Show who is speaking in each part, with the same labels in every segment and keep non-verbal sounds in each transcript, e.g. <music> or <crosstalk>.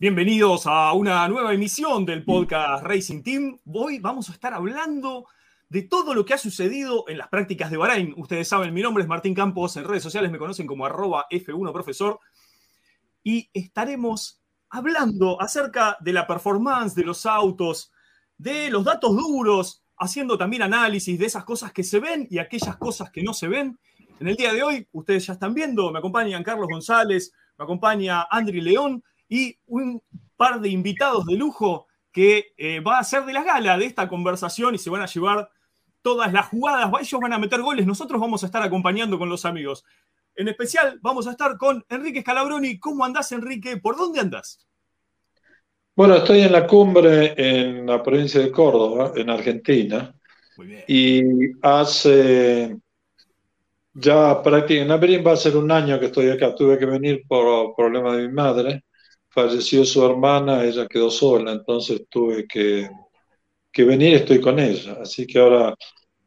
Speaker 1: Bienvenidos a una nueva emisión del podcast Racing Team. Hoy vamos a estar hablando de todo lo que ha sucedido en las prácticas de Bahrein. Ustedes saben, mi nombre es Martín Campos, en redes sociales me conocen como arroba F1profesor y estaremos hablando acerca de la performance de los autos, de los datos duros, haciendo también análisis de esas cosas que se ven y aquellas cosas que no se ven. En el día de hoy, ustedes ya están viendo, me acompañan Carlos González, me acompaña Andri León y un par de invitados de lujo que eh, va a ser de la gala de esta conversación y se van a llevar todas las jugadas. Ellos van a meter goles, nosotros vamos a estar acompañando con los amigos. En especial, vamos a estar con Enrique Scalabroni. ¿Cómo andás, Enrique? ¿Por dónde andás?
Speaker 2: Bueno, estoy en la cumbre en la provincia de Córdoba, en Argentina. Muy bien. Y hace ya prácticamente, en abril va a ser un año que estoy acá. Tuve que venir por problemas de mi madre falleció su hermana, ella quedó sola, entonces tuve que, que venir, estoy con ella. Así que ahora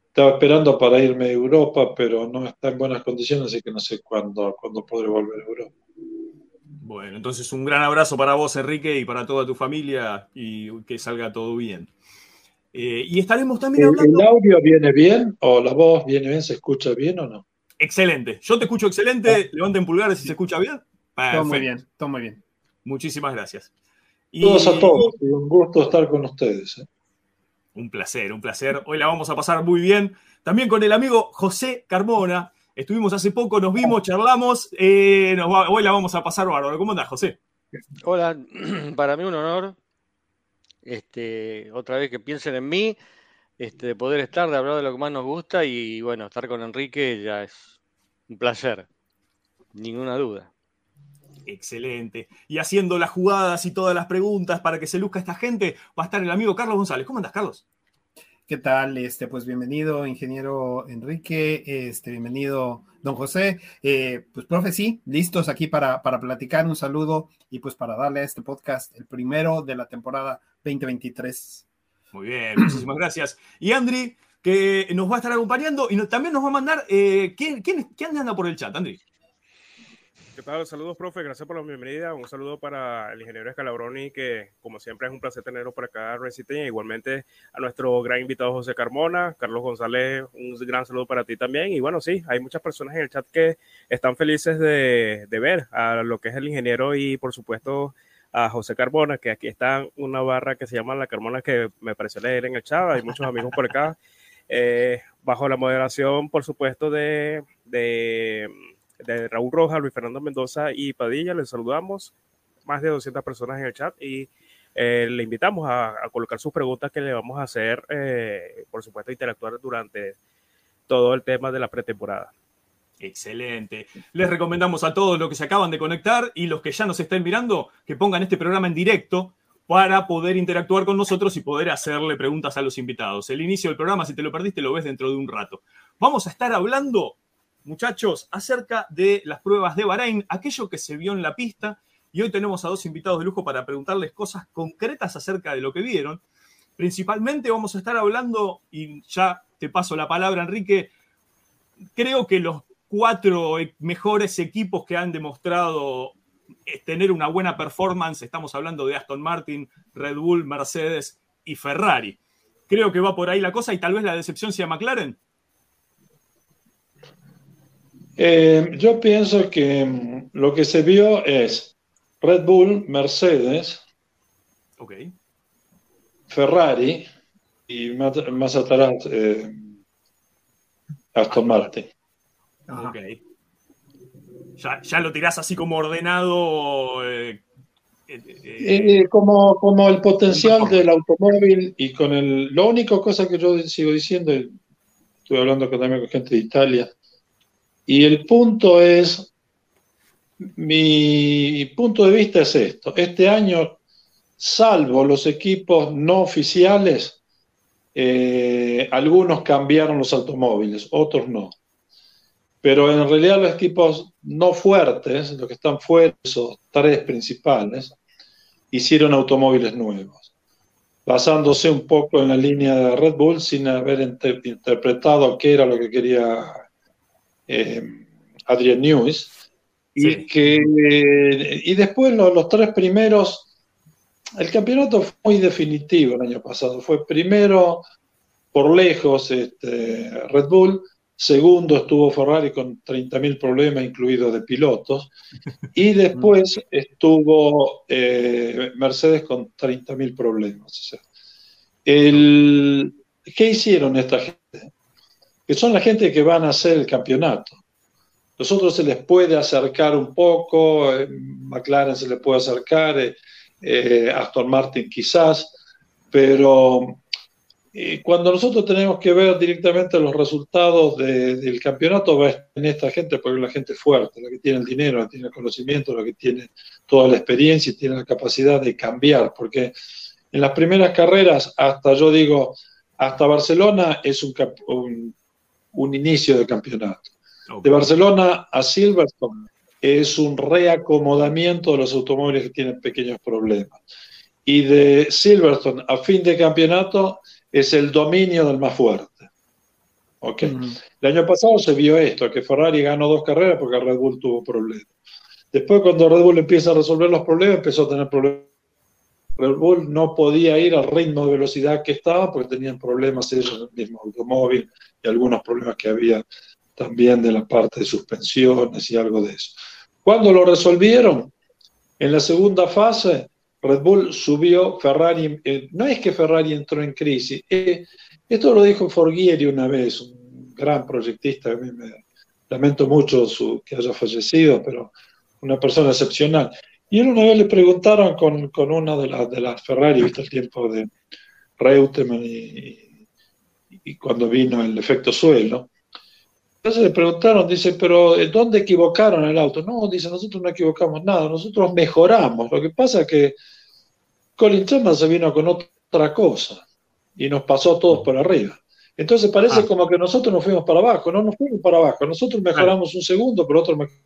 Speaker 2: estaba esperando para irme a Europa, pero no está en buenas condiciones, así que no sé cuándo, cuándo podré volver a Europa.
Speaker 1: Bueno, entonces un gran abrazo para vos, Enrique, y para toda tu familia, y que salga todo bien. Eh, y estaremos también
Speaker 2: hablando... ¿El audio viene bien o la voz viene bien? ¿Se escucha bien o no?
Speaker 1: Excelente. Yo te escucho excelente. Ah. Levanten pulgares si se escucha bien.
Speaker 3: Todo muy bien, todo muy bien.
Speaker 1: Muchísimas gracias.
Speaker 2: Y, todos a todos, un gusto estar con ustedes. ¿eh?
Speaker 1: Un placer, un placer. Hoy la vamos a pasar muy bien. También con el amigo José Carmona. Estuvimos hace poco, nos vimos, charlamos. Eh, hoy la vamos a pasar bárbaro. ¿Cómo andás, José?
Speaker 4: Hola, <clears throat> para mí un honor. Este, otra vez que piensen en mí, este, de poder estar, de hablar de lo que más nos gusta y bueno, estar con Enrique ya es un placer, ninguna duda.
Speaker 1: Excelente. Y haciendo las jugadas y todas las preguntas para que se luzca esta gente, va a estar el amigo Carlos González. ¿Cómo andas, Carlos?
Speaker 3: ¿Qué tal? Este, pues bienvenido, ingeniero Enrique, este, bienvenido, don José. Eh, pues, profe, sí, listos aquí para, para platicar. Un saludo y pues para darle a este podcast el primero de la temporada 2023.
Speaker 1: Muy bien, <clears throat> muchísimas gracias. Y Andri, que nos va a estar acompañando y también nos va a mandar. Eh, ¿quién, quién, quién anda por el chat, Andri?
Speaker 5: ¿Qué tal? Saludos, profe. Gracias por la bienvenida. Un saludo para el ingeniero Escalabroni, que como siempre es un placer tenerlo por acá en Igualmente a nuestro gran invitado José Carmona, Carlos González, un gran saludo para ti también. Y bueno, sí, hay muchas personas en el chat que están felices de, ver a lo que es el ingeniero y por supuesto a José Carmona, que aquí está una barra que se llama La Carmona, que me pareció leer en el chat. Hay muchos amigos por acá. <laughs> Eh, bajo la moderación, por supuesto, de de Raúl Rojas, Luis Fernando Mendoza y Padilla. Les saludamos, más de 200 personas en el chat y eh, le invitamos a, colocar sus preguntas que le vamos a hacer, eh, por supuesto, interactuar durante todo el tema de la pretemporada.
Speaker 1: Excelente. Les recomendamos a todos los que se acaban de conectar y los que ya nos estén mirando que pongan este programa en directo para poder interactuar con nosotros y poder hacerle preguntas a los invitados. El inicio del programa, si te lo perdiste, lo ves dentro de un rato. Vamos a estar hablando muchachos, acerca de las pruebas de Bahrein, aquello que se vio en la pista. Y hoy tenemos a dos invitados de lujo para preguntarles cosas concretas acerca de lo que vieron. Principalmente vamos a estar hablando, y ya te paso la palabra, Enrique, creo que los cuatro mejores equipos que han demostrado eh, tener una buena performance, estamos hablando de Aston Martin, Red Bull, Mercedes y Ferrari. Creo que va por ahí la cosa y tal vez la decepción sea McLaren.
Speaker 2: Eh, yo pienso que mm, lo que se vio es Red Bull, Mercedes, Ferrari y más, atrás eh, Aston Martin.
Speaker 1: Ok. Ya, lo tirás así como ordenado. Eh,
Speaker 2: como, como el potencial del automóvil y con el. Lo único cosa que yo sigo diciendo, estuve hablando también con gente de Italia, y el punto es, mi punto de vista es esto. Este año, salvo los equipos no oficiales, eh, algunos cambiaron los automóviles, otros no. Pero en realidad los equipos no fuertes, los que están fuera, esos tres principales, hicieron automóviles nuevos, basándose un poco en la línea de Red Bull sin haber interpretado qué era lo que quería eh, Adrian News, y, que, y después los, tres primeros el campeonato fue muy definitivo el año pasado. Fue primero, por lejos, este, Red Bull. Segundo estuvo Ferrari con 30.000 problemas, incluidos de pilotos. <laughs> Y después estuvo eh, Mercedes con 30.000 problemas. ¿Qué hicieron esta gente? Que son la gente que van a hacer el campeonato. Nosotros se les puede acercar un poco, eh, McLaren se le puede acercar, eh, eh, Aston Martin quizás, pero cuando nosotros tenemos que ver directamente los resultados del campeonato, va en esta gente, porque es la gente fuerte, la que tiene el dinero, la que tiene el conocimiento, la que tiene toda la experiencia y tiene la capacidad de cambiar, porque en las primeras carreras, hasta yo digo, hasta Barcelona es un, un inicio del campeonato. De Barcelona a Silverstone es un reacomodamiento de los automóviles que tienen pequeños problemas. Y de Silverstone a fin de campeonato es el dominio del más fuerte. Okay. El año pasado se vio esto, que Ferrari ganó dos carreras porque Red Bull tuvo problemas. Después cuando Red Bull empieza a resolver los problemas, empezó a tener problemas. Red Bull no podía ir al ritmo de velocidad que estaba porque tenían problemas ellos en el mismo automóvil y algunos problemas que había también de la parte de suspensiones y algo de eso. Cuando lo resolvieron, en la segunda fase, Red Bull subió, Ferrari, eh, no es que Ferrari entró en crisis, eh, esto lo dijo Forghieri una vez, un gran proyectista, a mí me lamento mucho su, que haya fallecido, pero una persona excepcional. Y él una vez le preguntaron con, con una de, las de las Ferrari, viste el tiempo de Reutemann y, y cuando vino el efecto suelo, entonces le preguntaron, dice, pero eh, ¿dónde equivocaron el auto? No, dice, nosotros no equivocamos nada, nosotros mejoramos. Lo que pasa es que Colin Chapman se vino con otra cosa y nos pasó a todos por arriba. Entonces parece ah. como que nosotros nos fuimos para abajo, no nos fuimos para abajo, nosotros mejoramos un segundo, pero otro mejor.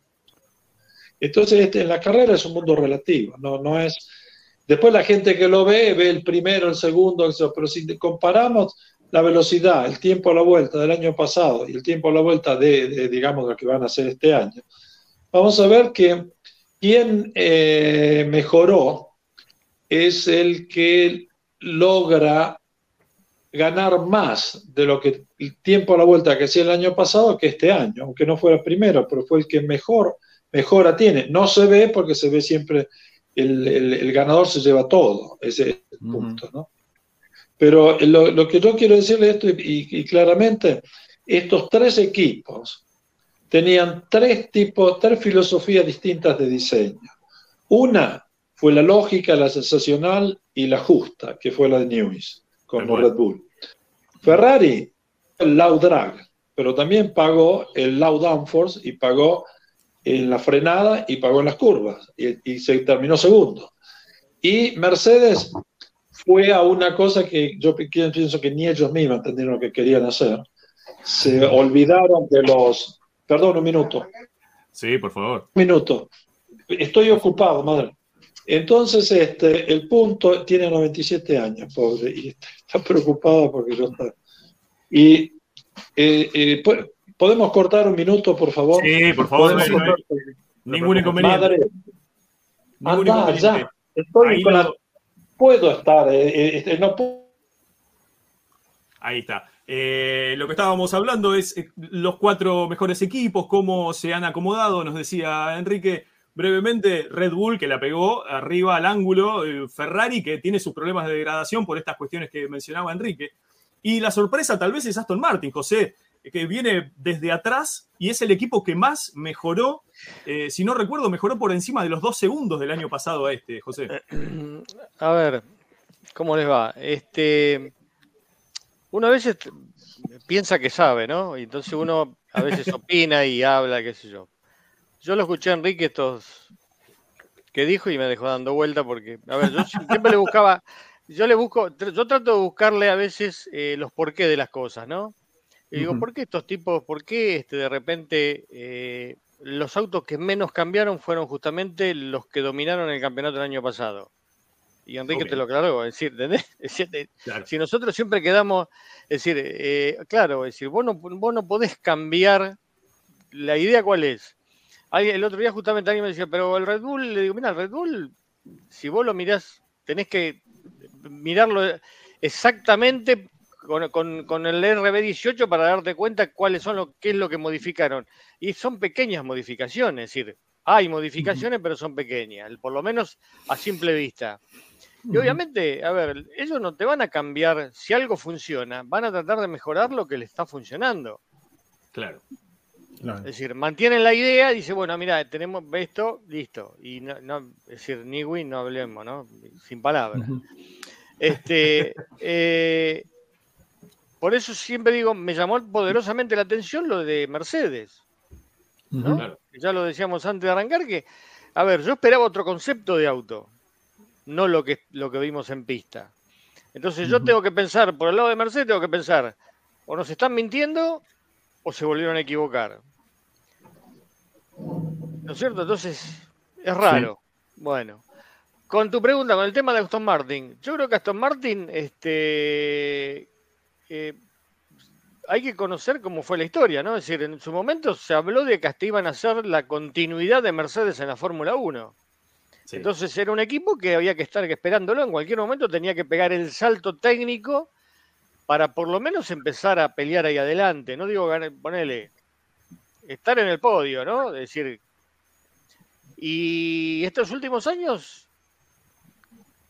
Speaker 2: Entonces este, en la carrera es un mundo relativo, no, no es... Después la gente que lo ve, ve el primero, el segundo, pero si comparamos la velocidad, el tiempo a la vuelta del año pasado y el tiempo a la vuelta de, digamos, lo que van a hacer este año, vamos a ver que quien eh, mejoró es el que logra ganar más de lo que el tiempo a la vuelta que hacía el año pasado que este año, aunque no fuera primero, pero fue el que mejor mejora tiene. No se ve porque se ve siempre el, ganador se lleva todo, ese es el punto, ¿no? Pero lo, que yo quiero decirle esto, y, claramente, estos tres equipos tenían tres tipos, tres filosofías distintas de diseño. Una fue la lógica, la sensacional y la justa, que fue la de Newis con Red Bull. Ferrari, el low drag, pero también pagó el low downforce y pagó en la frenada y pagó en las curvas y, y se terminó segundo. Y Mercedes fue a una cosa que yo pienso que ni ellos mismos entendieron lo que querían hacer. Se olvidaron de los... Perdón, un minuto.
Speaker 1: Sí, por favor.
Speaker 2: Un minuto. Estoy ocupado, madre. Entonces, este, el punto tiene 97 años, pobre, y está, preocupado porque yo está. Y eh, eh, podemos cortar un minuto, por favor.
Speaker 1: Sí, por favor. ningún inconveniente. Madre,
Speaker 2: ningún ya. Estoy con la puedo estar, eh, eh, este, no
Speaker 1: Ahí está. Eh, lo que estábamos hablando es los cuatro mejores equipos, cómo se han acomodado, nos decía Enrique brevemente, Red Bull que la pegó arriba al ángulo, Ferrari que tiene sus problemas de degradación por estas cuestiones que mencionaba Enrique. Y la sorpresa tal vez es Aston Martin, José, que viene desde atrás y es el equipo que más mejoró, eh, si no recuerdo, mejoró por encima de los dos segundos del año pasado a este, José. <clears throat>
Speaker 4: A ver, ¿cómo les va? Este, uno a veces piensa que sabe, ¿no? Y entonces uno a veces <laughs> opina y habla, qué sé yo. Yo lo escuché a Enrique estos que dijo y me dejó dando vuelta porque, a ver, yo siempre le buscaba, yo le busco, yo trato de buscarle a veces eh, los porqués de las cosas, ¿no? Y digo, ¿por qué estos tipos, por qué este, de repente eh, los autos que menos cambiaron fueron justamente los que dominaron el campeonato el año pasado? Y Enrique te lo aclaró, es decir, <laughs> si nosotros siempre quedamos, es decir, eh, claro, es decir, vos no, vos no podés cambiar, la idea cuál es. el otro día justamente alguien me decía, pero el Red Bull, le digo, mira, el Red Bull, si vos lo mirás tenés que mirarlo exactamente con, el RB18 para darte cuenta cuáles son lo, qué es lo que modificaron. Y son pequeñas modificaciones, es decir, hay modificaciones, pero son pequeñas, por lo menos a simple vista. Y obviamente, a ver, ellos no te van a cambiar, si algo funciona, van a tratar de mejorar lo que le está funcionando.
Speaker 1: Claro.
Speaker 4: Es decir, mantienen la idea, dice, bueno, mira, tenemos esto, listo. Y no, es decir, ni win, no hablemos, ¿no? Sin palabras. Este, <laughs> eh, por eso siempre digo, me llamó poderosamente la atención lo de Mercedes. Ya lo decíamos antes de arrancar, que, a ver, yo esperaba otro concepto de auto, no lo que, lo que vimos en pista. Entonces yo tengo que pensar, por el lado de Mercedes, tengo que pensar, o nos están mintiendo o se volvieron a equivocar. ¿No es cierto? Entonces, es raro. Bueno, con tu pregunta, con el tema de Aston Martin, yo creo que Aston Martin, este, eh, hay que conocer cómo fue la historia, ¿no? Es decir, en su momento se habló de que hasta iban a ser la continuidad de Mercedes en la Fórmula 1. Entonces era un equipo que había que estar esperándolo, en cualquier momento tenía que pegar el salto técnico para por lo menos empezar a pelear ahí adelante. No digo, ponele, estar en el podio, ¿no? Es decir, y estos últimos años,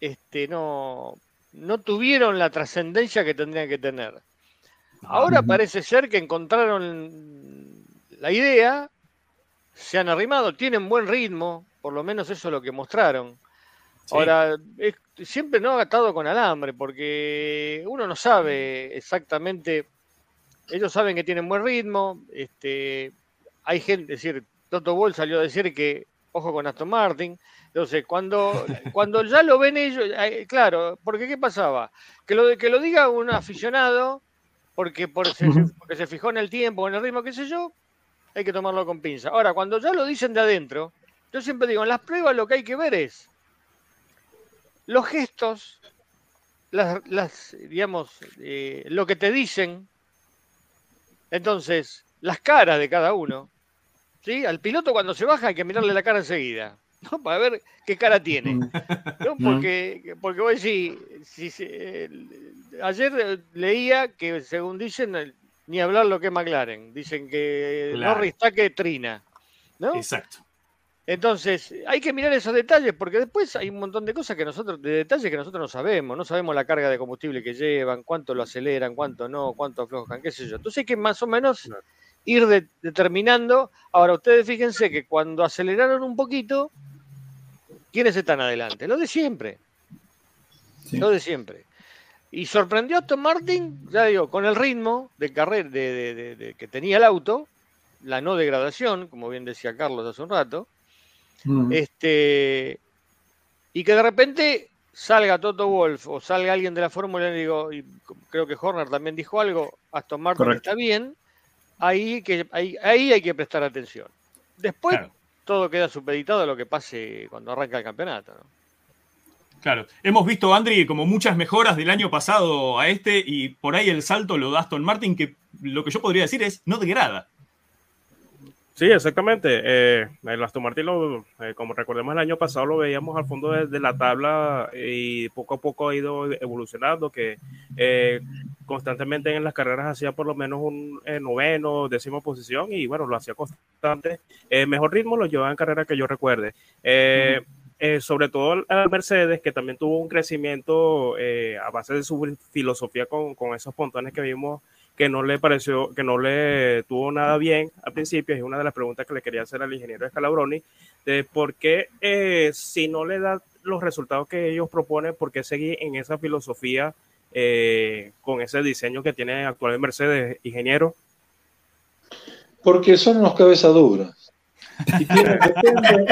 Speaker 4: este, no, no tuvieron la trascendencia que tendrían que tener. Ahora parece ser que encontraron la idea, se han arrimado, tienen buen ritmo, por lo menos eso es lo que mostraron. Ahora, siempre no ha atado con alambre, porque uno no sabe exactamente, ellos saben que tienen buen ritmo, este, hay gente, es decir, Toto Wolf salió a decir que, ojo con Aston Martin, entonces, cuando, cuando ya lo ven ellos, eh, claro, porque ¿qué pasaba? Que lo, que lo diga un aficionado, porque, por, se, porque se fijó en el tiempo, en el ritmo, qué sé yo, hay que tomarlo con pinza. Ahora, cuando ya lo dicen de adentro, yo siempre digo, en las pruebas lo que hay que ver es los gestos, las, las digamos, eh, lo que te dicen, entonces, las caras de cada uno. ¿sí? Al piloto cuando se baja hay que mirarle la cara enseguida. <laughs> ¿no? Para ver qué cara tiene. Mm. <laughs> ¿no? Porque, porque voy si, si, ayer leía que según dicen, ni hablar lo que es McLaren. Dicen que Norris está que trina. ¿no?
Speaker 1: Exacto.
Speaker 4: Entonces, hay que mirar esos detalles, porque después hay un montón de cosas que nosotros, de detalles que nosotros no sabemos, no sabemos la carga de combustible que llevan, cuánto lo aceleran, cuánto no, cuánto aflojan, qué sé yo. Entonces hay que más o menos ir determinando. Ahora, ustedes fíjense que cuando aceleraron un poquito, ¿quiénes están adelante? Lo de siempre. Lo de siempre. Y sorprendió a Aston Martin, ya digo, con el ritmo de carrera de, que tenía el auto, la no degradación, como bien decía Carlos hace un rato, mm. este, y que de repente salga Toto Wolf o salga alguien de la Fórmula y digo, y creo que Horner también dijo algo, Aston Martin está bien, ahí, que, ahí, hay que prestar atención. Después todo queda supeditado a lo que pase cuando arranca el campeonato.
Speaker 1: Claro, hemos visto, Andri, como muchas mejoras del año pasado a este y por ahí el salto lo da Aston Martin, que lo que yo podría decir es no degrada.
Speaker 5: Sí, exactamente. Eh, el Aston Martin, eh, como recordemos el año pasado, lo veíamos al fondo de, la tabla y poco a poco ha ido evolucionando, que eh, constantemente en las carreras hacía por lo menos un noveno, décimo posición y bueno, lo hacía constante. mejor ritmo lo llevaba en carrera que yo recuerde. sobre todo al Mercedes, que también tuvo un crecimiento a base de su filosofía con, con esos pontones que vimos que no le pareció, que no le tuvo nada bien al principio, es una de las preguntas que le quería hacer al ingeniero Scalabroni, de por qué eh, si no le da los resultados que ellos proponen, por qué seguir en esa filosofía eh, con ese diseño que tiene actualmente Mercedes, ingeniero.
Speaker 2: Porque son unos cabezaduras. depende,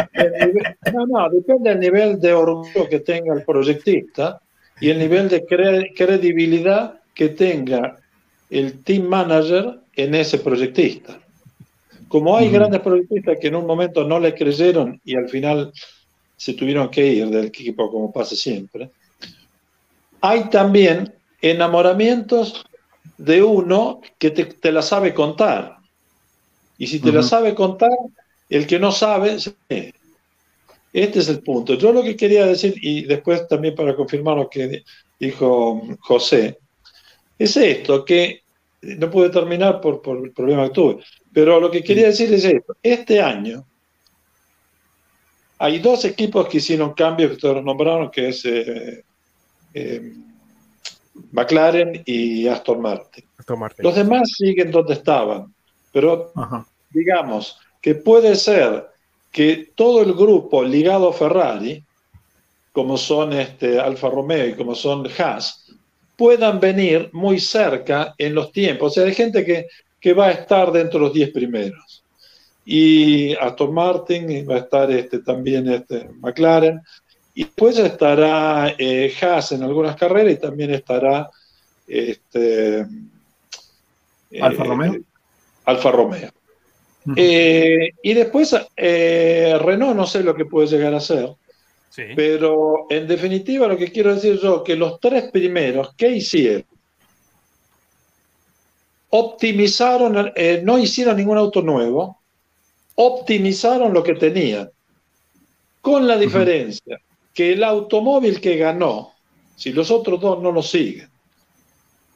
Speaker 2: no, no, depende del nivel de orgullo que tenga el proyectista y el nivel de credibilidad que tenga el team manager en ese proyectista. Como hay grandes proyectistas que en un momento no le creyeron y al final se tuvieron que ir del equipo, como pasa siempre, hay también enamoramientos de uno que te, la sabe contar. Y si te la sabe contar, el que no sabe, Este es el punto. Yo lo que quería decir, y después también para confirmar lo que dijo José, es esto, que no pude terminar por, por el problema que tuve, pero lo que quería decir es esto. Este año hay dos equipos que hicieron cambios que ustedes nombraron, que es eh, eh, McLaren y Aston Martin. Los demás siguen donde estaban, pero digamos que puede ser que todo el grupo ligado a Ferrari, como son este, Alfa Romeo y como son Haas, puedan venir muy cerca en los tiempos. O sea, hay gente que, que va a estar dentro de los 10 primeros. Y Aston Martin, va a estar este, también este, McLaren. Y después estará eh, Haas en algunas carreras y también estará este,
Speaker 3: Alfa eh, Romeo.
Speaker 2: Alfa Romeo. Eh, y después Renault no sé lo que puede llegar a ser, pero en definitiva lo que quiero decir yo, que los tres primeros, ¿qué hicieron? Optimizaron, eh, no hicieron ningún auto nuevo, optimizaron lo que tenían, con la diferencia que el automóvil que ganó, si los otros dos no lo siguen,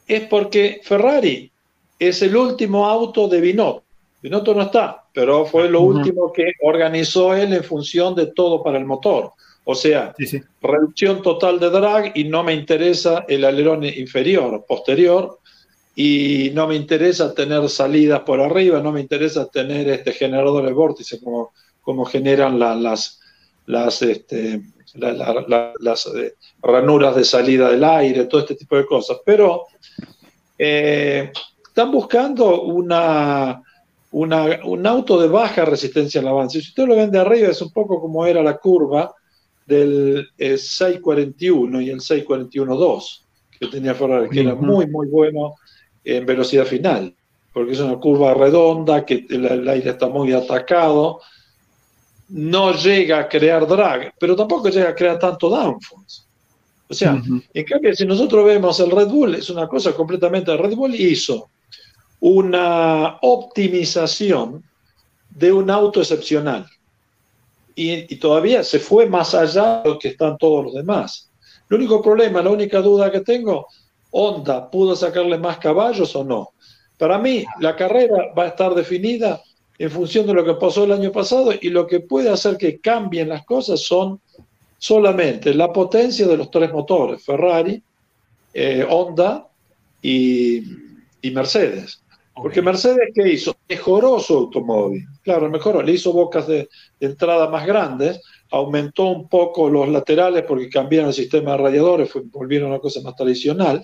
Speaker 2: es porque Ferrari es el último auto de Binotto Binotto no está, pero fue lo último que organizó él en función de todo para el motor. O sea, reducción total de drag y no me interesa el alerón inferior, posterior, y no me interesa tener salidas por arriba, no me interesa tener este generador de vórtice como, como generan las, las, este, las eh, ranuras de salida del aire, todo este tipo de cosas. Pero eh, están buscando una, un auto de baja resistencia al avance. Si usted lo ven de arriba, es un poco como era la curva del 641 eh, y el 641-2 que tenía Ferrari, que era muy, muy bueno en velocidad final, porque es una curva redonda, que el, aire está muy atacado, no llega a crear drag, pero tampoco llega a crear tanto downforce. O sea, en cambio, si nosotros vemos el Red Bull, es una cosa completamente. Red Bull hizo una optimización de un auto excepcional. Y, todavía se fue más allá de lo que están todos los demás. El único problema, la única duda que tengo, Honda, ¿pudo sacarle más caballos o no? Para mí, la carrera va a estar definida en función de lo que pasó el año pasado y lo que puede hacer que cambien las cosas son solamente la potencia de los tres motores, Ferrari, eh, Honda y Mercedes. Porque Mercedes, ¿qué hizo? Mejoró su automóvil. Claro, mejoró, le hizo bocas de, entrada más grandes, aumentó un poco los laterales porque cambiaron el sistema de radiadores, volvieron a una cosa más tradicional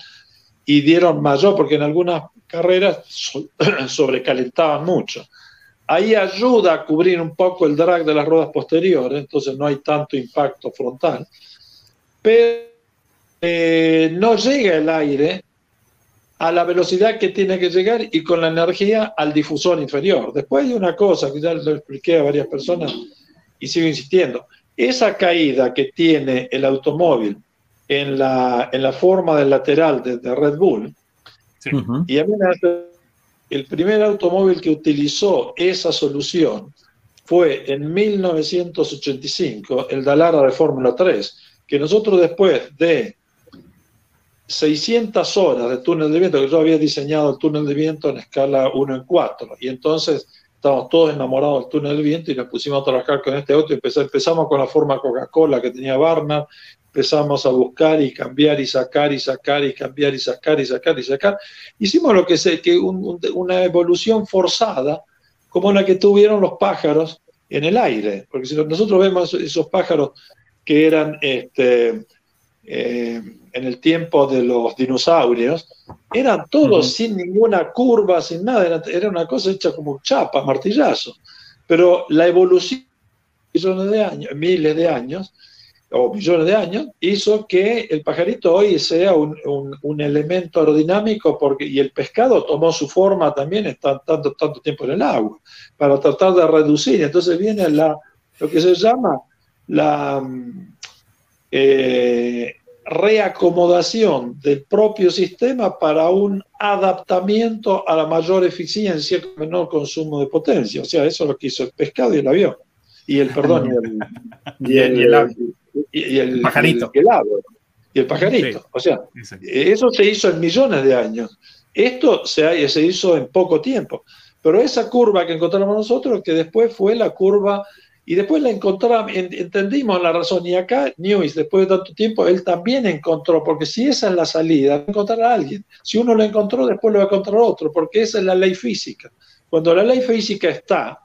Speaker 2: y dieron mayor, porque en algunas carreras <clears throat> sobrecalentaban mucho. Ahí ayuda a cubrir un poco el drag de las ruedas posteriores, entonces no hay tanto impacto frontal. Pero eh, no llega el aire a la velocidad que tiene que llegar y con la energía al difusor inferior. Después hay una cosa que ya lo expliqué a varias personas y sigo insistiendo. Esa caída que tiene el automóvil en la, en la forma del lateral de, Red Bull, y a mí el primer automóvil que utilizó esa solución fue en 1985, el Dalara de Fórmula 3, que nosotros después de 600 horas de túnel de viento, que yo había diseñado el túnel de viento en escala 1 en 4, y entonces estábamos todos enamorados del túnel de viento y nos pusimos a trabajar con este auto y empezamos, con la forma Coca-Cola que tenía Barnard, empezamos a buscar y cambiar y sacar y sacar y cambiar y sacar y sacar y sacar. Hicimos lo que sé, que una evolución forzada como la que tuvieron los pájaros en el aire, porque si nosotros vemos esos pájaros que eran este, eh, en el tiempo de los dinosaurios, eran todos sin ninguna curva, sin nada, era, una cosa hecha como chapa, martillazo. Pero la evolución, millones de años, miles de años, o millones de años, hizo que el pajarito hoy sea un, un, elemento aerodinámico porque, y el pescado tomó su forma también estando tanto, tanto tiempo en el agua, para tratar de reducir. Entonces viene la, lo que se llama la eh, reacomodación del propio sistema para un adaptamiento a la mayor eficiencia y menor consumo de potencia. O sea, eso es lo que hizo el pescado y el avión. y el, perdón,
Speaker 3: y el, <laughs> y el, pajarito.
Speaker 2: Y el, y el pajarito. O sea, eso se hizo en millones de años. Esto se, se hizo en poco tiempo. Pero esa curva que encontramos nosotros, que después fue la curva, y después la encontramos, entendimos la razón, y acá Newis, después de tanto tiempo, él también encontró, porque si esa es la salida, encontrar a alguien. Si uno lo encontró, después lo va a encontrar otro, porque esa es la ley física. Cuando la ley física está,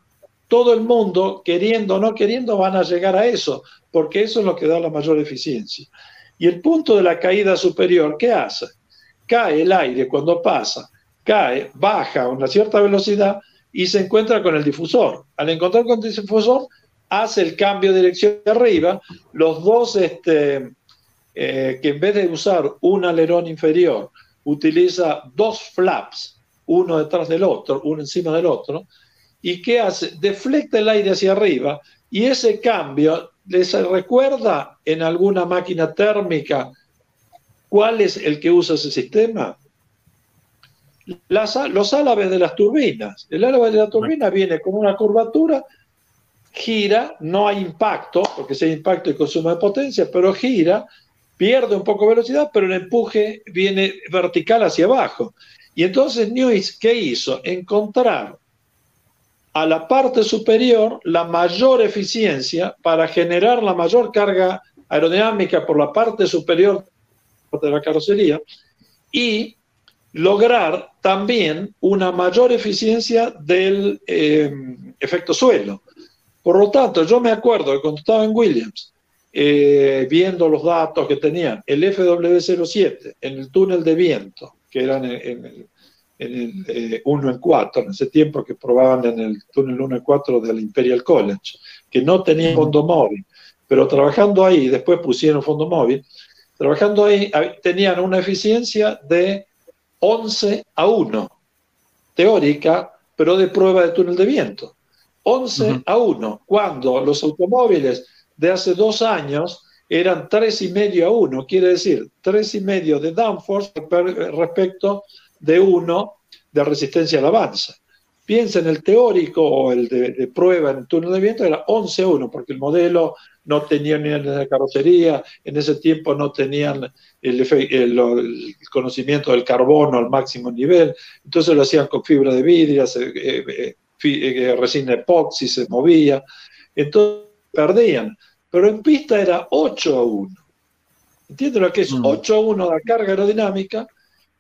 Speaker 2: todo el mundo, queriendo o no queriendo, van a llegar a eso, porque eso es lo que da la mayor eficiencia. Y el punto de la caída superior, ¿qué hace? Cae el aire cuando pasa, cae, baja a una cierta velocidad y se encuentra con el difusor. Al encontrar con el difusor, hace el cambio de dirección de arriba, los dos, este, eh, que en vez de usar un alerón inferior, utiliza dos flaps, uno detrás del otro, uno encima del otro, ¿Y qué hace? Deflecta el aire hacia arriba y ese cambio les recuerda en alguna máquina térmica cuál es el que usa ese sistema. los álabes de las turbinas. El álabe de la turbina viene con una curvatura, gira, no hay impacto, porque si hay impacto y consumo de potencia, pero gira, pierde un poco de velocidad, pero el empuje viene vertical hacia abajo. Y entonces Newis, ¿qué hizo? Encontrar a la parte superior la mayor eficiencia para generar la mayor carga aerodinámica por la parte superior de la carrocería y lograr también una mayor eficiencia del eh, efecto suelo. Por lo tanto, yo me acuerdo que cuando estaba en Williams, eh, viendo los datos que tenían, el FW07 en el túnel de viento, que era en el, en el 1 eh, en 4, en ese tiempo que probaban en el túnel 1 en 4 del Imperial College, que no tenía fondo móvil, pero trabajando ahí, después pusieron fondo móvil, trabajando ahí tenían una eficiencia de 11 a 1, teórica, pero de prueba de túnel de viento. 11 a 1, cuando los automóviles de hace dos años eran 3,5 a 1, quiere decir 3,5 de downforce respecto de uno de resistencia al avance. Piensa en el teórico o el de, prueba en el túnel de viento, era 11 a 1, porque el modelo no tenía ni de carrocería, en ese tiempo no tenían el, conocimiento del carbono al máximo nivel, entonces lo hacían con fibra de vidrio, eh, eh, resina epoxi, se movía, entonces perdían, pero en pista era 8 a 1. ¿Entiendes lo que es 8 mm. a 1 la carga aerodinámica?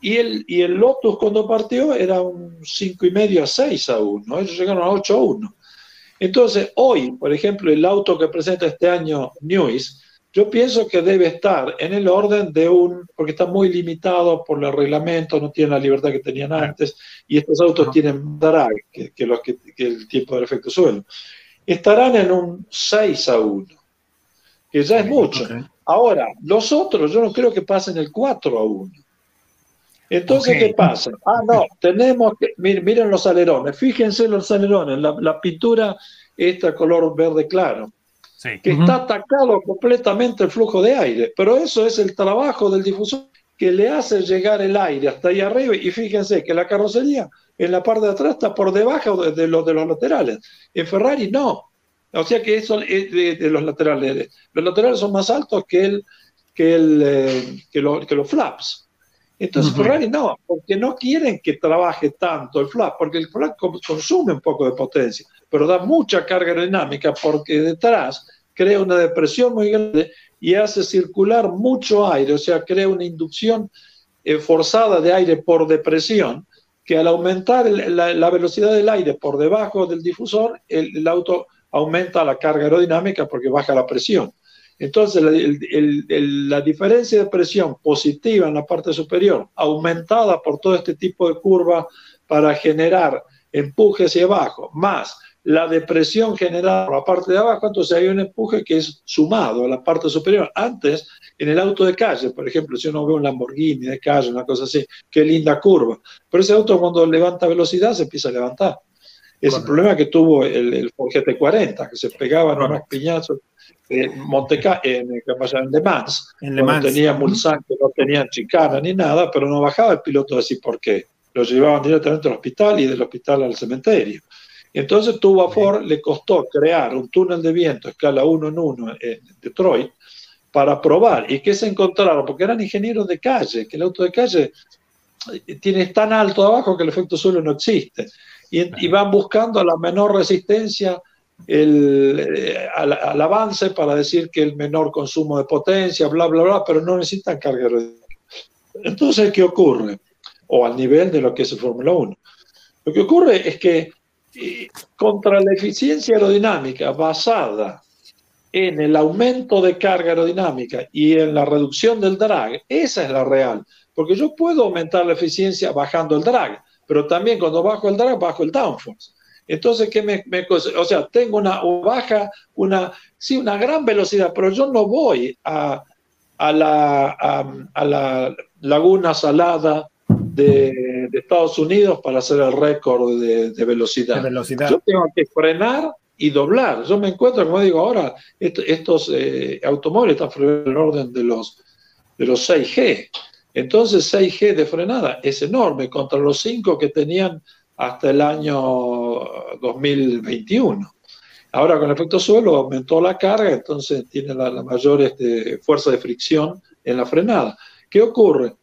Speaker 2: Y el, y el Lotus cuando partió era un 5,5 a 6 a 1. Ellos llegaron a 8 a 1. Entonces, hoy, por ejemplo, el auto que presenta este año News, yo pienso que debe estar en el orden de un, porque está muy limitado por el reglamento, no tiene la libertad que tenían antes, y estos autos tienen drag, que, que, los que, el tiempo del efecto suelo. Estarán en un 6 a 1, que ya es mucho. Ahora, los otros, yo no creo que pasen el 4 a 1. Entonces, ¿qué pasa? Ah, no, tenemos que, miren, los alerones, fíjense los alerones, la, pintura esta color verde claro, que está atacado completamente el flujo de aire, pero eso es el trabajo del difusor que le hace llegar el aire hasta ahí arriba y fíjense que la carrocería en la parte de atrás está por debajo de, los de los laterales. En Ferrari no. O sea que eso es de, los laterales. Los laterales son más altos que, el, que, el, eh, que los flaps. Entonces Ferrari no, porque no quieren que trabaje tanto el flap, porque el flap consume un poco de potencia, pero da mucha carga aerodinámica porque detrás crea una depresión muy grande y hace circular mucho aire, o sea, crea una inducción eh, forzada de aire por depresión, que al aumentar la, velocidad del aire por debajo del difusor, el auto aumenta la carga aerodinámica porque baja la presión. Entonces, la, diferencia de presión positiva en la parte superior, aumentada por todo este tipo de curva para generar empuje hacia abajo, más la depresión generada por la parte de abajo, entonces hay un empuje que es sumado a la parte superior. Antes, en el auto de calle, por ejemplo, si uno ve un Lamborghini de calle, una cosa así, qué linda curva, pero ese auto cuando levanta velocidad se empieza a levantar. Es el problema que tuvo el, el Ford GT40, que se pegaban unos piñazos en Monteca, en, en Le Mans, en Le Mans. no tenía Mulsanne, que no tenían chicana ni nada, pero no bajaba el piloto a decir por qué. Lo llevaban directamente al hospital y del hospital al cementerio. Entonces tuvo a Ford, le costó crear un túnel de viento escala 1 en 1 en Detroit para probar. ¿Y qué se encontraron? Porque eran ingenieros de calle, que el auto de calle tiene tan alto abajo que el efecto suelo no existe. Y, van buscando la menor resistencia eh, al, avance para decir que el menor consumo de potencia, bla, bla, bla, pero no necesitan carga. Entonces, ¿qué ocurre? O al nivel de lo que es el Fórmula 1. Lo que ocurre es que eh, contra la eficiencia aerodinámica basada en el aumento de carga aerodinámica y en la reducción del drag, esa es la real. Porque yo puedo aumentar la eficiencia bajando el drag, pero también cuando bajo el drag, bajo el downforce. Entonces, ¿qué me, o sea, tengo una baja, una, sí, una gran velocidad, pero yo no voy a, la laguna salada de, Estados Unidos para hacer el récord de, velocidad.
Speaker 3: velocidad.
Speaker 2: Yo tengo que frenar y doblar. Yo me encuentro, como digo ahora, estos eh, automóviles están en el orden de los, de los 6G. Entonces 6G de frenada es enorme contra los 5 que tenían hasta el año 2021. Ahora con el efecto suelo aumentó la carga, entonces tiene la, mayor este, fuerza de fricción en la frenada. ¿Qué ocurre?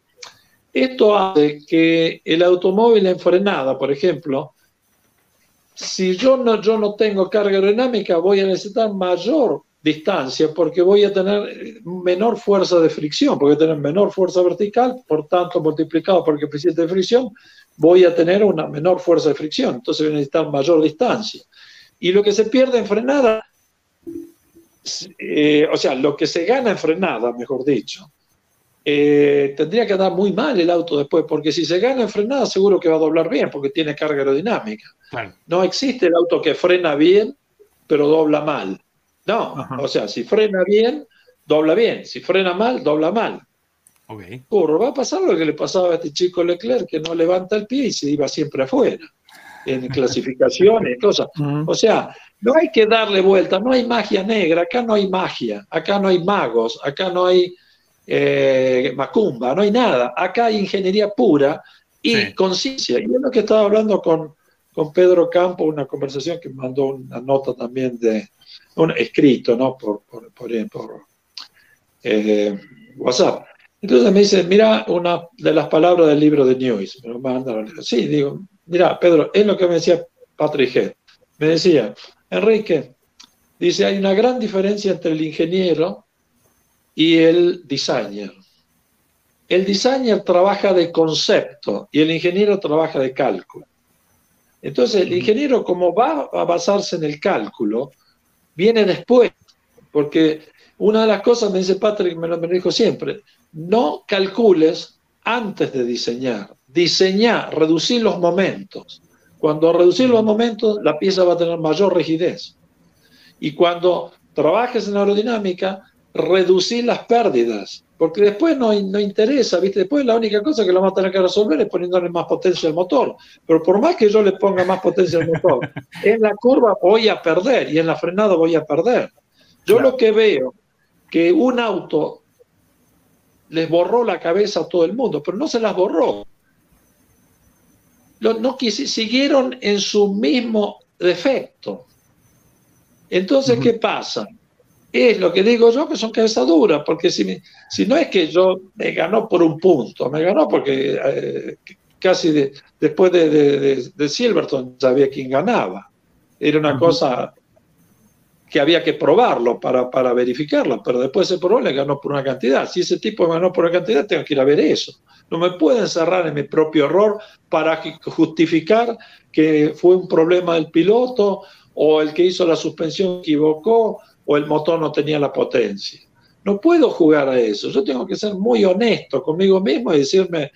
Speaker 2: Esto hace que el automóvil en frenada, por ejemplo, si yo no, yo no tengo carga aerodinámica, voy a necesitar mayor distancia porque voy a tener menor fuerza de fricción, porque voy a tener menor fuerza vertical, por tanto, multiplicado por el coeficiente de fricción, voy a tener una menor fuerza de fricción, entonces voy a necesitar mayor distancia. Y lo que se pierde en frenada, eh, o sea, lo que se gana en frenada, mejor dicho, eh, tendría que andar muy mal el auto después, porque si se gana en frenada seguro que va a doblar bien, porque tiene carga aerodinámica. No existe el auto que frena bien, pero dobla mal. No, o sea, si frena bien, dobla bien. Si frena mal, dobla mal. Okay. va a pasar lo que le pasaba a este chico Leclerc, que no levanta el pie y se iba siempre afuera, en <laughs> clasificaciones, cosas. O sea, no hay que darle vuelta, no hay magia negra, acá no hay magia, acá no hay magos, acá no hay eh, macumba, no hay nada. Acá hay ingeniería pura y conciencia. Y es lo que estaba hablando con, con Pedro Campo, una conversación que mandó una nota también de un escrito, ¿no? Por, por, por, eh, WhatsApp. Entonces me dice, mira una de las palabras del libro de News. Me lo manda, sí, digo, mira, Pedro, es lo que me decía Patrick Head. Me decía, Enrique, dice, hay una gran diferencia entre el ingeniero y el designer. El designer trabaja de concepto y el ingeniero trabaja de cálculo. Entonces, el ingeniero, como va a basarse en el cálculo, viene después, porque una de las cosas, me dice Patrick, me lo, dijo siempre, no calcules antes de diseñar, diseñar, reducir los momentos. Cuando reducir los momentos, la pieza va a tener mayor rigidez. Y cuando trabajes en aerodinámica, reducir las pérdidas, porque después no, no interesa, ¿viste? Después la única cosa que lo vamos a tener que resolver es poniéndole más potencia al motor. Pero por más que yo le ponga más potencia al motor, <laughs> en la curva voy a perder y en la frenada voy a perder. Yo lo que veo, que un auto les borró la cabeza a todo el mundo, pero no se las borró. No, no siguieron en su mismo defecto. Entonces, ¿qué pasa? Es lo que digo yo, que son cabeza dura, porque si, si no es que yo me ganó por un punto, me ganó porque eh, casi después de, de, de, Silverton sabía quién ganaba. Era una cosa que había que probarlo para, para verificarlo, pero después se probó le ganó por una cantidad. Si ese tipo ganó por una cantidad, tengo que ir a ver eso. No me pueden cerrar en mi propio error para justificar que fue un problema del piloto o el que hizo la suspensión equivocó o el motor no tenía la potencia. No puedo jugar a eso. Yo tengo que ser muy honesto conmigo mismo y decirme,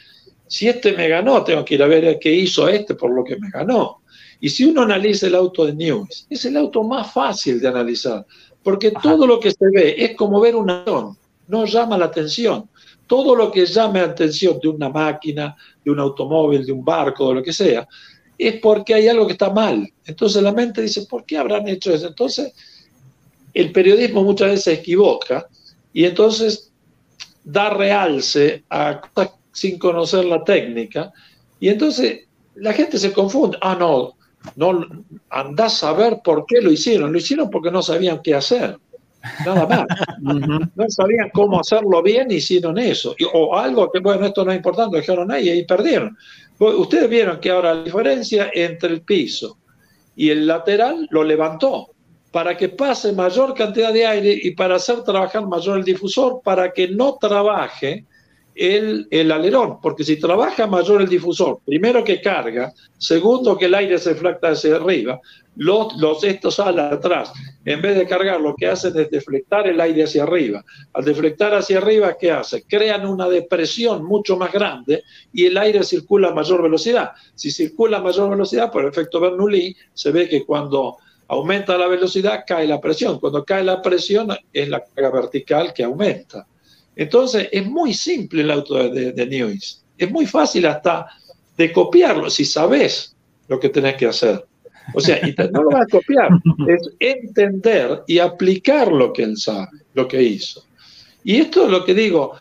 Speaker 2: si este me ganó, tengo que ir a ver qué hizo este por lo que me ganó. Y si uno analiza el auto de News, es el auto más fácil de analizar, porque todo lo que se ve es como ver un avión, no llama la atención. Todo lo que llame la atención de una máquina, de un automóvil, de un barco, de lo que sea, es porque hay algo que está mal. Entonces la mente dice, ¿por qué habrán hecho eso? Entonces el periodismo muchas veces se equivoca y entonces da realce a cosas sin conocer la técnica y entonces la gente se confunde. Ah, no, No, andás a ver por qué lo hicieron. Lo hicieron porque no sabían qué hacer. Nada más. <laughs> No sabían cómo hacerlo bien, hicieron eso. O algo que, bueno, esto no es importante, dejaron ahí y perdieron. Ustedes vieron que ahora la diferencia entre el piso y el lateral lo levantó para que pase mayor cantidad de aire y para hacer trabajar mayor el difusor, para que no trabaje el, alerón, porque si trabaja mayor el difusor, primero que carga, segundo que el aire se flecta hacia arriba, los, los estos alas atrás, en vez de cargar, lo que hacen es deflectar el aire hacia arriba. Al deflectar hacia arriba, ¿qué hace? Crean una depresión mucho más grande y el aire circula a mayor velocidad. Si circula a mayor velocidad, por efecto Bernoulli, se ve que cuando aumenta la velocidad, cae la presión. Cuando cae la presión, es la carga vertical que aumenta. Entonces, es muy simple el auto de, de, Es muy fácil hasta de copiarlo, si sabes lo que tenés que hacer. O sea, y no lo vas a copiar, <laughs> es entender y aplicar lo que él sabe, lo que hizo. Y esto es lo que digo,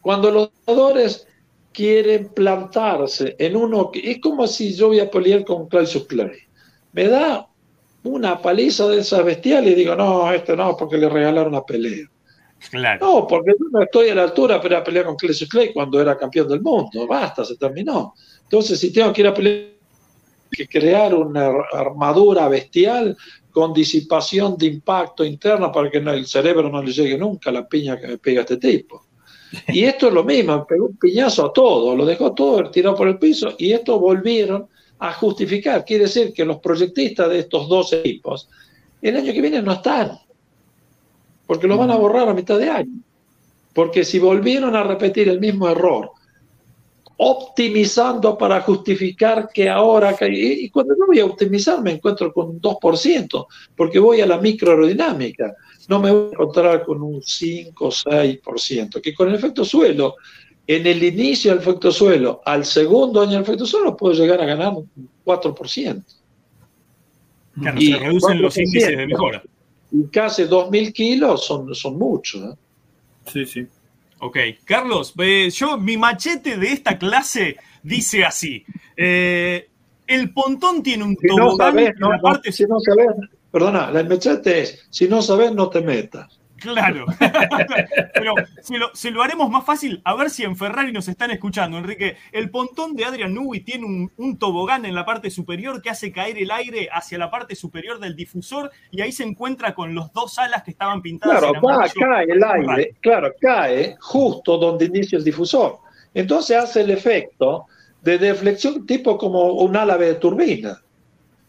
Speaker 2: cuando los jugadores quieren plantarse en uno, es como si yo voy a pelear con Claudius Clay. Me da una paliza de esas bestiales y digo, no, este no, porque le regalaron una pelea. No, porque yo no estoy a la altura para pelear con Claudius Clay cuando era campeón del mundo. Basta, se terminó. Entonces, si tengo que ir a pelear que crear una armadura bestial con disipación de impacto interno para que el cerebro no le llegue nunca la piña que me pega este tipo. Y esto es lo mismo, pegó un piñazo a todo, lo dejó todo tirado por el piso y esto volvieron a justificar. Quiere decir que los proyectistas de estos dos equipos el año que viene no están, porque lo van a borrar a mitad de año. Porque si volvieron a repetir el mismo error optimizando para justificar que ahora, y cuando yo voy a optimizar me encuentro con un 2%, porque voy a la microaerodinámica, no me voy a encontrar con un 5 o 6%, que con el efecto suelo, en el inicio del efecto suelo, al segundo año del efecto suelo, puedo llegar a ganar un 4%.
Speaker 1: Claro, y se reducen los índices de mejora.
Speaker 2: Y casi 2.000 kilos son, son muchos. ¿eh?
Speaker 1: Sí, sí. Ok, Carlos, eh, yo mi machete de esta clase dice así. Eh, el pontón tiene un
Speaker 2: si no sabes, no, parte... si no sabes, perdona, el machete es, si no sabes, no te metas.
Speaker 1: Claro. <laughs> Pero se lo, haremos más fácil. A ver si en Ferrari nos están escuchando, Enrique. El pontón de Adrian Newey tiene un, tobogán en la parte superior que hace caer el aire hacia la parte superior del difusor y ahí se encuentra con los dos alas que estaban pintadas.
Speaker 2: Claro, va, cae el aire. Claro, cae justo donde inicia el difusor. Entonces hace el efecto de deflexión tipo como un ala de turbina.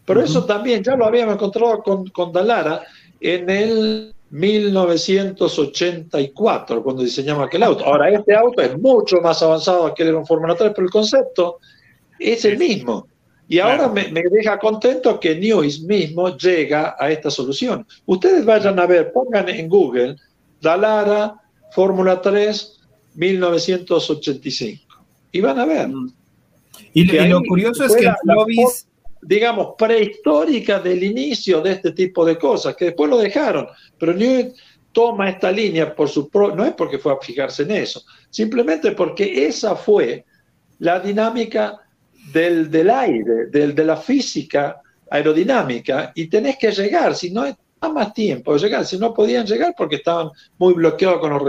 Speaker 2: Pero eso también ya lo habíamos encontrado con, con Dalara en el 1984, cuando diseñamos aquel auto. Ahora, este auto es mucho más avanzado que el un Fórmula 3, pero el concepto es el mismo. Y ahora me, deja contento que News mismo llega a esta solución. Ustedes vayan a ver, pongan en Google Dalara Fórmula 3 1985 y van a ver. Mm.
Speaker 3: Y, lo curioso es que Nobis
Speaker 2: digamos, prehistórica del inicio de este tipo de cosas, que después lo dejaron, pero Newton toma esta línea por su no es porque fue a fijarse en eso, simplemente porque esa fue la dinámica del, del aire, del, de la física aerodinámica, y tenés que llegar, si no a más tiempo de llegar, si no podían llegar porque estaban muy bloqueados con los,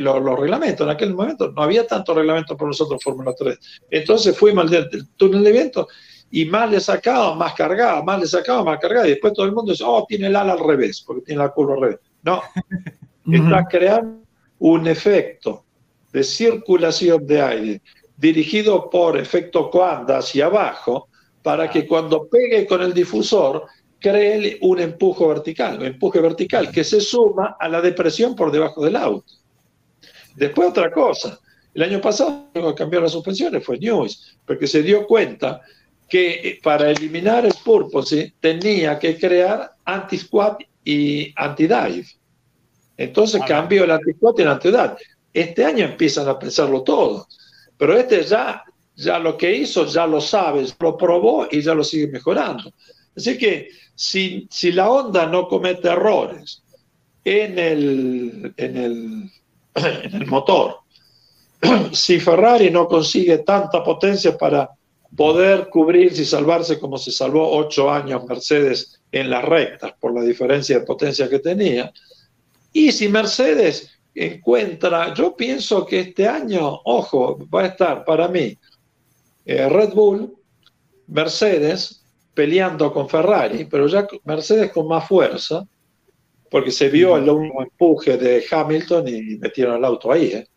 Speaker 2: los, reglamentos. En aquel momento no había tanto reglamento por nosotros Fórmula 3. Entonces fuimos al túnel de viento y más le sacaba, más cargaba, más le sacaba, más cargaba, y después todo el mundo dice, oh, tiene el ala al revés, porque tiene la curva al revés. No, <laughs> está creando un efecto de circulación de aire dirigido por efecto Coanda hacia abajo, para que cuando pegue con el difusor, cree un empuje vertical, un empuje vertical que se suma a la depresión por debajo del auto. Después otra cosa, el año pasado que cambió las suspensiones fue News, porque se dio cuenta que eh, para eliminar el purpose tenía que crear anti-squat y anti-dive. Entonces cambió el anti-squat y el anti-dive. Este año empiezan a pensarlo todo, pero este ya, ya lo que hizo, ya lo sabes, lo probó y ya lo sigue mejorando. Así que si, si la onda no comete errores en el, en el, <clears throat> en el motor, <clears throat> si Ferrari no consigue tanta potencia para poder cubrirse y salvarse como se salvó ocho años Mercedes en las rectas por la diferencia de potencia que tenía. Y si Mercedes encuentra, yo pienso que este año, ojo, va a estar para mí eh, Red Bull, Mercedes peleando con Ferrari, pero ya Mercedes con más fuerza, porque se vio el último empuje de Hamilton y metieron el auto ahí. ¿eh?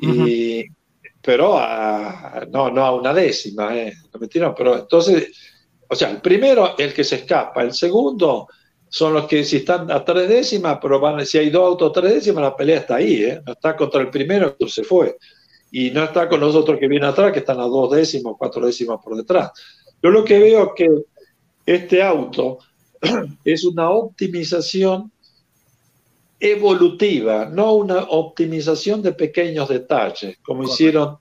Speaker 2: Y, Pero no, no a una décima, ¿eh? lo metieron, pero entonces, o sea, el primero, el que se escapa, el segundo, son los que si están a tres décimas, pero van, si hay dos autos a tres décimas, la pelea está ahí, ¿eh? no está contra el primero, que se fue. Y no está con los otros que vienen atrás, que están a dos décimas, cuatro décimas por detrás. Yo lo que veo es que este auto <clears throat> es una optimización evolutiva, no una optimización de pequeños detalles, como hicieron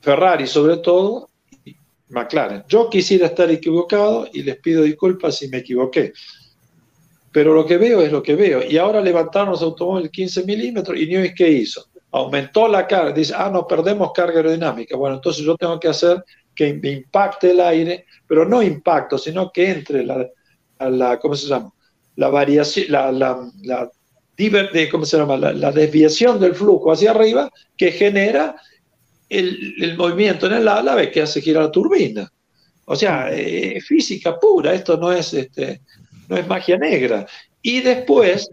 Speaker 2: Ferrari sobre todo y McLaren. Yo quisiera estar equivocado y les pido disculpas si me equivoqué. Pero lo que veo es lo que veo. Y ahora levantaron los automóviles 15 milímetros y Newey, ¿qué hizo? Aumentó la carga. Dice, ah, no, perdemos carga aerodinámica. Bueno, entonces yo tengo que hacer que me impacte el aire, pero no impacto, sino que entre la, la ¿cómo se llama? La variación, la, la, la ¿cómo se llama? La, desviación del flujo hacia arriba que genera el, movimiento en el ala que hace girar la turbina. O sea, física pura, esto no es este, no es magia negra. Y después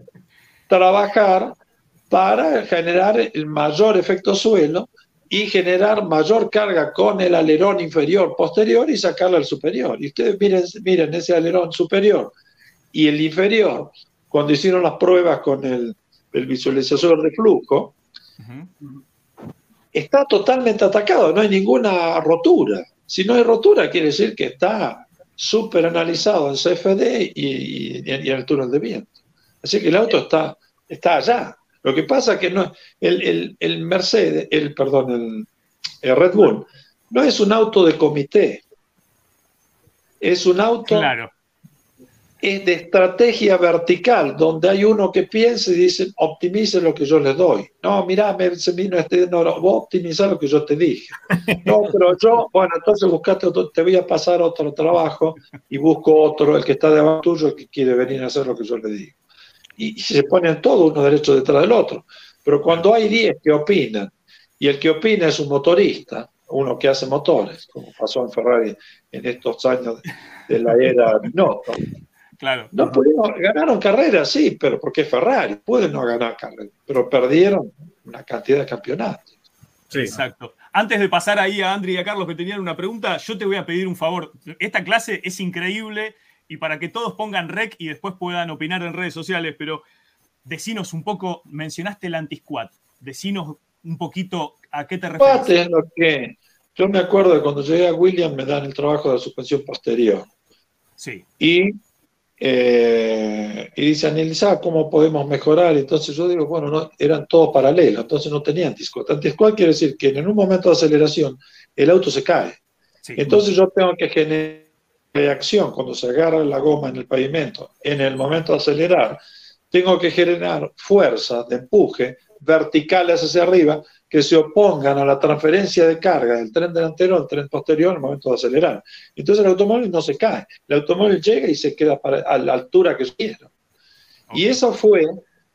Speaker 2: trabajar para generar el mayor efecto suelo y generar mayor carga con el alerón inferior posterior y sacarla al superior. Y ustedes miren, miren ese alerón superior y el inferior, cuando hicieron las pruebas con el, visualizador de flujo, está totalmente atacado, no hay ninguna rotura. Si no hay rotura, quiere decir que está súper analizado en CFD y, en el túnel de viento. Así que el auto está, está allá. Lo que pasa es que no, el, el, Mercedes, el, perdón, el, Red Bull, no es un auto de comité. Es un auto claro es de estrategia vertical, donde hay uno que piensa y dice, optimice lo que yo le doy. No, mira, me, se vino este, no, no, vos optimizar lo que yo te dije. No, pero yo, bueno, entonces buscate otro, te voy a pasar otro trabajo y busco otro, el que está debajo tuyo, el que quiere venir a hacer lo que yo le digo. Y, se ponen todos uno derecho detrás del otro. Pero cuando hay 10 que opinan, y el que opina es un motorista, uno que hace motores, como pasó en Ferrari en estos años de la era no
Speaker 1: Claro.
Speaker 2: No pudieron, ganaron carreras, sí, pero porque Ferrari pueden no ganar carreras, pero perdieron una cantidad de campeonatos.
Speaker 1: Sí. Exacto. Antes de pasar ahí a Andri y a Carlos que tenían una pregunta, yo te voy a pedir un favor. Esta clase es increíble y para que todos pongan rec y después puedan opinar en redes sociales, pero decinos un poco, mencionaste el anti-squat, decinos un poquito a qué te refieres.
Speaker 2: Es lo que, yo me acuerdo de cuando llegué a William me dan el trabajo de la suspensión posterior.
Speaker 1: Sí.
Speaker 2: Y eh, y dice, analizar cómo podemos mejorar. Entonces yo digo, bueno, no, eran todos paralelos, entonces no tenía anti-squat. Anti-squat quiere decir que en un momento de aceleración el auto se cae. entonces yo tengo que generar reacción cuando se agarra la goma en el pavimento. En el momento de acelerar, tengo que generar fuerza de empuje verticales hacia arriba que se opongan a la transferencia de carga del tren delantero al tren posterior el momento de acelerar. Entonces el automóvil no se cae, el automóvil llega y se queda a la altura que quiero. Y eso fue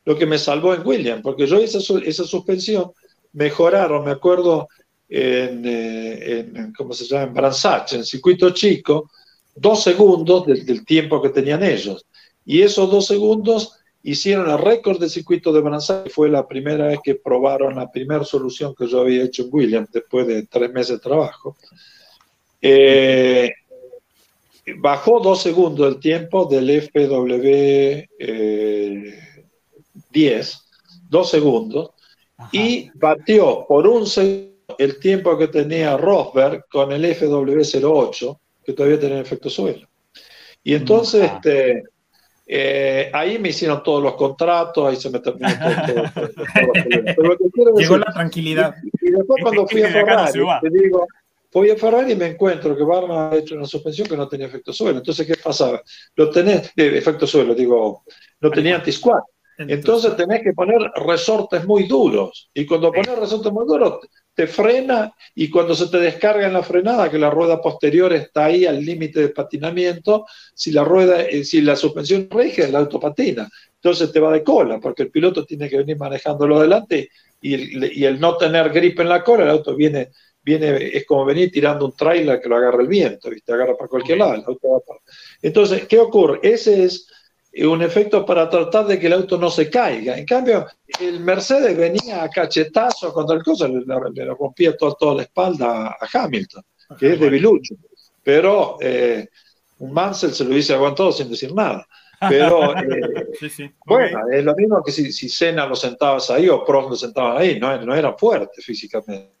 Speaker 2: lo que me salvó en William, porque yo esa, esa suspensión mejoraron, me acuerdo, en, eh, en ¿cómo se llama? En Bransach, en circuito chico, dos segundos del, del tiempo que tenían ellos. Y esos dos segundos hicieron el récord del circuito de que Fue la primera vez que probaron la primera solución que yo había hecho en Williams después de tres meses de trabajo. Eh, bajó dos segundos el tiempo del FW 10, dos segundos, y batió por un segundo el tiempo que tenía Rosberg con el FW08, que todavía tenía efecto suelo. Y entonces, mm, ah. este, eh, ahí me hicieron todos los contratos, ahí se me terminó
Speaker 3: todo. <laughs> Llegó la tranquilidad.
Speaker 2: Y, después cuando fui a <laughs> Ferrari, te digo, fui a Ferrari y me encuentro que Barma ha hecho una suspensión que no tenía efecto suelo. Entonces, ¿qué pasaba? Lo tenés, efecto suelo, digo, no tenía anti-squat. Entonces tenés que poner resortes muy duros. Y cuando pones resortes muy duros, te frena y cuando se te descarga en la frenada, que la rueda posterior está ahí al límite de patinamiento, si la rueda, eh, si la suspensión rige, el auto patina. Entonces te va de cola, porque el piloto tiene que venir manejándolo adelante y el, y el no tener grip en la cola, el auto viene, viene, es como venir tirando un trailer que lo agarra el viento, ¿viste? agarra para cualquier lado. El auto va para... Entonces, ¿qué ocurre? Ese es un efecto para tratar de que el auto no se caiga. En cambio, el Mercedes venía a cachetazo contra el coso, le, le, rompía toda, la espalda a Hamilton, que es debilucho. Pero eh, un Mansell se lo hubiese aguantado sin decir nada. Pero <laughs> eh, bueno, es lo mismo que si, si Senna lo sentabas ahí o Prost lo sentaban ahí, no, no era fuerte físicamente.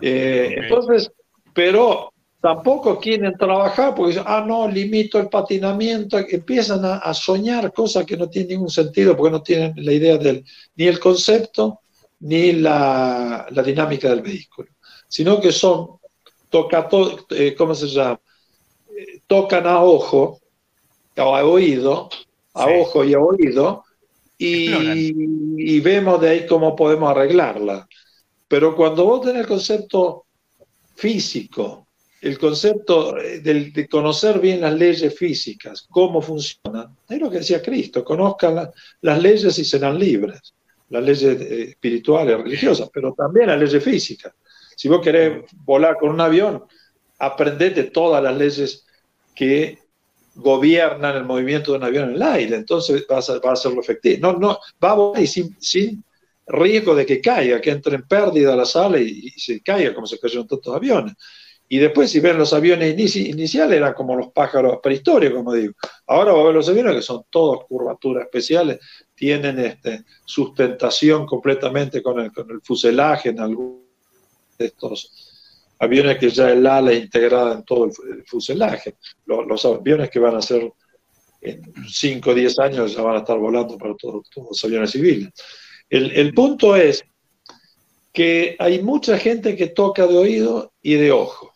Speaker 2: Eh, entonces, pero tampoco quieren trabajar porque dicen, ah, no, limito el patinamiento, empiezan a, soñar cosas que no tienen ningún sentido porque no tienen la idea del, ni el concepto ni la, dinámica del vehículo, sino que son, toca, eh, ¿cómo se llama? Eh, tocan a ojo, o a oído, a ojo y a oído, y, y, vemos de ahí cómo podemos arreglarla. Pero cuando vos tenés el concepto físico, el concepto eh, de, conocer bien las leyes físicas, cómo funcionan, es lo que decía Cristo, conozcan las leyes y serán libres, las leyes eh, espirituales, religiosas, pero también las leyes físicas. Si vos querés volar con un avión, aprendete todas las leyes que gobiernan el movimiento de un avión en el aire, entonces vas a, va a hacerlo efectivo. No, no, va a volar sin, sin riesgo de que caiga, que entre en pérdida a la sala y, y se caiga como se cayeron los aviones. Y después, si ven los aviones iniciales, eran como los pájaros prehistóricos, como digo. Ahora va a ver los aviones que son todos curvaturas especiales, tienen este, sustentación completamente con el, con el fuselaje en algunos de estos aviones que ya el ala integrada en todo el, fuselaje. Los, aviones que van a ser en 5 o 10 años ya van a estar volando para todos, los aviones civiles. El, el punto es que hay mucha gente que toca de oído y de ojo.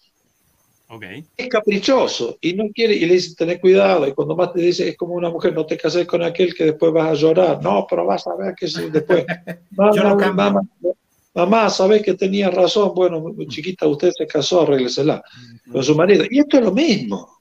Speaker 2: Es caprichoso y no quiere, y le dice, tener cuidado, y cuando más te dice, es como una mujer, no te cases con aquel que después vas a llorar, no, pero vas a ver que si después, <laughs> mamá, mamá, mamá, sabes que tenía razón, bueno, chiquita, usted se casó, arréglesela con su marido. Y esto es lo mismo,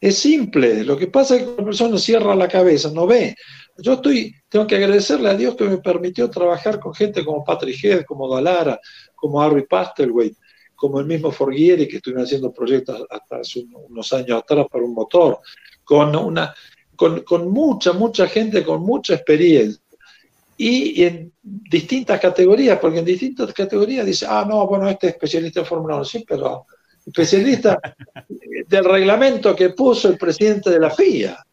Speaker 2: es simple, lo que pasa es que la persona cierra la cabeza, no ve. Yo estoy, tengo que agradecerle a Dios que me permitió trabajar con gente como Patrick Head, como Dalara, como Harry Pastelway, como el mismo Forghieri, que estuvieron haciendo proyectos hasta hace unos años atrás para un motor, con, una, con, con mucha, mucha gente con mucha experiencia. Y, en distintas categorías, porque en distintas categorías dice, ah, no, bueno, este es especialista en Fórmula 1, sí, pero especialista <laughs> del reglamento que puso el presidente de la FIA,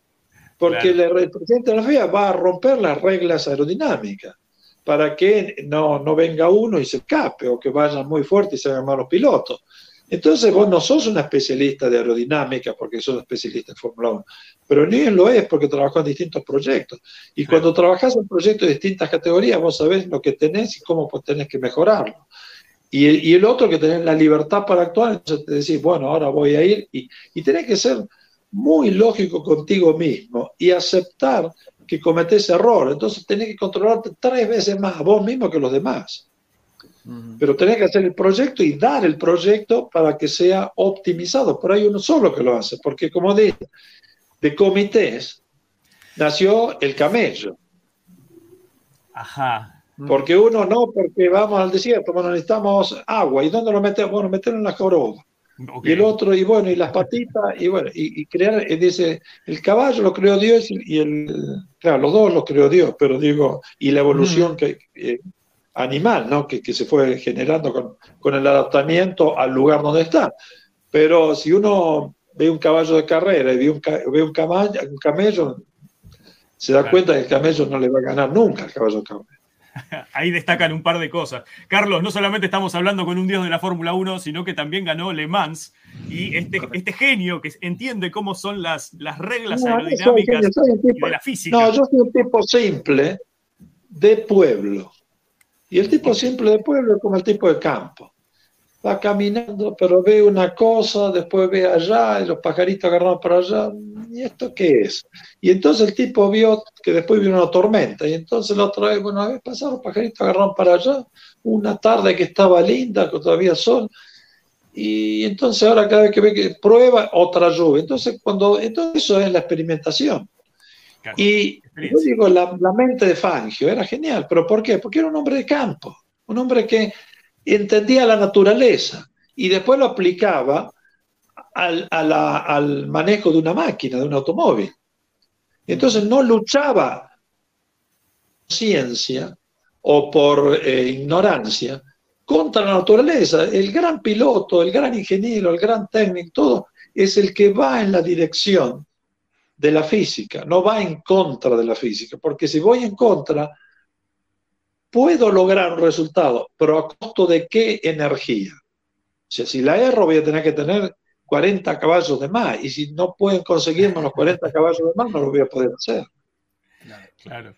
Speaker 2: porque el, el, presidente de la FIA va a romper las reglas aerodinámicas para que no, no venga uno y se escape o que vayan muy fuerte y se hagan malos pilotos. Entonces vos no sos una especialista de aerodinámica porque sos especialista en Fórmula 1, pero ni lo es porque trabajó en distintos proyectos. Y cuando trabajas en proyectos de distintas categorías, vos sabés lo que tenés y cómo tenés que mejorarlo. Y, y el otro que tenés la libertad para actuar, entonces te decís, bueno, ahora voy a ir y, y tenés que ser muy lógico contigo mismo y aceptar que cometés error. Entonces tenés que controlarte tres veces más a vos mismo que los demás. Pero tenés que hacer el proyecto y dar el proyecto para que sea optimizado. Pero hay uno solo que lo hace, porque como dije, de comités nació el camello.
Speaker 1: Ajá.
Speaker 2: Porque uno no, porque vamos al desierto, bueno, necesitamos agua. ¿Y dónde lo metemos? Bueno, meterlo en la joroba. Y el otro, y bueno, y las patitas, y bueno, y, crear, dice, el caballo lo creó Dios y el, claro, los dos lo creó Dios, pero digo, y la evolución que, eh, animal, ¿no? Que, que, se fue generando con, con, el adaptamiento al lugar donde está. Pero si uno ve un caballo de carrera y ve un, ve un, caballo, un camello, se da cuenta que el camello no le va a ganar nunca al caballo de carrera. <laughs>
Speaker 1: Ahí destacan un par de cosas. Carlos, no solamente estamos hablando con un dios de la Fórmula 1, sino que también ganó Le Mans. Y este, este genio que entiende cómo son las, las reglas aerodinámicas de la física.
Speaker 2: No, yo soy un tipo simple de pueblo. Y el tipo simple de pueblo es como el tipo de campo. Va caminando, pero ve una cosa, después ve allá, y los pajaritos agarrados para allá. ¿Y esto qué es? Y entonces el tipo vio que después vino una tormenta, y entonces la otra vez, bueno, a ver, pasaron los pajaritos, agarraron para allá, una tarde que estaba linda, con todavía sol, y entonces ahora cada vez que ve que prueba, otra lluvia. Entonces, cuando, entonces eso es la experimentación. y yo digo, la, la, mente de Fangio era genial, pero ¿por qué? Porque era un hombre de campo, un hombre que entendía la naturaleza y después lo aplicaba al, al manejo de una máquina, de un automóvil. Entonces no luchaba por ciencia o por eh, ignorancia contra la naturaleza. El gran piloto, el gran ingeniero, el gran técnico, todo es el que va en la dirección de la física, no va en contra de la física, porque si voy en contra, puedo lograr un resultado, pero a costo de qué energía. O sea, si la erro voy a tener que tener 40 caballos de más, y si no pueden conseguirme los 40 caballos de más, no lo voy a poder hacer.
Speaker 1: Claro.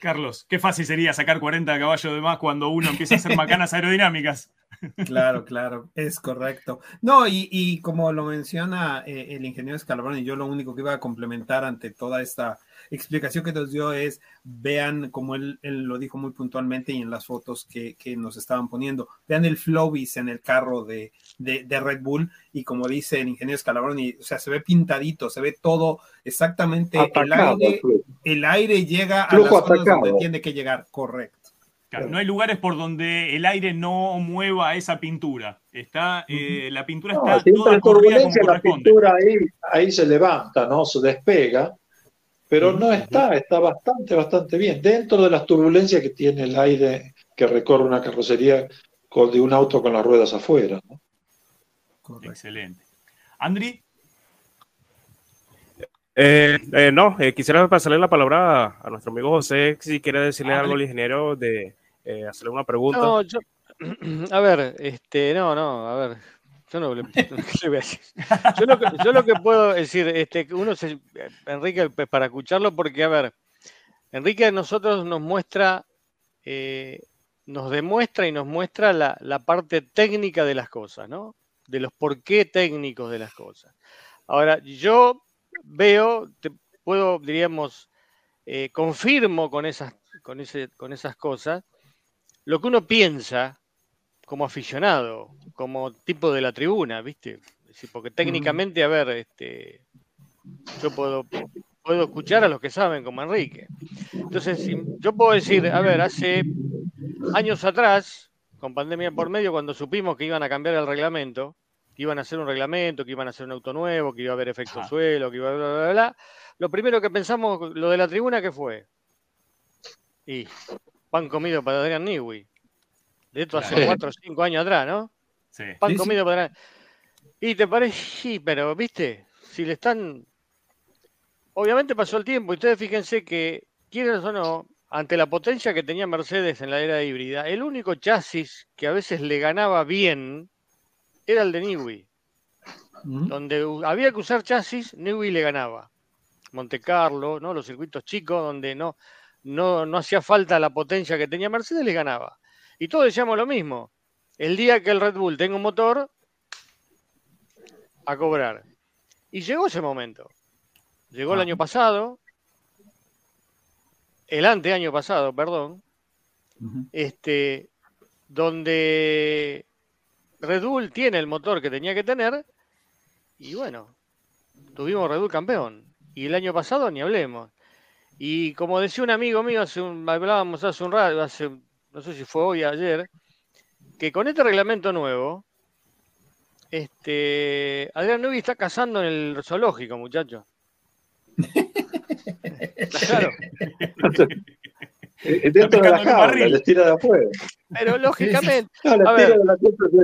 Speaker 1: Carlos, qué fácil sería sacar 40 caballos de más cuando uno empieza a hacer macanas aerodinámicas. <laughs>
Speaker 3: Claro, claro, es correcto. No, y, como lo menciona eh, el ingeniero y yo lo único que iba a complementar ante toda esta explicación que nos dio es, vean, como él, lo dijo muy puntualmente y en las fotos que, nos estaban poniendo, vean el Flowbiz en el carro de, Red Bull y como dice el ingeniero Scalabroni, o sea, se ve pintadito, se ve todo exactamente, el, aire, el aire llega a las zonas donde tiene que llegar, correcto.
Speaker 1: no hay lugares por donde el aire no mueva esa pintura. Está, eh, la pintura está toda corrida como
Speaker 2: La pintura ahí, ahí se levanta, ¿no? Se despega pero no está, está bastante, bastante bien, dentro de las turbulencias que tiene el aire que recorre una carrocería con, de un auto con las ruedas afuera.
Speaker 1: ¿no? Excelente. Andri.
Speaker 5: Eh, eh, no, eh, quisiera pasarle la palabra a, nuestro amigo José, si quiere decirle algo al ingeniero, de hacerle una pregunta.
Speaker 4: No, yo, <clears throat> a ver, este, no, no, a ver, yo <laughs> no le, voy a decir. <laughs> Yo lo, que, puedo decir, este, uno se, Enrique, para escucharlo, porque, a ver, Enrique a nosotros nos muestra, eh, nos demuestra y nos muestra la, parte técnica de las cosas, ¿no? De los por qué técnicos de las cosas. Ahora, yo veo, te puedo, diríamos, eh, confirmo con esas, con, ese, con esas cosas, lo que uno piensa como aficionado, como tipo de la tribuna, ¿viste? porque técnicamente, a ver, este, yo puedo, puedo escuchar a los que saben, como Enrique. Entonces, yo puedo decir, a ver, hace años atrás, con pandemia por medio, cuando supimos que iban a cambiar el reglamento, que iban a hacer un reglamento, que iban a hacer un auto nuevo, que iba a haber efecto suelo, que iba a bla, bla, bla, lo primero que pensamos, lo de la tribuna, ¿qué fue? Y pan comido para Adrián Newey. De esto hace cuatro o cinco años atrás, ¿no? Sí. Pan comido para. Y te parece, sí, pero viste, si le están. Obviamente pasó el tiempo, y ustedes fíjense que, quieren o no, ante la potencia que tenía Mercedes en la era híbrida, el único chasis que a veces le ganaba bien era el de Newey. Mm. Donde había que usar chasis, Newey le ganaba. Monte Carlo, ¿no? Los circuitos chicos donde no, no, no hacía falta la potencia que tenía Mercedes, le ganaba. Y todos decíamos lo mismo. El día que el Red Bull tenga un motor, a cobrar. Y llegó ese momento. Llegó el año pasado, el anteaño pasado, perdón, este, donde Red Bull tiene el motor que tenía que tener, y bueno, tuvimos Red Bull campeón. Y el año pasado ni hablemos. Y como decía un amigo mío, hace un, hablábamos hace un rato, hace no sé si fue hoy o ayer, que con este reglamento nuevo, este, Adrián Nubi está cazando en el zoológico, muchachos.
Speaker 2: claro. <laughs> Dentro de la jaula, les tira de afuera.
Speaker 4: Pero lógicamente. <laughs>
Speaker 2: No, les tira de la,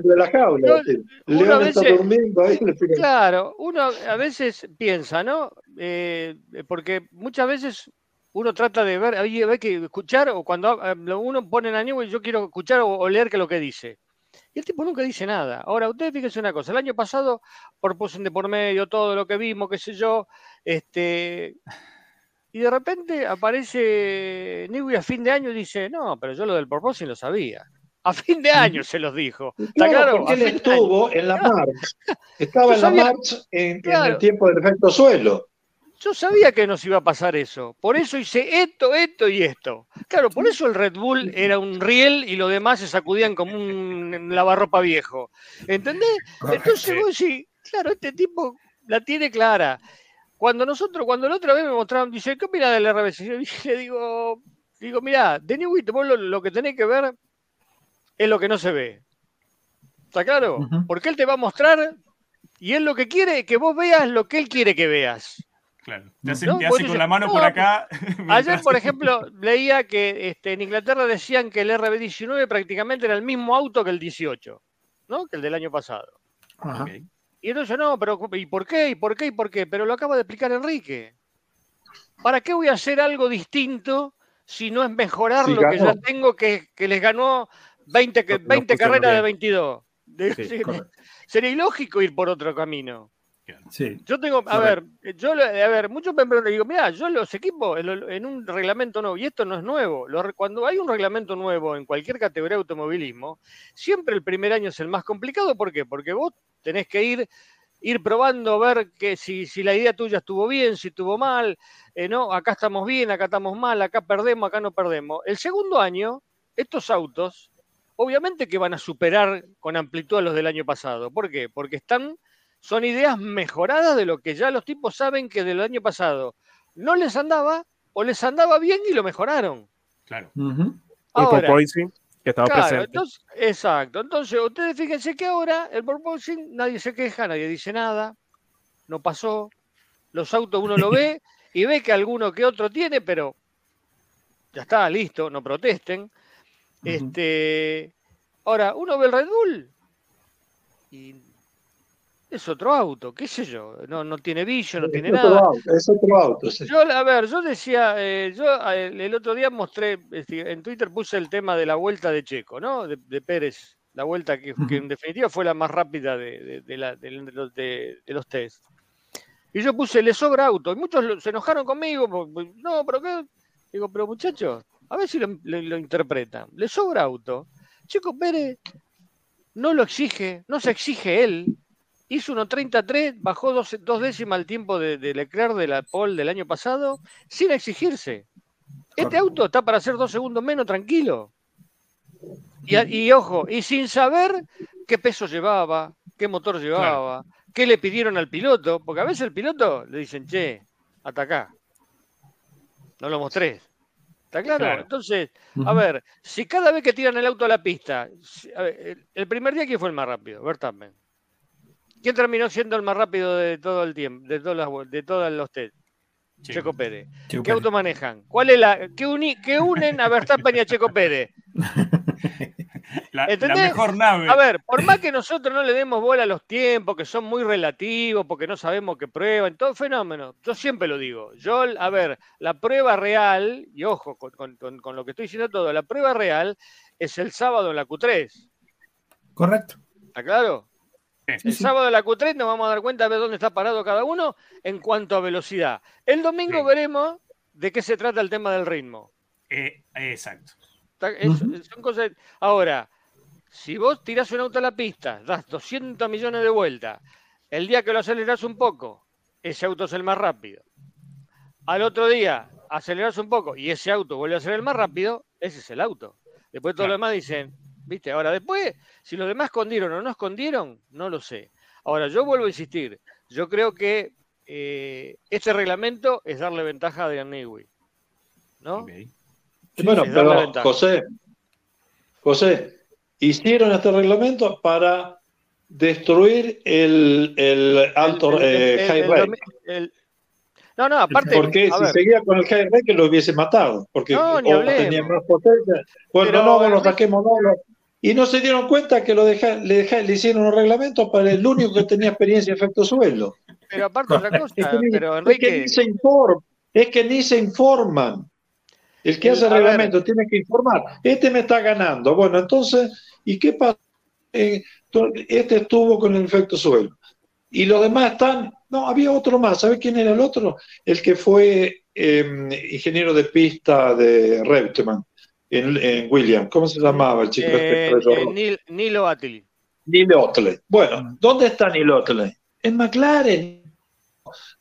Speaker 2: de la jaula. está durmiendo ahí.
Speaker 4: Claro, uno a veces piensa, ¿no? Eh, porque muchas veces uno trata de ver, hay, que escuchar, o cuando eh, uno pone en y yo quiero escuchar o, leer que lo que dice. Y el tipo nunca dice nada. Ahora, ustedes fíjense una cosa, el año pasado, posen de por medio, todo lo que vimos, qué sé yo, este, y de repente aparece Newey a fin de año y dice, no, pero yo lo del porpoising lo sabía. A fin de año se los dijo. ¿Está claro?
Speaker 2: Porque él estuvo en la marcha. Estaba en la marcha en, el tiempo del efecto suelo.
Speaker 4: Yo sabía que nos iba a pasar eso. Por eso hice esto, esto y esto. Claro, por eso el Red Bull era un riel y los demás se sacudían como un lavarropa viejo. ¿Entendés? Entonces vos decís, claro, este tipo la tiene clara. Cuando nosotros, cuando la otra vez me mostraron, dice, ¿qué opina del RBC? Yo le <laughs> digo, digo, mira, de Newit, vos lo, que tenés que ver es lo que no se ve. ¿Está claro? Porque él te va a mostrar y él lo que quiere es que vos veas lo que él quiere que veas.
Speaker 1: Claro, te hace, con la mano por acá. <laughs>
Speaker 4: Ayer, por <laughs> ejemplo, leía que este, en Inglaterra decían que el RB19 prácticamente era el mismo auto que el 18, ¿no? Que el del año pasado. Y entonces, no, pero ¿y por qué? ¿Y por qué? ¿Y por qué? Pero lo acaba de explicar Enrique. ¿Para qué voy a hacer algo distinto si no es mejorar lo que ya tengo que, les ganó 20, 20 carreras de 22? <laughs> sería ilógico ir por otro camino. Sí. Yo tengo, a ver, yo, a ver, muchos me preguntan, digo, mira, yo los equipos en, un reglamento nuevo, y esto no es nuevo, cuando hay un reglamento nuevo en cualquier categoría de automovilismo, siempre el primer año es el más complicado, ¿por qué? Porque vos tenés que ir, ir probando, ver que si, si la idea tuya estuvo bien, si estuvo mal, eh, no, acá estamos bien, acá estamos mal, acá perdemos, acá no perdemos. El segundo año, estos autos, obviamente que van a superar con amplitud a los del año pasado. ¿Por qué? Porque están son ideas mejoradas de lo que ya los tipos saben que del año pasado no les andaba o les andaba bien y lo mejoraron.
Speaker 1: Claro.
Speaker 5: ahora, que estaba presente.
Speaker 4: exacto. Entonces, ustedes fíjense que ahora el porpoising nadie se queja, nadie dice nada, no pasó. Los autos uno lo <laughs> ve y ve que alguno que otro tiene, pero ya está, listo, no protesten. Este, ahora, uno ve el Red Bull y es otro auto, qué sé yo, no, no tiene billo, no tiene nada.
Speaker 2: es otro auto.
Speaker 4: Yo, a ver, yo decía, eh, yo el, otro día mostré, este, en Twitter puse el tema de la vuelta de Checo, ¿no? De, Pérez, la vuelta que, en definitiva fue la más rápida de, la, los, de, los test. Y yo puse, le sobra auto, y muchos se enojaron conmigo, no, pero qué, digo, pero muchachos, a ver si lo, lo interpretan, le sobra auto. Checo Pérez no lo exige, no se exige él, hizo 1.33, bajó dos, dos, décimas el tiempo de, Leclerc de la pole del año pasado, sin exigirse. Este auto está para hacer dos segundos menos tranquilo. Y, ojo, y sin saber qué peso llevaba, qué motor llevaba, qué le pidieron al piloto, porque a veces el piloto le dicen, che, hasta acá. No lo mostré. ¿Está claro? Entonces, a ver, si cada vez que tiran el auto a la pista, el primer día, ¿quién fue el más rápido? Verstappen. ¿Quién terminó siendo el más rápido de todo el tiempo, de todas las de todos los test? Checo Pérez. ¿Qué auto manejan? ¿Cuál es la qué, unen a Verstappen y a Checo Pérez?
Speaker 1: La, mejor nave.
Speaker 4: A ver, por más que nosotros no le demos bola a los tiempos, que son muy relativos, porque no sabemos qué prueban, todo fenómeno. Yo siempre lo digo. Yo, a ver, la prueba real, y ojo con, con lo que estoy diciendo todo, la prueba real es el sábado en la Q3.
Speaker 3: Correcto.
Speaker 4: ¿Está claro? El sábado de la Q3 nos vamos a dar cuenta de dónde está parado cada uno en cuanto a velocidad. El domingo veremos de qué se trata el tema del ritmo.
Speaker 1: Eh, exacto.
Speaker 4: Ahora, si vos tirás un auto a la pista, das 200 millones de vueltas, el día que lo aceleras un poco, ese auto es el más rápido. Al otro día, aceleras un poco y ese auto vuelve a ser el más rápido, ese es el auto. Después todo lo demás dicen, ¿Viste? Ahora, después, si los demás escondieron o no escondieron, no lo sé. Ahora, yo vuelvo a insistir. Yo creo que eh, este reglamento es darle ventaja a Adrian Newey. ¿No?
Speaker 2: bueno, pero José, José, hicieron este reglamento para destruir el, el alto eh, high
Speaker 4: no, no, aparte.
Speaker 2: Porque si seguía con el high que lo hubiese matado. Porque
Speaker 4: no,
Speaker 2: tenía más potencia. Bueno, no, lo saquemos, no, y no se dieron cuenta que lo deja, le, le, hicieron un reglamento para el único que tenía experiencia de efecto suelo.
Speaker 4: Pero aparte otra cosa, es que, pero Enrique...
Speaker 2: es que ni se informan, es que ni se informan. El que hace el reglamento tiene que informar. Este me está ganando. Bueno, entonces, ¿y qué pasa? Eh, este estuvo con el efecto suelo. Y los demás están. No, había otro más. ¿Sabe quién era el otro? El que fue em, ingeniero de pista de Reutemann en, Williams. ¿Cómo se llamaba el chico?
Speaker 4: este eh, Nilo Attili.
Speaker 2: Nilo Otley. Bueno, ¿dónde está Nilo Otley? En McLaren.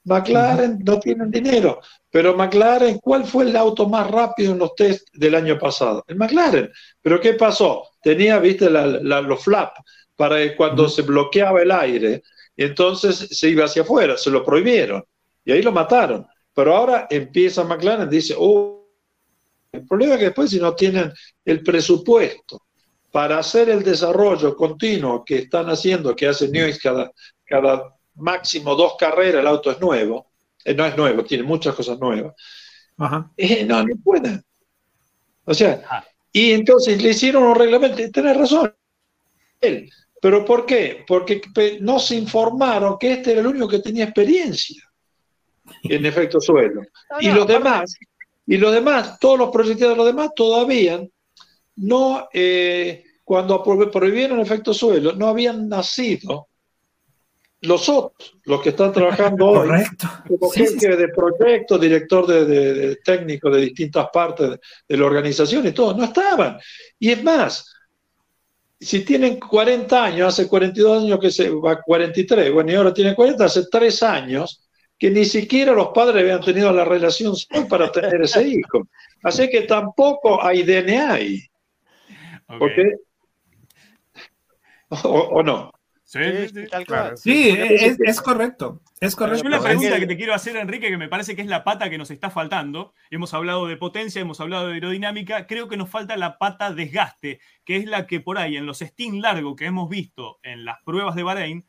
Speaker 2: McLaren no tienen dinero, pero McLaren, ¿cuál fue el auto más rápido en los test del año pasado? El McLaren. ¿Pero qué pasó? Tenía, viste, los flaps para cuando se bloqueaba el aire, entonces se iba hacia afuera, se lo prohibieron y ahí lo mataron. Pero ahora empieza McLaren, dice, oh, el problema es que después si no tienen el presupuesto para hacer el desarrollo continuo que están haciendo, que hace cada, cada máximo dos carreras, el auto es nuevo, eh, no es nuevo, tiene muchas cosas nuevas. Eh, no, no pueden. O sea, ah. y entonces le hicieron un reglamento, y tenés razón, él. ¿Pero por qué? Porque no se informaron que este era el único que tenía experiencia en efecto suelo. y los demás, y los demás, todos los proyectos de los demás todavía no, eh, cuando prohibieron efecto suelo, no habían nacido los otros, los que están trabajando <laughs> hoy, como jefe de proyecto, director de, técnico de distintas partes de, la organización y todo, no estaban. Y es más, si tienen 40 años, hace 42 años que se va 43, bueno, y ahora tienen 40, hace 3 años que ni siquiera los padres habían tenido la relación para tener ese <laughs> hijo. Así que tampoco hay DNA ahí. Okay. o no?
Speaker 3: Sí, es, correcto. Es correcto.
Speaker 1: una pregunta que te quiero hacer, Enrique, que me parece que es la pata que nos está faltando. Hemos hablado de potencia, hemos hablado de aerodinámica. Creo que nos falta la pata desgaste, que es la que por ahí en los Steam largo que hemos visto en las pruebas de Bahrein,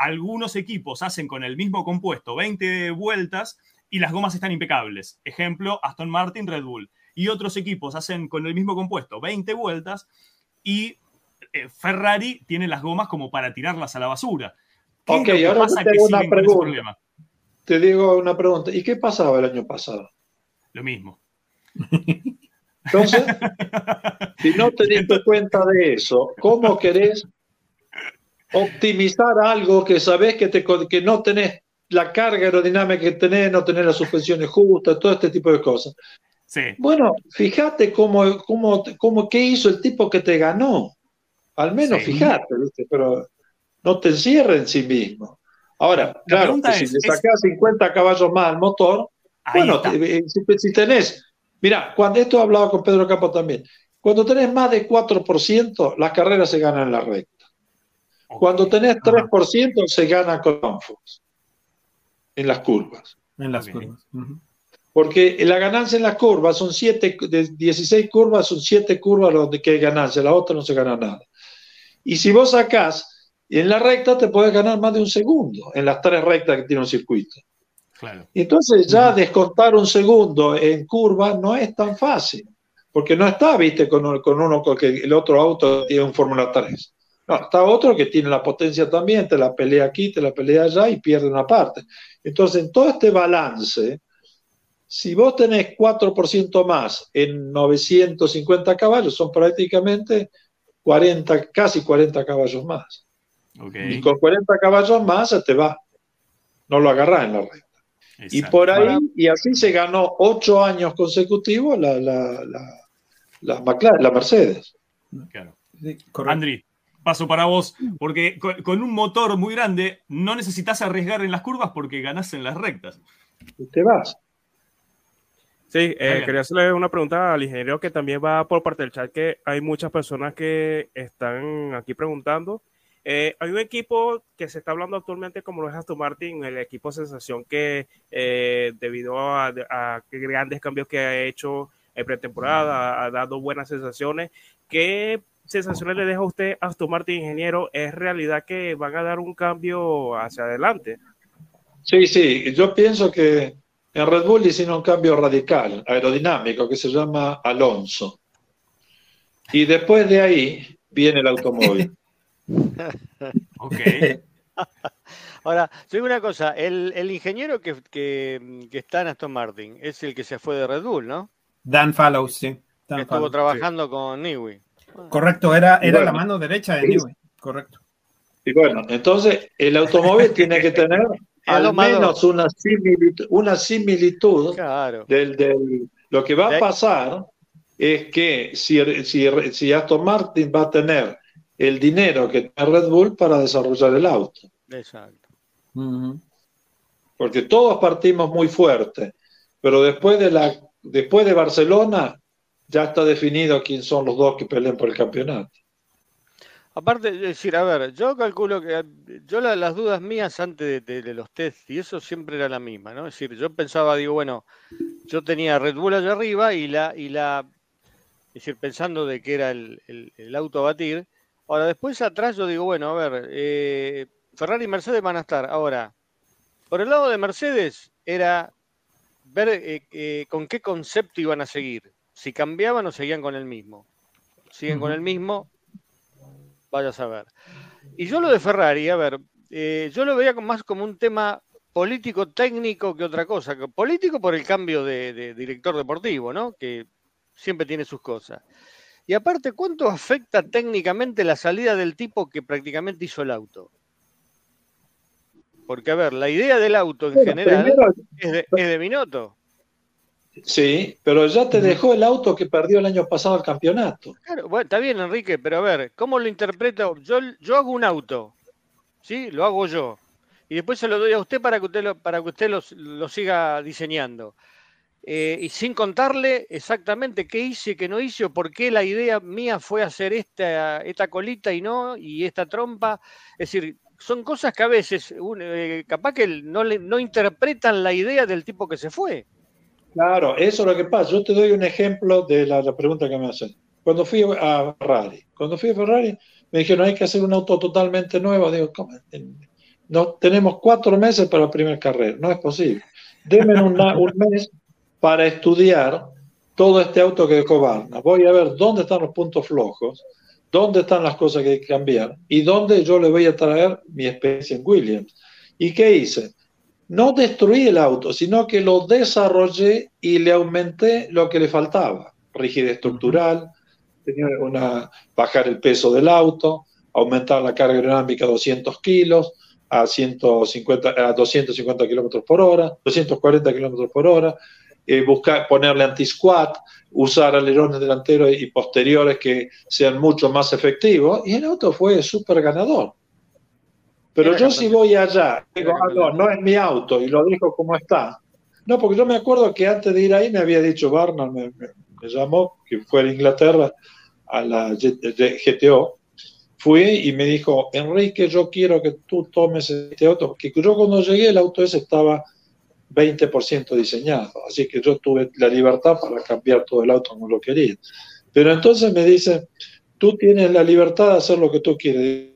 Speaker 1: algunos equipos hacen con el mismo compuesto 20 vueltas y las gomas están impecables. Ejemplo, Aston Martin, Red Bull. Y otros equipos hacen con el mismo compuesto 20 vueltas y eh, Ferrari tiene las gomas como para tirarlas a la basura.
Speaker 2: Ok, ahora te tengo una pregunta. Te digo una pregunta. ¿Y qué pasaba el año pasado?
Speaker 1: Lo mismo.
Speaker 2: Entonces, <laughs> si no te diste cuenta de eso, ¿cómo querés optimizar algo que sabés que, te, que no tenés la carga aerodinámica que tenés, no tenés las suspensiones justas, todo este tipo de cosas? Sí. Bueno, fíjate cómo, cómo, cómo, qué hizo el tipo que te ganó. Al menos fíjate, pero no te encierre en sí mismo. Ahora, claro, si le sacas 50 caballos más al motor, bueno, eh, si, tenés, mira, cuando esto he hablado con Pedro Campo también, cuando tenés más de 4%, las carreras se ganan en la recta. Cuando tenés 3%, se gana con en las curvas.
Speaker 3: En las curvas.
Speaker 2: Porque la ganancia en las curvas son 7, de 16 curvas, son 7 curvas donde que hay ganancia, la otra no se gana nada. Y si vos sacás, en la recta te puedes ganar más de un segundo, en las tres rectas que tiene un circuito. Claro. entonces ya descontar un segundo en curva no es tan fácil, porque no está, viste, con, con uno que el otro auto tiene un Fórmula 3. No, está otro que tiene la potencia también, te la pelea aquí, te la pelea allá y pierde una parte. Entonces, en todo este balance, si vos tenés 4% más en 950 caballos, son prácticamente 40, casi 40 caballos más. Y con 40 caballos más se te va. No lo agarras en la recta. Y por ahí, y así se ganó ocho años consecutivos la, la, la, la, Mercedes.
Speaker 1: Claro. Andri, paso para vos, porque con, un motor muy grande no necesitas arriesgar en las curvas porque ganás en las rectas.
Speaker 2: Y te vas.
Speaker 5: Sí, eh, quería hacerle una pregunta al ingeniero que también va por parte del chat, que hay muchas personas que están aquí preguntando. Eh, hay un equipo que se está hablando actualmente como lo es Aston Martin, el equipo sensación que eh, debido a, grandes cambios que ha hecho en pretemporada, ha, dado buenas sensaciones. ¿Qué sensaciones le deja a usted Aston Martin, ingeniero? ¿Es realidad que van a dar un cambio hacia adelante?
Speaker 2: Sí, sí, yo pienso que en Red Bull hicieron un cambio radical, aerodinámico, que se llama Alonso. Y después de ahí viene el automóvil. <laughs>
Speaker 4: ok. <laughs> Ahora, digo una cosa, el, ingeniero que, que, está en Aston Martin es el que se fue de Red Bull, ¿no?
Speaker 3: Dan Fallows, sí.
Speaker 4: que estuvo trabajando con Newey.
Speaker 3: Correcto, era, era la mano derecha de Newey, correcto.
Speaker 2: Y bueno, entonces el automóvil tiene que tener <laughs> al menos una similitud, una similitud del, del, lo que va a pasar es que si, si, Aston Martin va a tener el dinero que tiene Red Bull para desarrollar el auto.
Speaker 4: Exacto.
Speaker 2: Porque todos partimos muy fuerte, pero después de, la, después de Barcelona ya está definido quién son los dos que pelean por el campeonato.
Speaker 4: Aparte, decir, a ver, yo calculo que yo las dudas mías antes de, los test y eso siempre era la misma, ¿no? Es decir, yo pensaba, digo, bueno, yo tenía Red Bull allá arriba y la, y la, es decir, pensando de que era el, auto a batir. Ahora, después atrás yo digo, bueno, a ver, eh, Ferrari y Mercedes van a estar. Ahora, por el lado de Mercedes era ver eh, eh, con qué concepto iban a seguir. Si cambiaban o seguían con el mismo. Siguen con el mismo, vaya a saber. Y yo lo de Ferrari, a ver, eh, yo lo veía más como un tema político técnico que otra cosa. Político por el cambio de, director deportivo, ¿no? Que siempre tiene sus cosas. Y aparte, ¿cuánto afecta técnicamente la salida del tipo que prácticamente hizo el auto? Porque, a ver, la idea del auto en general es, de, es de Binotto.
Speaker 2: Sí, pero ya te dejó el auto que perdió el año pasado el campeonato.
Speaker 4: Claro, bueno, está bien, Enrique, pero a ver, ¿cómo lo interpreto? Yo, yo hago un auto, ¿sí? Lo hago yo. Y después se lo doy a usted para que usted lo, para que usted lo, siga diseñando. Eh, y sin contarle exactamente qué hice, qué no hice, o por qué la idea mía fue hacer esta, esta colita y no, y esta trompa. Es decir, son cosas que a veces, eh, capaz que no, le, no interpretan la idea del tipo que se fue.
Speaker 2: Claro, eso es lo que pasa. Yo te doy un ejemplo de la, pregunta que me hacen. Cuando fui a Ferrari, cuando fui a Ferrari, me dijeron hay que hacer un auto totalmente nuevo. Digo, ¿cómo? No, tenemos cuatro meses para la primera carrera, no es posible. Denme un mes para estudiar todo este auto que dejó Barna. Voy a ver dónde están los puntos flojos, dónde están las cosas que hay que cambiar y dónde yo le voy a traer mi experiencia en Williams. ¿Y qué hice? No destruí el auto, sino que lo desarrollé y le aumenté lo que le faltaba. Rigidez estructural, tenía una, bajar el peso del auto, aumentar la carga aerodinámica a 200 kilos, a, 150, a 250 kilómetros por hora, 240 kilómetros por hora, eh, buscar, ponerle anti-squat, usar alerones delanteros y posteriores que sean mucho más efectivos, y el auto fue súper ganador. Pero yo si voy allá, digo, ah, no, no es mi auto y lo dijo como está. No, porque yo me acuerdo que antes de ir ahí me había dicho Barnard, me, llamó, que fue a Inglaterra, a la GTO. Fui y me dijo, Enrique, yo quiero que tú tomes este auto, porque yo cuando llegué el auto ese estaba 20% diseñado, así que yo tuve la libertad para cambiar todo el auto como lo quería. Pero entonces me dice, tú tienes la libertad de hacer lo que tú quieres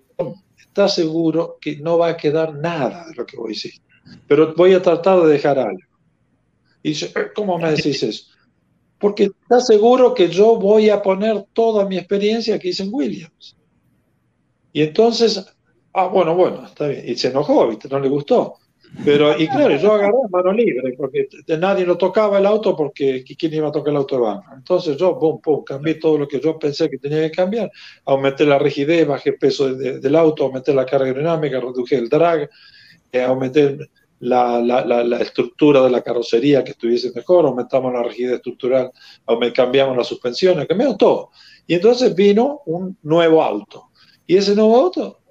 Speaker 2: está seguro que no va a quedar nada de lo que voy a decir. Pero voy a tratar de dejar algo. Y dice, eh, ¿cómo me decís <laughs> eso? Porque está seguro que yo voy a poner toda mi experiencia que hice en Williams. Y entonces, ah, bueno, bueno, está bien. Y se enojó, ¿viste? No le gustó. Pero, y claro, yo agarré mano libre, porque nadie lo tocaba el auto, porque ¿quién iba a tocar el auto de banco? Entonces yo, pum, pum, cambié todo lo que yo pensé que tenía que cambiar, aumenté la rigidez, bajé el peso del auto, aumenté la carga aerodinámica, reduje el drag, eh, aumenté la, la, la, estructura de la carrocería que estuviese mejor, aumentamos la rigidez estructural, cambiamos las suspensiones, cambiamos todo. Y entonces vino un nuevo auto. Y ese nuevo auto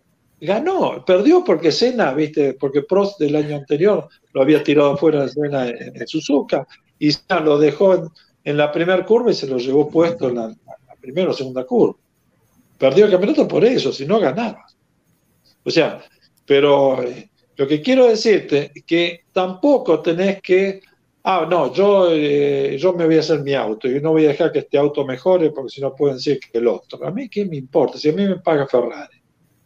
Speaker 2: ganó, perdió porque Senna, viste, porque Prost del año anterior lo había tirado fuera de Senna en, Suzuka y Senna lo dejó en, la primera curva y se lo llevó puesto en la, primera o segunda curva. Perdió el campeonato por eso, si no ganaba. O sea, pero eh, lo que quiero decirte es que tampoco tenés que, ah, no, yo, eh, yo me voy a hacer mi auto y no voy a dejar que este auto mejore porque si no pueden decir que el otro. A mí, ¿qué me importa? Si a mí me paga Ferrari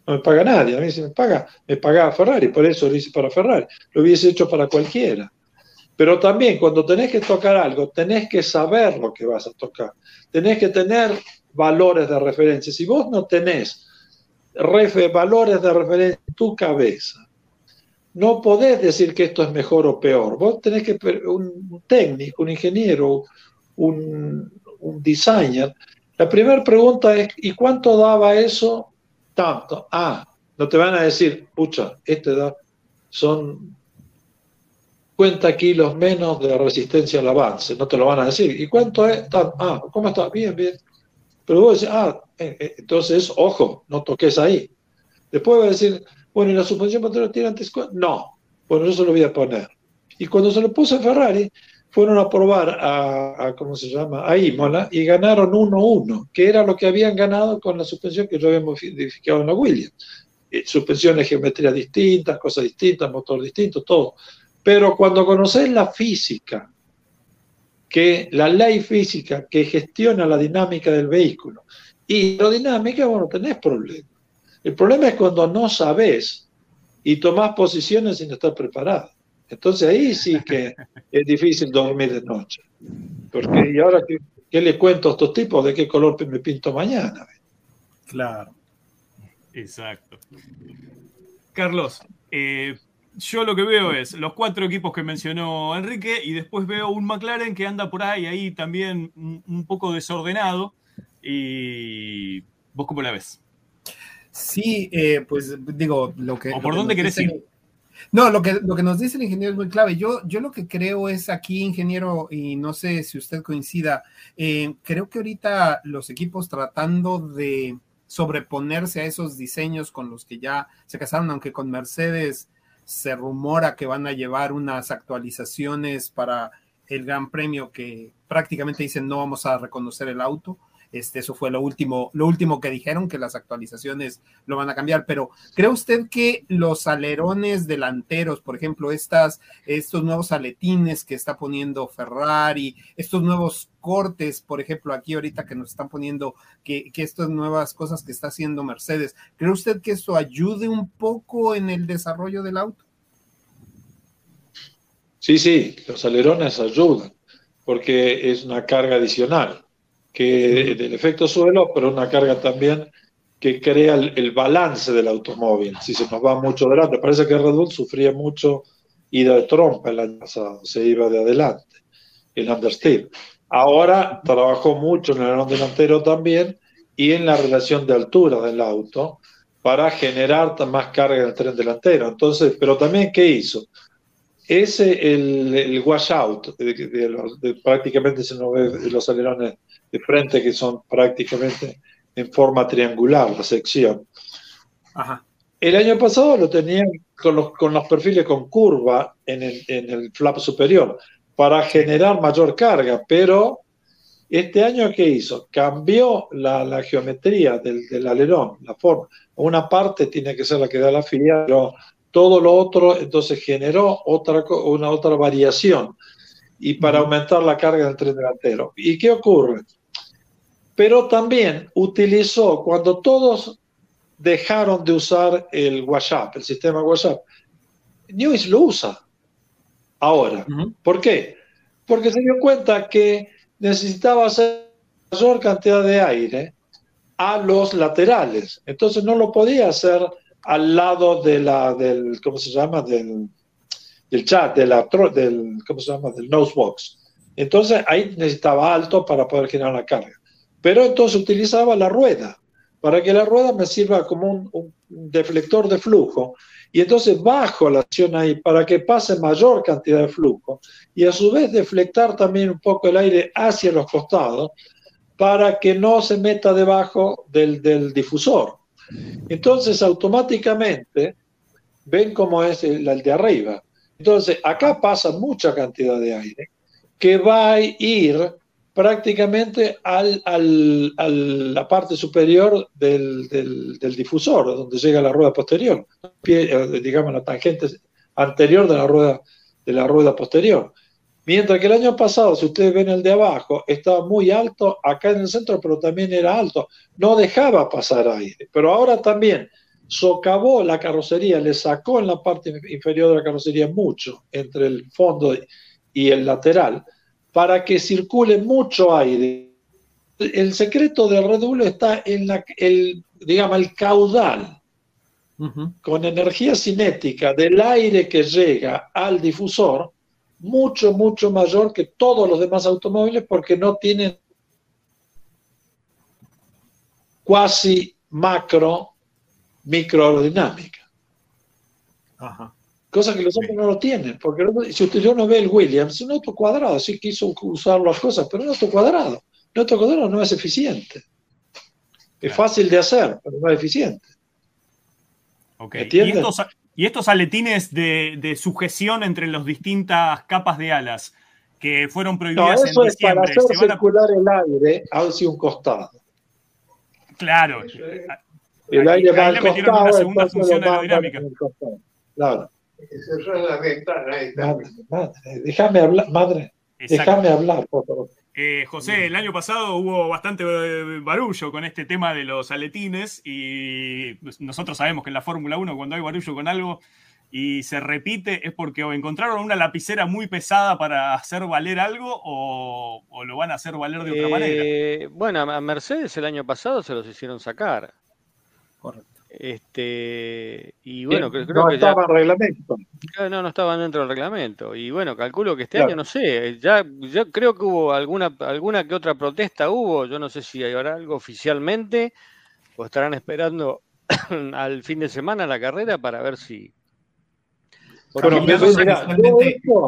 Speaker 2: no me paga nadie. A mí si me paga, me pagaba Ferrari, por eso lo hice para Ferrari. Lo hubiese hecho para cualquiera. Pero también cuando tenés que tocar algo, tenés que saber lo que vas a tocar. Tenés que tener valores de referencia. Si vos no tenés valores de referencia en tu cabeza, no podés decir que esto es mejor o peor. Vos tenés que, un técnico, un ingeniero, un, un designer, la primera pregunta es, ¿y cuánto daba eso tanto. Ah, no te van a decir, pucha, este da, son 50 kilos menos de resistencia al avance, no te lo van a decir. ¿Y cuánto es? Ah, ¿cómo está? Bien, bien. Pero vos decís, ah, eh, eh, entonces, ojo, no toques ahí. Después va a decir, bueno, ¿y la suspensión motora tiene antes? No, bueno, yo se lo voy a poner. Y cuando se lo puso a Ferrari, fueron a probar a, ¿cómo se llama? A Imola y ganaron 1-1, que era lo que habían ganado con la suspensión que yo había modificado en la Williams. Eh, suspensiones, geometría distintas, cosas distintas, motor distinto, todo. Pero cuando conoces la física, que la ley física que gestiona la dinámica del vehículo, y aerodinámica, bueno, tenés problema. El problema es cuando no sabes y tomás posiciones sin estar preparado. Entonces ahí sí que es difícil dormir de noche. Porque, ¿y ahora qué, qué le cuento a estos tipos? ¿De qué color me pinto mañana?
Speaker 3: Claro.
Speaker 1: Exacto. Carlos, eh, yo lo que veo es los cuatro equipos que mencionó Enrique y después veo un McLaren que anda por ahí, ahí también un, poco desordenado. ¿Y vos cómo la ves?
Speaker 3: Sí, eh, pues digo, lo que...
Speaker 1: ¿O por dónde querés ir?
Speaker 3: No, lo que, lo que nos dice el ingeniero es muy clave. Yo, yo lo que creo es aquí, ingeniero, y no sé si usted coincida, eh, creo que ahorita los equipos tratando de sobreponerse a esos diseños con los que ya se casaron, aunque con Mercedes se rumora que van a llevar unas actualizaciones para el Gran Premio que prácticamente dicen no vamos a reconocer el auto. Este, eso fue lo último, lo último que dijeron, que las actualizaciones lo van a cambiar. Pero, ¿cree usted que los alerones delanteros, por ejemplo, estas, estos nuevos aletines que está poniendo Ferrari, estos nuevos cortes, por ejemplo, aquí ahorita que nos están poniendo, que, que estas nuevas cosas que está haciendo Mercedes, ¿cree usted que esto ayude un poco en el desarrollo del auto?
Speaker 2: Sí, sí, los alerones ayudan, porque es una carga adicional del efecto suelo, pero una carga también que crea el, balance del automóvil. Si se nos va mucho adelante, parece que Red Bull sufría mucho ida de trompa el año pasado, se iba de adelante, el understeer. Ahora trabajó mucho en el alerón delantero también y en la relación de altura del auto para generar más carga en el tren delantero. Entonces, pero también, ¿qué hizo? Ese, el, el washout, de, prácticamente se nos ve los alerones de frente que son prácticamente en forma triangular la sección. El año pasado lo tenían con los, con los perfiles con curva en el, en el, flap superior para generar mayor carga, pero este año ¿qué hizo? Cambió la, la geometría del, del, alerón, la forma. Una parte tiene que ser la que da la fila, pero todo lo otro entonces generó otra, una otra variación y para aumentar la carga del tren delantero. ¿Y qué ocurre? Pero también utilizó cuando todos dejaron de usar el WhatsApp, el sistema WhatsApp. News lo usa ahora. ¿Por qué? Porque se dio cuenta que necesitaba hacer mayor cantidad de aire a los laterales. Entonces no lo podía hacer al lado de la, del, ¿cómo se llama? Del, del chat, de la, del, ¿cómo se llama? Del nosebox. Entonces ahí necesitaba alto para poder generar la carga. Pero entonces utilizaba la rueda, para que la rueda me sirva como un, deflector de flujo. Y entonces bajo la acción ahí para que pase mayor cantidad de flujo y a su vez deflectar también un poco el aire hacia los costados para que no se meta debajo del, del difusor. Entonces automáticamente ven cómo es el, el de arriba. Entonces acá pasa mucha cantidad de aire que va a ir prácticamente al, a la parte superior del, del, difusor, donde llega la rueda posterior, eh, digamos la tangente anterior de la rueda, de la rueda posterior. Mientras que el año pasado, si ustedes ven el de abajo, estaba muy alto acá en el centro, pero también era alto. No dejaba pasar aire. Pero ahora también socavó la carrocería, le sacó en la parte inferior de la carrocería mucho entre el fondo y el lateral para que circule mucho aire. El secreto del Red Bull está en la, el, digamos, el caudal, con energía cinética del aire que llega al difusor, mucho, mucho mayor que todos los demás automóviles porque no tienen cuasi macro microaerodinámica. Cosa que los otros no lo tienen, porque si usted yo no ve el Williams, un auto cuadrado, sí quiso usar las cosas, pero un auto cuadrado. Un auto cuadrado no es eficiente. Es fácil de hacer, pero no es eficiente.
Speaker 1: Okay. ¿Y, estos, y estos, aletines de, de, sujeción entre las distintas capas de alas que fueron prohibidas
Speaker 2: no, eso es para hacer circular el aire hacia un costado.
Speaker 1: Claro.
Speaker 2: El aire va al costado,
Speaker 1: una segunda función aerodinámica.
Speaker 2: Claro. Madre, madre, déjame hablar, madre. Déjame hablar, por favor.
Speaker 1: Eh, José, el año pasado hubo bastante eh, barullo con este tema de los aletines y pues, nosotros sabemos que en la Fórmula 1 cuando hay barullo con algo y se repite es porque o encontraron una lapicera muy pesada para hacer valer algo o, lo van a hacer valer de otra manera.
Speaker 4: Eh, bueno, a Mercedes el año pasado se los hicieron sacar. Correcto. Este, y bueno, creo,
Speaker 2: no
Speaker 4: que
Speaker 2: estaba en reglamento.
Speaker 4: No, no estaban dentro del reglamento. Y bueno, calculo que este año, no sé, ya, ya creo que hubo alguna, alguna que otra protesta hubo, yo no sé si habrá algo oficialmente o estarán esperando <coughs> al fin de semana la carrera para ver si...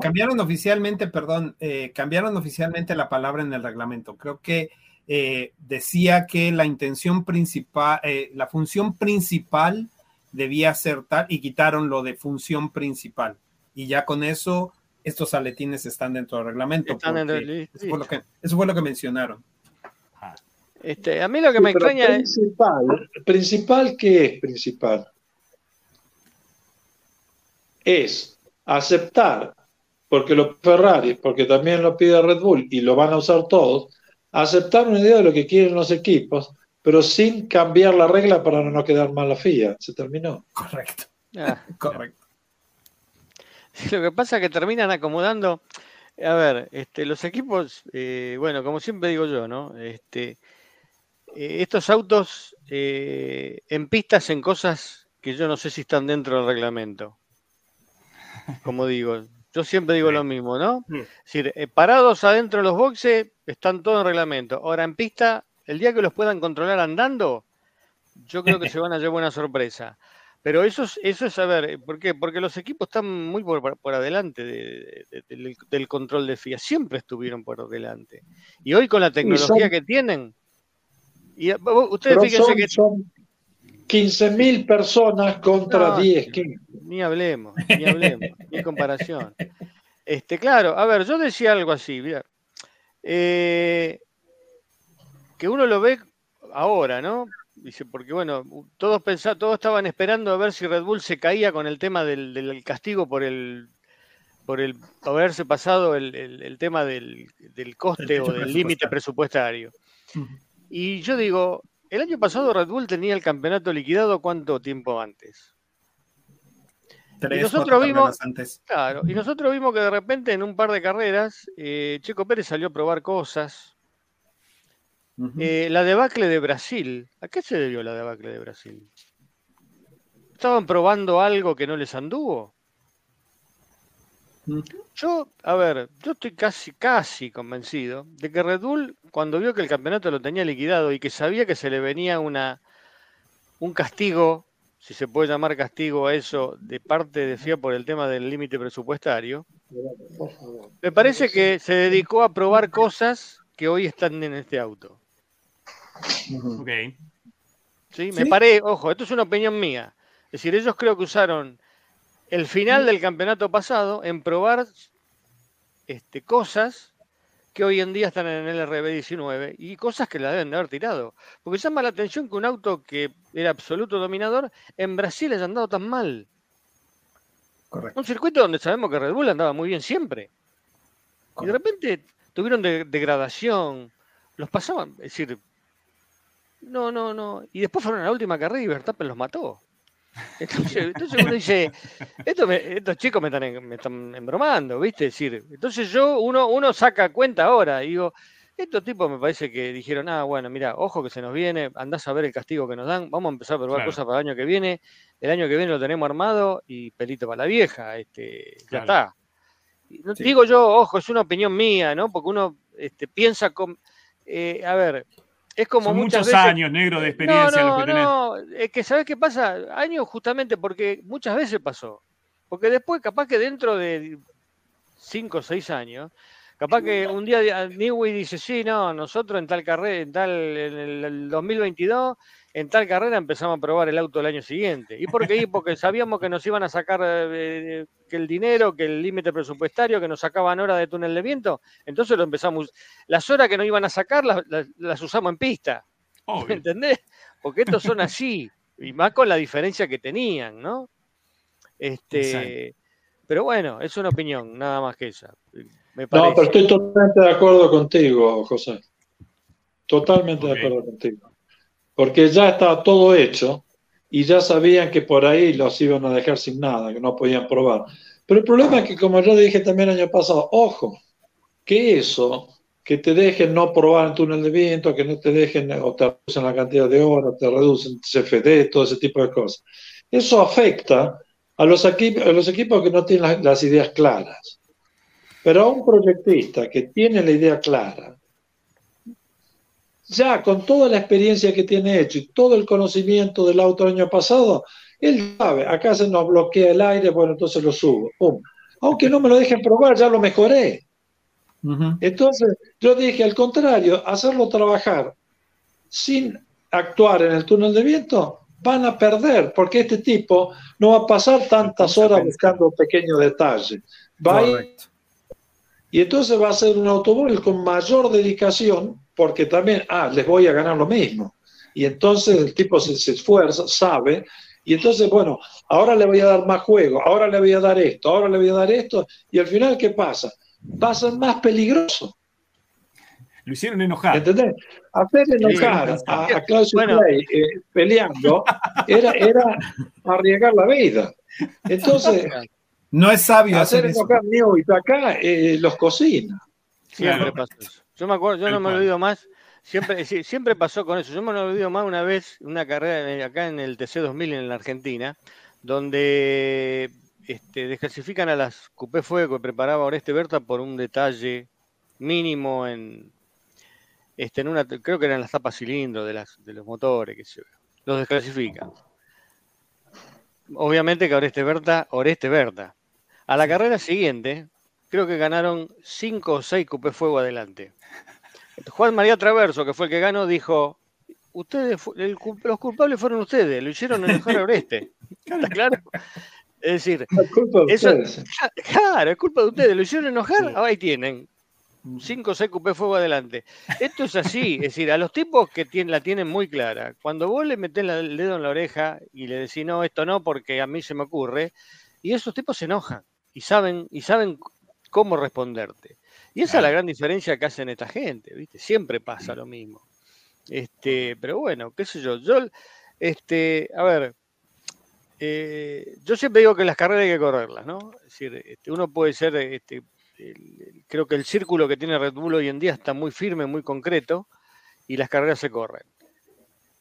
Speaker 3: cambiaron, oficialmente, perdón, eh, cambiaron oficialmente la palabra en el reglamento. Creo que eh, decía que la intención principal, eh, la función principal debía ser tal y quitaron lo de función principal. Y ya con eso, estos aletines están dentro del reglamento. eso, fue lo que, eso, fue lo que, mencionaron.
Speaker 4: Este, a mí lo que me extraña
Speaker 2: principal, es... ¿Principal qué es principal? Es aceptar, porque los Ferrari, porque también lo pide Red Bull y lo van a usar todos, aceptar una idea de lo que quieren los equipos, pero sin cambiar la regla para no quedar mal la FIA. Se terminó.
Speaker 3: Correcto. Ah, correcto. <laughs>
Speaker 4: Lo que pasa es que terminan acomodando. A ver, este, los equipos, eh, bueno, como siempre digo yo, ¿no? Este, eh, estos autos eh, en pistas en cosas que yo no sé si están dentro del reglamento. Como digo, yo siempre digo lo mismo, ¿no? Mm. Es decir, eh, parados adentro de los boxes están todos en reglamento. Ahora en pista, el día que los puedan controlar andando, yo creo que <laughs> se van a llevar una sorpresa. Pero eso es, eso es saber, ¿por qué? Porque los equipos están muy por, adelante del, control de FIA, siempre estuvieron por delante. Y hoy con la tecnología que tienen, y ustedes fíjense que...
Speaker 2: Son 15.000 personas contra 10.
Speaker 4: Ni hablemos, ni hablemos, ni comparación. Este, claro, a ver, yo decía algo así, eh, que uno lo ve ahora, ¿no? Dice, porque bueno, todos pensaban, todos estaban esperando a ver si Red Bull se caía con el tema del, castigo por el por el haberse pasado el, tema del, coste o del límite presupuestario. Y yo digo, el año pasado Red Bull tenía el campeonato liquidado cuánto tiempo antes.
Speaker 3: Tres, y nosotros vimos,
Speaker 4: antes. Claro, y nosotros vimos que de repente en un par de carreras eh, Checo Pérez salió a probar cosas. Eh, la debacle de Brasil, ¿a qué se debió la debacle de Brasil? ¿Estaban probando algo que no les anduvo? Yo, a ver, yo estoy casi, casi convencido de que Red Bull, cuando vio que el campeonato lo tenía liquidado y que sabía que se le venía una, un castigo, si se puede llamar castigo a eso, de parte de FIA por el tema del límite presupuestario, me parece que se dedicó a probar cosas que hoy están en este auto.
Speaker 1: Ok.
Speaker 4: ¿Sí? Me parece, ojo, esto es una opinión mía. Es decir, ellos creo que usaron el final del campeonato pasado en probar este, cosas que hoy en día están en el RB19 y cosas que la deben de haber tirado. Porque llama la atención que un auto que era absoluto dominador en Brasil haya andado tan mal. Un circuito donde sabemos que Red Bull andaba muy bien siempre. Y de repente tuvieron degradación, los pasaban, es decir, no, no, no. Y después fueron a la última carrera y Verstappen los mató. Entonces, uno dice, estos chicos me están, me están embromando, ¿viste? decir, entonces yo, uno, uno saca cuenta ahora y digo, estos tipos me parece que dijeron, ah, bueno, mira, ojo que se nos viene, andás a ver el castigo que nos dan, vamos a empezar a probar cosas para el año que viene, el año que viene lo tenemos armado y pelito para la vieja, este, ya está. Digo yo, ojo, es una opinión mía, ¿no? Porque uno este, piensa con, eh, a ver, es como
Speaker 1: muchos años, negro, de experiencia.
Speaker 4: No, no, no, es que ¿sabes qué pasa? Años justamente porque muchas veces pasó. Porque después, capaz que dentro de 5 o 6 años, capaz que un día Newey dice, sí, no, nosotros en tal carrera, en tal, en el 2022, en tal carrera empezamos a probar el auto el año siguiente. ¿Y por qué? Porque sabíamos que nos iban a sacar eh, que el dinero, que el límite presupuestario, que nos sacaban horas de túnel de viento. Entonces lo empezamos. Las horas que nos iban a sacar las, usamos en pista. ¿Me <laughs> ¿Entendés? Porque estos son así. Y más con la diferencia que tenían, ¿no? Este, pero bueno, es una opinión, nada más que esa.
Speaker 2: no, pero estoy totalmente de acuerdo contigo, José. Totalmente de acuerdo contigo porque ya estaba todo hecho y ya sabían que por ahí los iban a dejar sin nada, que no podían probar. Pero el problema es que, como yo dije también el año pasado, ojo, que eso, que te dejen no probar en túnel de viento, que no te dejen o te reducen la cantidad de horas, te reducen CFD, todo ese tipo de cosas, eso afecta a los equipos que no tienen las ideas claras. Pero a un proyectista que tiene la idea clara, ya con toda la experiencia que tiene hecho y todo el conocimiento del auto el año pasado, él sabe, acá se nos bloquea el aire, bueno, entonces lo subo. Aunque no me lo dejen probar, ya lo mejoré. Entonces, yo dije, al contrario, hacerlo trabajar sin actuar en el túnel de viento, van a perder, porque este tipo no va a pasar tantas horas buscando pequeños detalles. Va y entonces va a ser un automóvil con mayor dedicación porque también, ah, les voy a ganar lo mismo. Y entonces el tipo se, esfuerza, sabe, y entonces, bueno, ahora le voy a dar más juego, ahora le voy a dar esto, ahora le voy a dar esto, y al final, ¿qué pasa? Va a ser más peligroso.
Speaker 1: Lo hicieron enojar.
Speaker 2: ¿Entendés? Hacer enojar a, a Klaus eh, peleando era, era arriesgar la vida. Entonces,
Speaker 3: no es sabio
Speaker 2: hacer, enojar eso. y acá eh, los cocina.
Speaker 4: Siempre pasa eso. Yo me acuerdo, yo no me olvido más, siempre, siempre pasó con eso. Yo me olvido más una vez, una carrera acá en el TC2000 en la Argentina, donde este, desclasifican a las Coupé Fuego que preparaba Oreste Berta por un detalle mínimo en, este, en una, creo que eran las tapas cilindros de, las, de los motores, que se, los desclasifican. Obviamente que Oreste Berta, Oreste Berta. A la carrera siguiente, creo que ganaron cinco o seis Coupé Fuego adelante. Juan María Traverso, que fue el que ganó, dijo, ustedes, los culpables fueron ustedes, lo hicieron enojar a Oreste. ¿Está claro? Es decir, eso, claro, es culpa de ustedes, lo hicieron enojar, ahí tienen. Cinco o seis cupé fuego adelante. Esto es así, es decir, a los tipos que tienen, la tienen muy clara, cuando vos le metés el dedo en la oreja y le decís, no, esto no, porque a mí se me ocurre, y esos tipos se enojan y saben, y saben cómo responderte. Y esa es la gran diferencia que hacen esta gente, ¿viste? Siempre pasa lo mismo. Este, pero bueno, qué sé yo. Yo, este, a ver, eh, yo siempre digo que las carreras hay que correrlas, ¿no? Es decir, este, uno puede ser, este, creo que el círculo que tiene Red Bull hoy en día está muy firme, muy concreto, y las carreras se corren.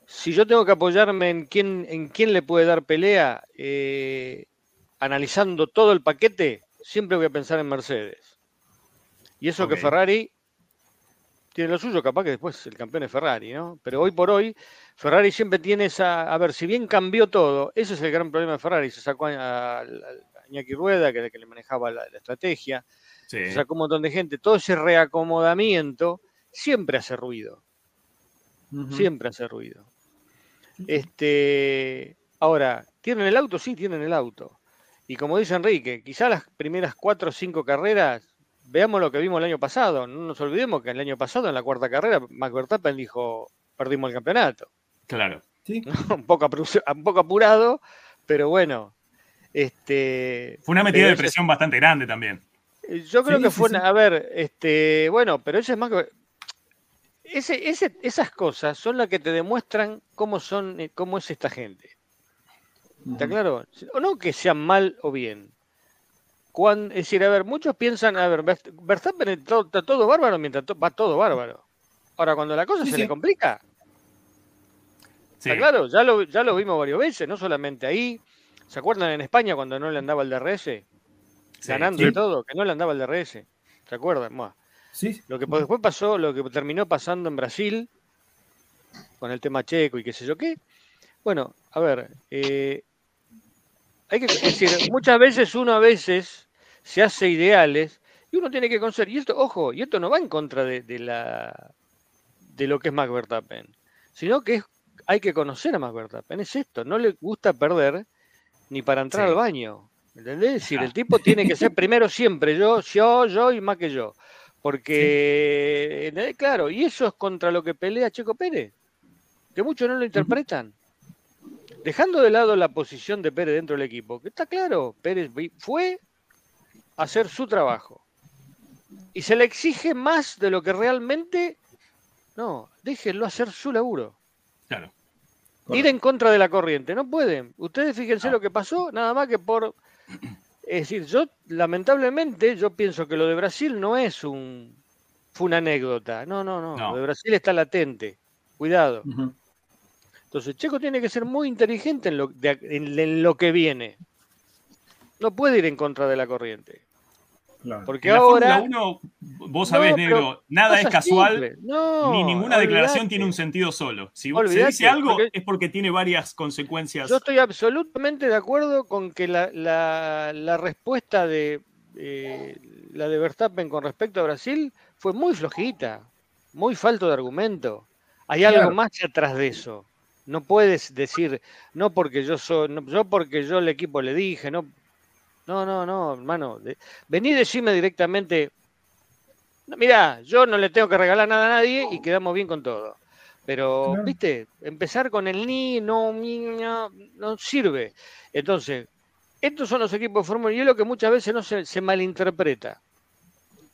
Speaker 4: Si yo tengo que apoyarme en quién, en quién le puede dar pelea, eh, analizando todo el paquete, siempre voy a pensar en Mercedes. Y eso que Ferrari tiene lo suyo, capaz que después el campeón es Ferrari, ¿no? Pero hoy por hoy, Ferrari siempre tiene esa. A ver, si bien cambió todo, ese es el gran problema de Ferrari. Se sacó a, Iñaki Rueda, que, que le manejaba la, estrategia. Se sacó un montón de gente. Todo ese reacomodamiento siempre hace ruido. Siempre hace ruido. Este, ahora, ¿tienen el auto? Sí, tienen el auto. Y como dice Enrique, quizá las primeras cuatro o cinco carreras veamos lo que vimos el año pasado. No nos olvidemos que el año pasado, en la cuarta carrera, Max Verstappen dijo, perdimos el campeonato.
Speaker 1: Claro.
Speaker 4: ¿Sí? <laughs> un, poco un poco apurado, pero bueno. Este,
Speaker 1: fue una metida de presión bastante grande también.
Speaker 4: Yo creo que fue, a ver, este, bueno, pero eso es más que... Ese, esas cosas son las que te demuestran cómo son, eh, cómo es esta gente. ¿Está claro? O no que sean mal o bien, es decir, a ver, muchos piensan, a ver, Verstappen está todo, bárbaro mientras va todo bárbaro. Ahora, cuando la cosa se le complica, está claro, ya lo, ya lo vimos varias veces, no solamente ahí. ¿Se acuerdan en España cuando no le andaba el DRS? Ganando y todo, que no le andaba el DRS. ¿Se acuerdan? Sí. Lo que después pasó, lo que terminó pasando en Brasil, con el tema checo y qué sé yo qué. Bueno, a ver, eh, Hay que, es decir, muchas veces uno a veces se hace ideales y uno tiene que conocer. Y esto, ojo, y esto no va en contra de, la de lo que es Max Verstappen, sino que es, hay que conocer a Max Verstappen. Es esto, no le gusta perder ni para entrar al baño. ¿Entendés? Es decir, el tipo tiene que ser primero siempre, yo, yo, yo y más que yo. Porque, claro, y eso es contra lo que pelea Checo Pérez, que muchos no lo interpretan. Dejando de lado la posición de Pérez dentro del equipo, que está claro, Pérez fue a hacer su trabajo. Y se le exige más de lo que realmente. No, déjenlo hacer su laburo. Claro. Ir en contra de la corriente, no pueden. Ustedes fíjense lo que pasó, nada más que por es decir, yo lamentablemente yo pienso que lo de Brasil no es un fue una anécdota. No, no, no. Lo de Brasil está latente. Cuidado. Entonces, Checo tiene que ser muy inteligente en lo, en lo que viene. No puede ir en contra de la corriente.
Speaker 1: Porque ahora. vos sabés, negro, nada es casual, ni ninguna declaración tiene un sentido solo. Si se dice algo, es porque tiene varias consecuencias.
Speaker 4: Yo estoy absolutamente de acuerdo con que la, respuesta de eh, la de Verstappen con respecto a Brasil fue muy flojita, muy falto de argumento. Hay algo más atrás de eso. No puedes decir, no porque yo soy, yo porque yo el equipo le dije, no, no, no, no, hermano. vení y decime directamente. mira, yo no le tengo que regalar nada a nadie y quedamos bien con todo. Pero, viste, empezar con el ni, no, no, no sirve. Entonces, estos son los equipos de Fórmula 1 y es lo que muchas veces no se, malinterpreta.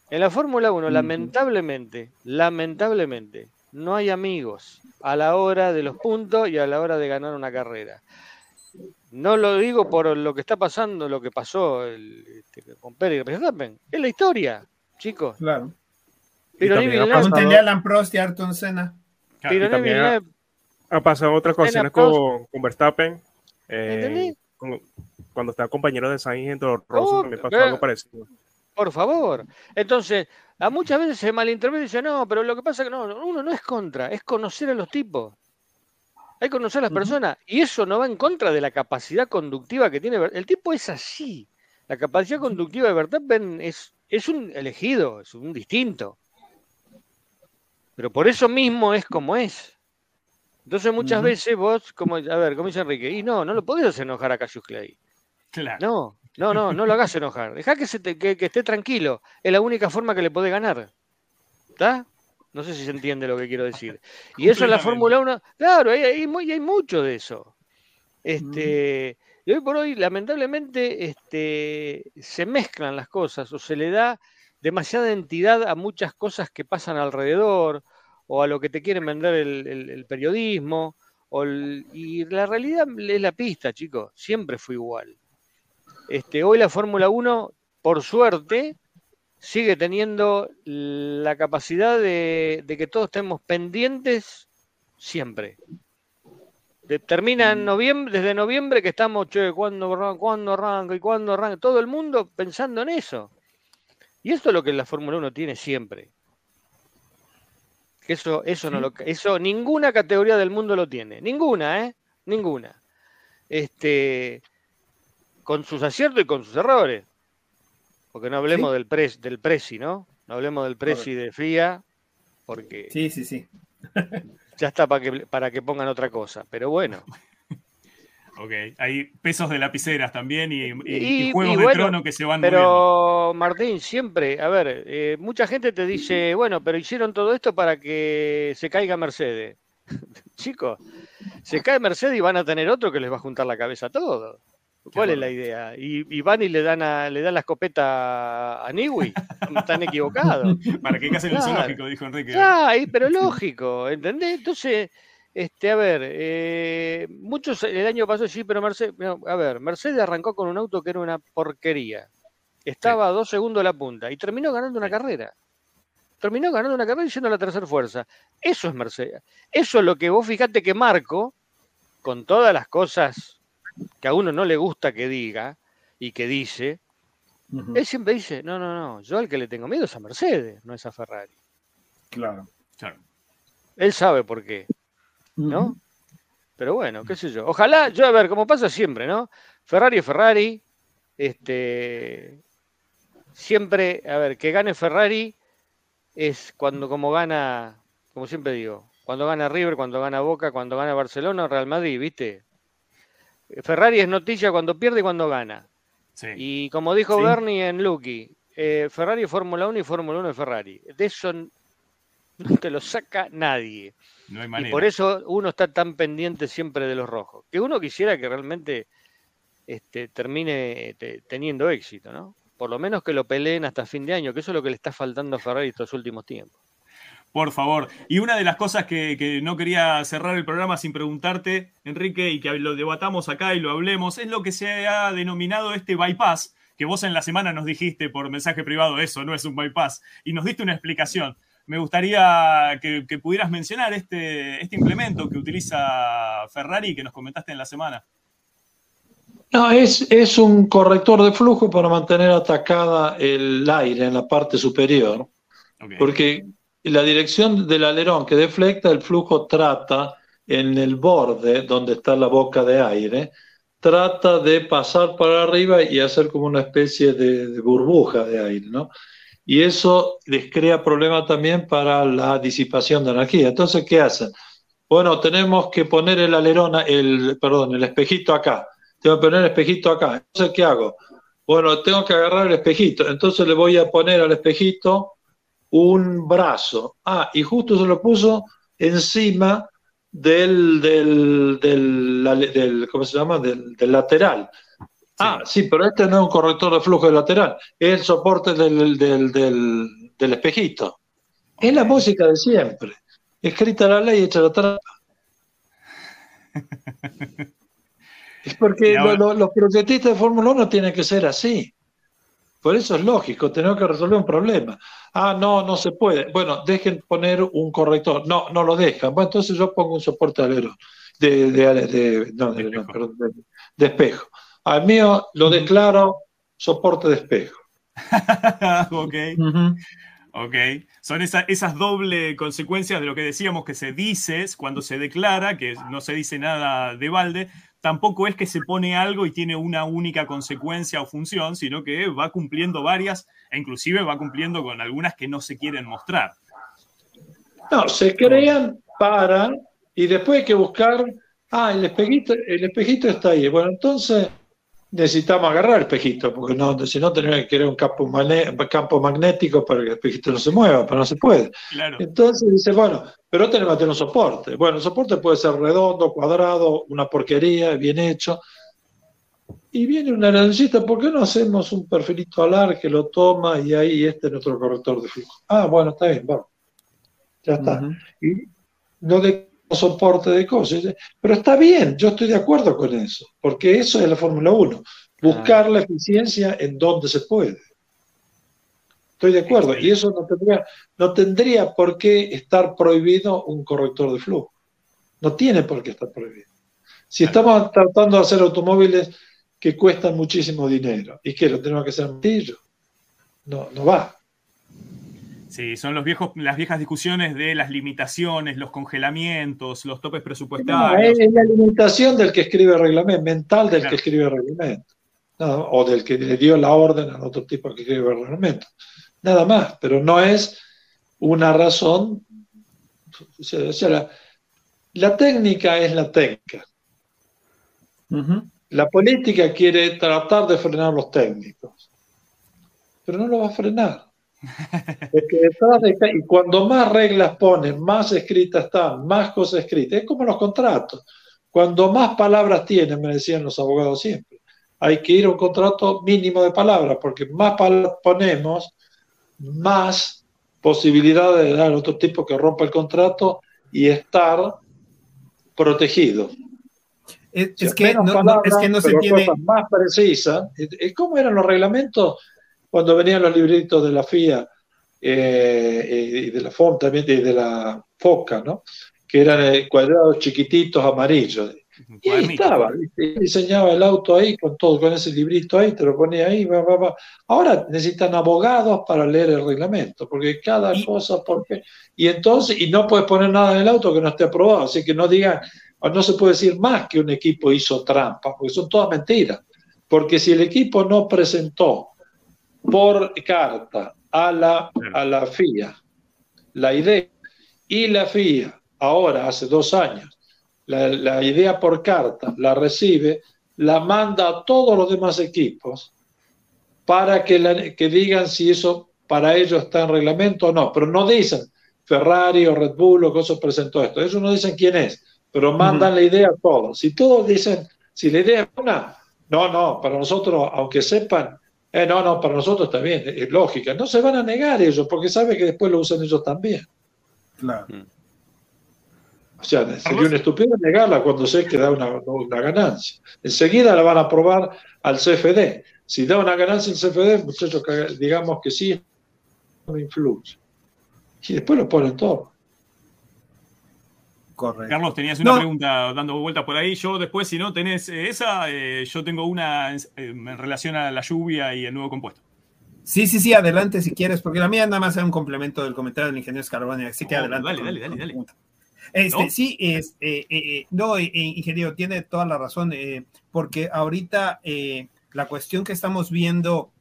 Speaker 4: En la Fórmula 1, lamentablemente, lamentablemente, no hay amigos a la hora de los puntos y a la hora de ganar una carrera. No lo digo por lo que está pasando, lo que pasó este, con Pérez y Verstappen. Es la historia, chicos. Claro.
Speaker 3: Pero Pregúntenle a Alan Prost y Ayrton Senna.
Speaker 5: Pero también ha, ha, pasado otras cosas con, con, Verstappen. Eh, cuando está compañero de Sainz en Toro Rosso, también pasó algo parecido.
Speaker 4: Por favor. Entonces, a muchas veces se malinterpreta y dice, no, pero lo que pasa es que no, uno no es contra, es conocer a los tipos. Hay que conocer a las personas. Y eso no va en contra de la capacidad conductiva que tiene. El tipo es así. La capacidad conductiva de Verstappen es, es un elegido, es un distinto. Pero por eso mismo es como es. Entonces muchas veces vos, como, a ver, como dice Enrique, y no, no lo podés hacer enojar a Cassius Clay. Claro. No, no, no, no lo hagas enojar. Deja que, se que, que, esté tranquilo. Es la única forma que le podés ganar. ¿Está? No sé si se entiende lo que quiero decir. Y eso en la Fórmula 1, claro, hay, hay, hay, mucho de eso. Este, Y hoy por hoy, lamentablemente, este, se mezclan las cosas o se le da demasiada entidad a muchas cosas que pasan alrededor o a lo que te quieren vender el, periodismo. y la realidad es la pista, chicos, siempre fue igual. Este, hoy la Fórmula 1, por suerte, sigue teniendo la capacidad de, que todos estemos pendientes siempre. termina en mm. noviembre, desde noviembre que estamos, che, ¿cuándo, ¿cuándo arranca y cuándo arranca? Todo el mundo pensando en eso. Y esto es lo que la Fórmula 1 tiene siempre. Eso, eso, no lo, eso ninguna categoría del mundo lo tiene. Ninguna, ¿eh? Ninguna. Este, con sus aciertos y con sus errores. Porque no hablemos del, pres, del Presi, ¿no? No hablemos del Presi de FIA, porque.
Speaker 3: Sí, sí, sí. <laughs>
Speaker 4: ya está para que, para que pongan otra cosa, pero bueno. <laughs>
Speaker 1: Ok, hay pesos de lapiceras también y, juegos de trono que se van
Speaker 4: Pero, Martín, siempre, a ver, eh, mucha gente te dice, bueno, pero hicieron todo esto para que se caiga Mercedes. <laughs> Chicos, se cae Mercedes y van a tener otro que les va a juntar la cabeza a todos. ¿Cuál es la idea? Y, van y le dan, a, le dan la escopeta a Niwi. Están equivocados. <laughs>
Speaker 1: Para que casen el zoológico, dijo Enrique.
Speaker 4: Ay, pero <laughs> lógico, ¿entendés? Entonces, este, a ver, eh, muchos el año pasado sí, pero Mercedes, a ver, Mercedes arrancó con un auto que era una porquería. Estaba a dos segundos de la punta y terminó ganando una carrera. Terminó ganando una carrera y siendo la tercera fuerza. Eso es Mercedes. Eso es lo que vos fijate que Marco, con todas las cosas que a uno no le gusta que diga y que dice, él siempre dice, no, no, no, yo al que le tengo miedo es a Mercedes, no es a Ferrari.
Speaker 3: Claro.
Speaker 4: claro. Él sabe por qué, ¿no? Pero bueno, qué sé yo. Ojalá, yo a ver, como pasa siempre, ¿no? Ferrari es Ferrari. Este, siempre, a ver, que gane Ferrari es cuando como gana, como siempre digo, cuando gana River, cuando gana Boca, cuando gana Barcelona o Real Madrid, ¿viste? Ferrari es noticia cuando pierde y cuando gana. Y como dijo Bernie en Lucky, eh, Ferrari Fórmula 1 y Fórmula 1 es Ferrari. De eso no te lo saca nadie. Y por eso uno está tan pendiente siempre de los rojos. Que uno quisiera que realmente este, termine teniendo éxito, ¿no? Por lo menos que lo peleen hasta fin de año, que eso es lo que le está faltando a Ferrari estos últimos tiempos.
Speaker 1: Por favor. Y una de las cosas que, no quería cerrar el programa sin preguntarte, Enrique, y que lo debatamos acá y lo hablemos, es lo que se ha denominado este bypass, que vos en la semana nos dijiste por mensaje privado, eso no es un bypass, y nos diste una explicación. Me gustaría que, pudieras mencionar este, este implemento que utiliza Ferrari que nos comentaste en la semana.
Speaker 2: No, es, es un corrector de flujo para mantener atacada el aire en la parte superior. Porque la dirección del alerón que deflecta, el flujo trata en el borde donde está la boca de aire, trata de pasar para arriba y hacer como una especie de, burbuja de aire, ¿no? Y eso les crea problemas también para la disipación de energía. Entonces, ¿qué hacen? Bueno, tenemos que poner el alerón, el, perdón, el espejito acá. Tengo que poner el espejito acá. Entonces, ¿qué hago? Bueno, tengo que agarrar el espejito. Entonces le voy a poner al espejito un brazo. Ah, y justo se lo puso encima del, del, del, ¿cómo se llama? Del, lateral. Ah, sí, pero este no es un corrector de flujo de lateral, es el soporte del, del espejito. Es la música de siempre. Escrita la ley, hecha la trampa. <laughs> es porque los proyectistas de Fórmula 1 tienen que ser así. Por eso es lógico, tenemos que resolver un problema. Ah, no, no se puede. Bueno, dejen poner un corrector. No, no lo dejan. Bueno, entonces yo pongo un soporte alero de, de, no, de, espejo. de, espejo. Al mío lo declaro soporte de espejo. <laughs>
Speaker 1: ok. Ok. Son esas doble consecuencias de lo que decíamos que se dice cuando se declara, que no se dice nada de balde, tampoco es que se pone algo y tiene una única consecuencia o función, sino que va cumpliendo varias e inclusive va cumpliendo con algunas que no se quieren mostrar.
Speaker 2: No, se crean para y después hay que buscar, ah, el espejito, el espejito está ahí. Bueno, entonces necesitamos agarrar el espejito, porque no, si no tenemos que crear un campo, campo, magnético para que el espejito no se mueva, pero no se puede. Entonces dice, bueno, pero tenemos que tener un soporte. Bueno, el soporte puede ser redondo, cuadrado, una porquería, bien hecho. Y viene una analista, ¿por qué no hacemos un perfilito alar que lo toma y ahí este es nuestro corrector de flujo? Ah, bueno, está bien, vamos. Ya está. Y de soporte de cosas. Pero está bien, yo estoy de acuerdo con eso, porque eso es la Fórmula 1, buscar la eficiencia en donde se puede. Estoy de acuerdo, y eso no tendría, no tendría por qué estar prohibido un corrector de flujo. No tiene por qué estar prohibido. Si estamos tratando de hacer automóviles que cuestan muchísimo dinero y que lo tenemos que hacer martillo, no, no va.
Speaker 1: Sí, son los viejos, las viejas discusiones de las limitaciones, los congelamientos, los topes presupuestarios.
Speaker 2: es la limitación del que escribe el reglamento, mental del que escribe el reglamento. o del que le dio la orden a otro tipo que escribe el reglamento. Nada más, pero no es una razón. O sea, la, técnica es la técnica. La política quiere tratar de frenar los técnicos, pero no lo va a frenar y cuando más reglas ponen, más escritas están, más cosas escritas. Es como los contratos. Cuando más palabras tienen, me decían los abogados siempre, hay que ir a un contrato mínimo de palabras, porque más palabras ponemos, más posibilidades de dar a otro tipo que rompa el contrato y estar protegido.
Speaker 3: Es, que, no, es que no se tiene...
Speaker 2: Más precisa. ¿Cómo eran los reglamentos? Cuando venían los libritos de la FIA eh, y de la FOM también, y de la FOCA, ¿no? que eran eh, cuadrados chiquititos amarillos. Y ahí estaba, diseñaba el auto ahí con todo, con ese librito ahí, te lo ponía ahí, va, va, va. Ahora necesitan abogados para leer el reglamento, porque cada cosa, porque. Y entonces, y no puedes poner nada en el auto que no esté aprobado, así que no digan, no se puede decir más que un equipo hizo trampa, porque son todas mentiras. Porque si el equipo no presentó por carta a la, a la FIA. La idea y la FIA ahora, hace dos años, la, idea por carta la recibe, la manda a todos los demás equipos para que, que digan si eso para ellos está en reglamento o no, pero no dicen Ferrari o Red Bull o cosas presentó esto, ellos no dicen quién es, pero mandan la idea a todos. Si todos dicen, si la idea es una, no, no, para nosotros, aunque sepan, eh, no, no, para nosotros está bien, es, lógica, no se van a negar ellos, porque saben que después lo usan ellos también.
Speaker 3: Claro. Mm.
Speaker 2: O sea, sería una estupidez negarla cuando sé que da una, una, ganancia. Enseguida la van a probar al CFD. Si da una ganancia el CFD, muchachos, digamos que sí, no influye. Y después lo ponen todo.
Speaker 1: Correcto. Carlos, tenías una pregunta dando vueltas por ahí. Yo después, si no tenés eh, esa, eh, yo tengo una eh, en relación a la lluvia y el nuevo compuesto.
Speaker 3: Sí, sí, sí, adelante si quieres, porque la mía nada más es un complemento del comentario del ingeniero Scaraboni, así que oh, adelante.
Speaker 1: Dale, dale, dale, dale.
Speaker 3: Este, Sí, es, no, ingeniero, tiene toda la razón, porque ahorita la cuestión que estamos viendo,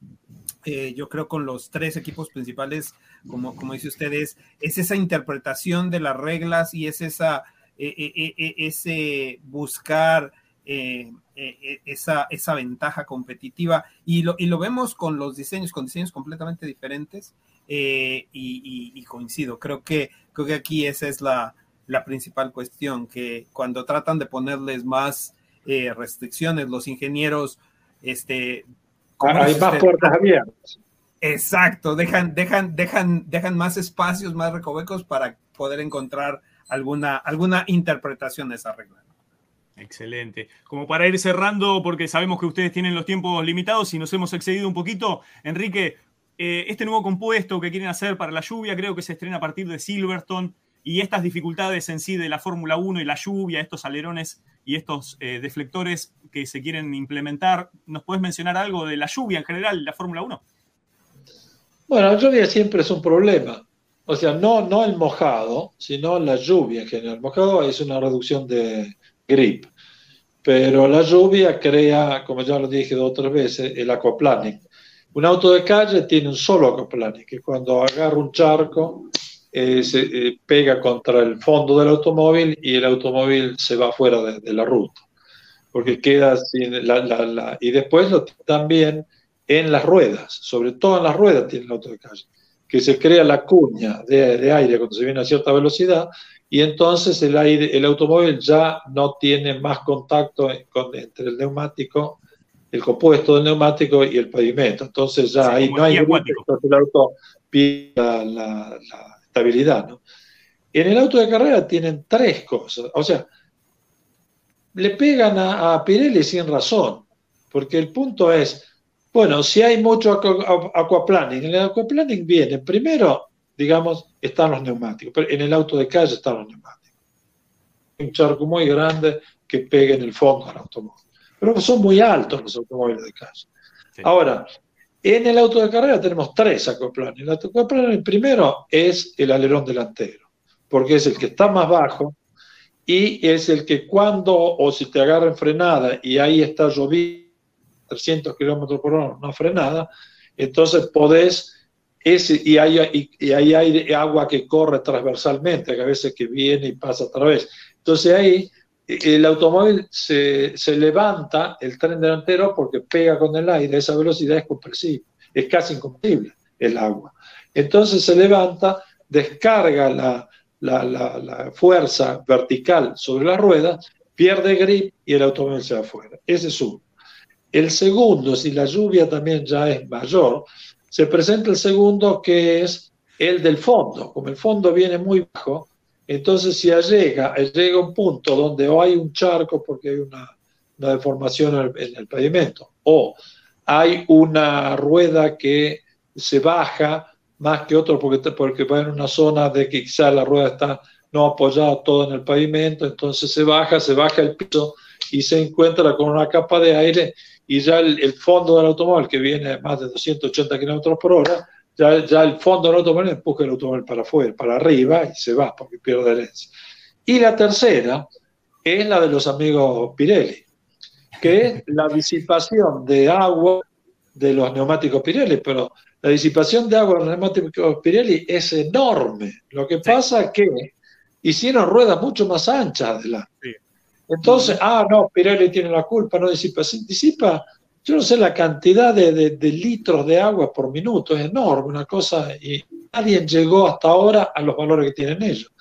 Speaker 3: yo creo con los tres equipos principales como, como dice usted, es, esa interpretación de las reglas y es esa, e, e, e, ese buscar esa, esa ventaja competitiva. Y lo, y lo vemos con los diseños, con diseños completamente diferentes. Eh, y, coincido, creo que, creo que aquí esa es la, la principal cuestión, que cuando tratan de ponerles más eh, restricciones, los ingenieros, este...
Speaker 2: Hay más puertas abiertas.
Speaker 3: Exacto, dejan, dejan, dejan, dejan más espacios, más recovecos para poder encontrar alguna, alguna interpretación de esa regla.
Speaker 1: Excelente. Como para ir cerrando, porque sabemos que ustedes tienen los tiempos limitados y nos hemos excedido un poquito, Enrique, eh, este nuevo compuesto que quieren hacer para la lluvia creo que se estrena a partir de Silverstone y estas dificultades en sí de la Fórmula 1 y la lluvia, estos alerones y estos eh, deflectores que se quieren implementar, ¿nos puedes mencionar algo de la lluvia en general, la Fórmula 1?
Speaker 2: Bueno, la lluvia siempre es un problema. O sea, no, no el mojado, sino la lluvia en general. El mojado es una reducción de grip. Pero la lluvia crea, como ya lo dije dos o tres veces, el aquaplaning. Un auto de calle tiene un solo aquaplaning, que cuando agarra un charco eh, se eh, pega contra el fondo del automóvil y el automóvil se va fuera de, la ruta. Porque queda sin la, la, y después lo, también en las ruedas, sobre todo en las ruedas tiene el auto de calle, que se crea la cuña de, aire cuando se viene a cierta velocidad y entonces el, aire, el automóvil ya no tiene más contacto entre el neumático, el compuesto del neumático y el pavimento. Entonces ya ahí no hay el auto pierde la, estabilidad. En el auto de carrera tienen tres cosas. O sea, le pegan a, a Pirelli sin razón, porque el punto es, bueno, si hay mucho aquaplaning, en el aquaplaning viene, primero, digamos, están los neumáticos, pero en el auto de calle están los neumáticos. Un charco muy grande que pega en el fondo del automóvil. Pero son muy altos los automóviles de calle. Ahora, en el auto de carrera tenemos tres aquaplaning. El aquaplaning primero es el alerón delantero, porque es el que está más bajo y es el que cuando o si te agarra en frenada y ahí está lloviendo 300 kilómetros por hora, no frenada, entonces podés, ese, y, hay, y, hay agua que corre transversalmente, que a veces que viene y pasa a través. Entonces ahí el automóvil se, se, levanta, el tren delantero, porque pega con el aire, esa velocidad es compresible, es casi incompresible el agua. Entonces se levanta, descarga la, la, la, la, fuerza vertical sobre la rueda, pierde grip y el automóvil se va afuera. Ese es uno. El segundo, si la lluvia también ya es mayor, se presenta el segundo que es el del fondo. Como el fondo viene muy bajo, entonces si llega, llega un punto donde o hay un charco porque hay una, deformación en el, pavimento, o hay una rueda que se baja más que otro porque, porque va en una zona de que quizá la rueda está no apoyada todo en el pavimento, entonces se baja, se baja el piso y se encuentra con una capa de aire y ya el, fondo del automóvil, que viene a más de 280 kilómetros por hora, ya, ya el fondo del automóvil empuja el automóvil para afuera, para arriba y se va porque pierde herencia. Y la tercera es la de los amigos Pirelli, que es la disipación de agua de los neumáticos Pirelli, pero la disipación de agua de los neumáticos Pirelli es enorme. Lo que pasa es que hicieron ruedas mucho más anchas adelante. Entonces, ah, no, Pirelli tiene la culpa, no disipa. Disipa, yo no sé la cantidad de, de, litros de agua por minuto, es enorme, una cosa, y nadie llegó hasta ahora a los valores que tienen ellos.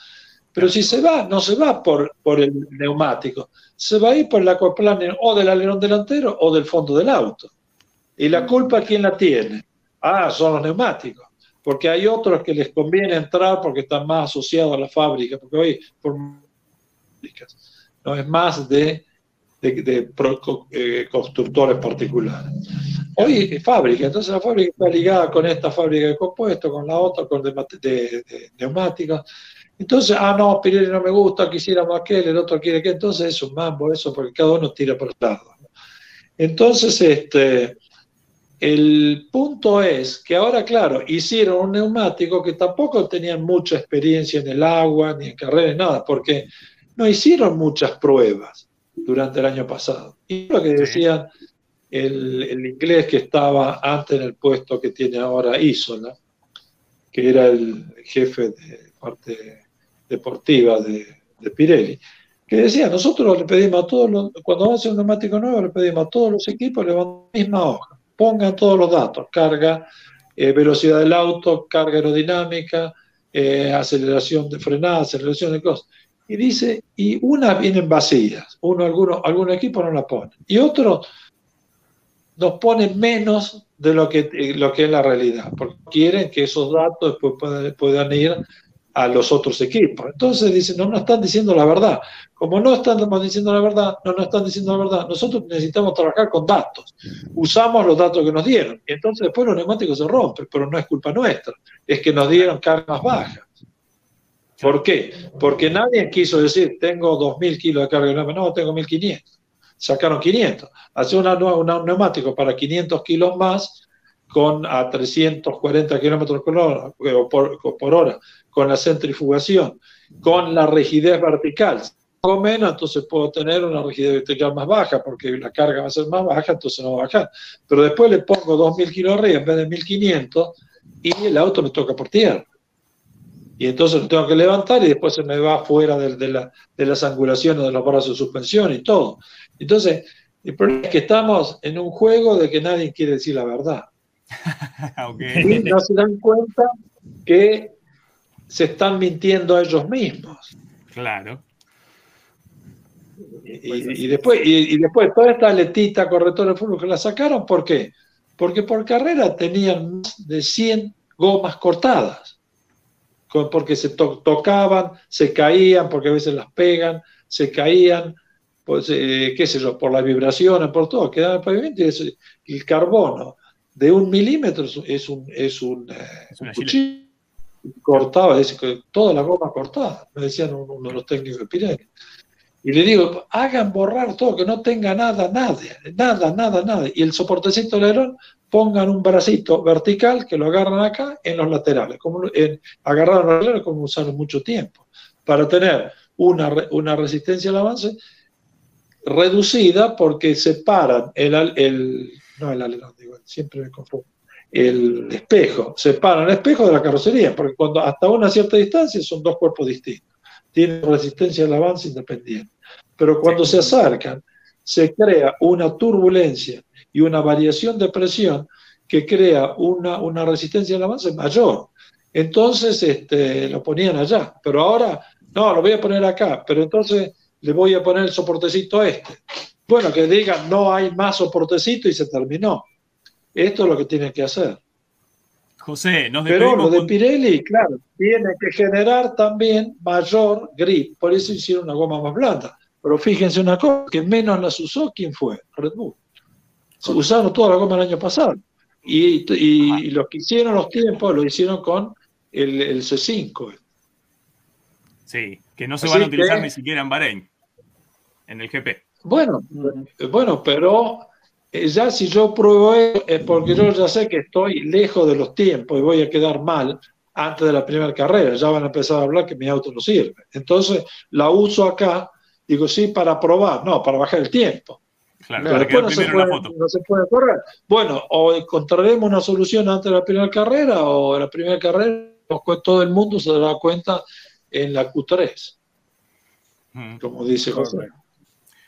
Speaker 2: Pero si se va, no se va por, por el neumático, se va a ir por el aquaplaning o del alerón delantero o del fondo del auto. ¿Y la culpa quién la tiene? Ah, son los neumáticos. Porque hay otros que les conviene entrar porque están más asociados a la fábrica, porque hoy por no es más de, de, eh, constructores particulares. Hoy es fábrica, entonces la fábrica está ligada con esta fábrica de compuestos, con la otra, con de, neumáticos. Entonces, ah, no, Pirelli no me gusta, quisiéramos aquel, el otro quiere que, entonces es un mambo eso, porque cada uno tira por el lado. Entonces, este, el punto es que ahora, claro, hicieron un neumático que tampoco tenían mucha experiencia en el agua, ni en carreras, nada, porque no hicieron muchas pruebas durante el año pasado. Y lo que decían el, el inglés que estaba antes en el puesto que tiene ahora Isola, que era el jefe de parte deportiva de, de Pirelli, que decía, nosotros le pedimos a todos los, cuando vamos a hacer un neumático nuevo, le pedimos a todos los equipos, le van la misma hoja, pongan todos los datos, carga, eh, velocidad del auto, carga aerodinámica, eh, aceleración de frenada, aceleración de cosas. Y dice, y unas vienen vacías, uno, algunos, algunos equipos no la ponen, y otros nos ponen menos de lo que, eh, lo que es la realidad, porque quieren que esos datos después puedan, puedan ir a los otros equipos. Entonces dicen, no nos están diciendo la verdad. Como no estamos diciendo la verdad, no nos están diciendo la verdad, nosotros necesitamos trabajar con datos. Usamos los datos que nos dieron. Y entonces después los neumáticos se rompen, pero no es culpa nuestra, es que nos dieron cargas bajas. ¿Por qué? Porque nadie quiso decir, tengo 2.000 kilos de carga no, tengo 1.500. Sacaron 500. Hacer un neumático para 500 kilos más con a 340 kilómetros por, por hora con la centrifugación, con la rigidez vertical. O menos, entonces puedo tener una rigidez vertical más baja, porque la carga va a ser más baja, entonces no va a bajar. Pero después le pongo 2.000 kilos arriba en vez de 1.500 y el auto me toca por tierra. Y entonces lo tengo que levantar y después se me va fuera de, la, de las angulaciones de los brazos de suspensión y todo. Entonces, el problema es que estamos en un juego de que nadie quiere decir la verdad. <laughs> Y no se dan cuenta que se están mintiendo a ellos mismos.
Speaker 1: Claro.
Speaker 2: Y, después, y, después toda esta letita correctora de fútbol que la sacaron, ¿por qué? Porque por carrera tenían más de 100 gomas cortadas, porque se tocaban, se caían, porque a veces las pegan, se caían, pues, eh, qué sé yo, por las vibraciones, por todo, quedaban el pavimento y el carbono de un milímetro es un, es un, eh, cuchillo cortaba, que toda la goma cortada, me decían uno de los técnicos de Pirelli. Y le digo, hagan borrar todo, que no tenga nada, nada, nada, nada, nada. Y el soportecito del alerón, pongan un bracito vertical que lo agarran acá en los laterales, como en, agarrar los laterales como usaron mucho tiempo, para tener una, una resistencia al avance reducida porque separan el, el no el alerón, digo, siempre me confundo, el espejo, separan el espejo de la carrocería, porque cuando hasta una cierta distancia son dos cuerpos distintos, tienen resistencia al avance independiente. Pero cuando se acercan, se crea una turbulencia y una variación de presión que crea una, una resistencia al avance mayor. Entonces este, lo ponían allá, pero ahora no, lo voy a poner acá, pero entonces le voy a poner el soportecito este. Bueno, que digan no hay más soportecito y se terminó. Esto es lo que tiene que hacer.
Speaker 1: José, nos
Speaker 2: Pero lo de Pirelli, claro, tiene que generar también mayor grip. Por eso hicieron una goma más blanda. Pero fíjense una cosa, que menos las usó, ¿quién fue? Red Bull. Usaron toda la goma el año pasado. Y, y, los que hicieron los tiempos lo hicieron con el, C5.
Speaker 1: Sí, que no se van a utilizar ni siquiera en Bahrein, en el GP.
Speaker 2: Bueno, bueno, pero eh, ya si yo pruebo es porque yo ya sé que estoy lejos de los tiempos y voy a quedar mal antes de la primera carrera. Ya van a empezar a hablar que mi auto no sirve. Entonces la uso acá Digo, sí, para probar, no, para bajar el tiempo. Claro, Pero después no se, puede, no se, puede, correr. Bueno, o encontraremos una solución antes de la primera carrera, o la primera carrera todo el mundo se dará cuenta en la Q3, como dice José.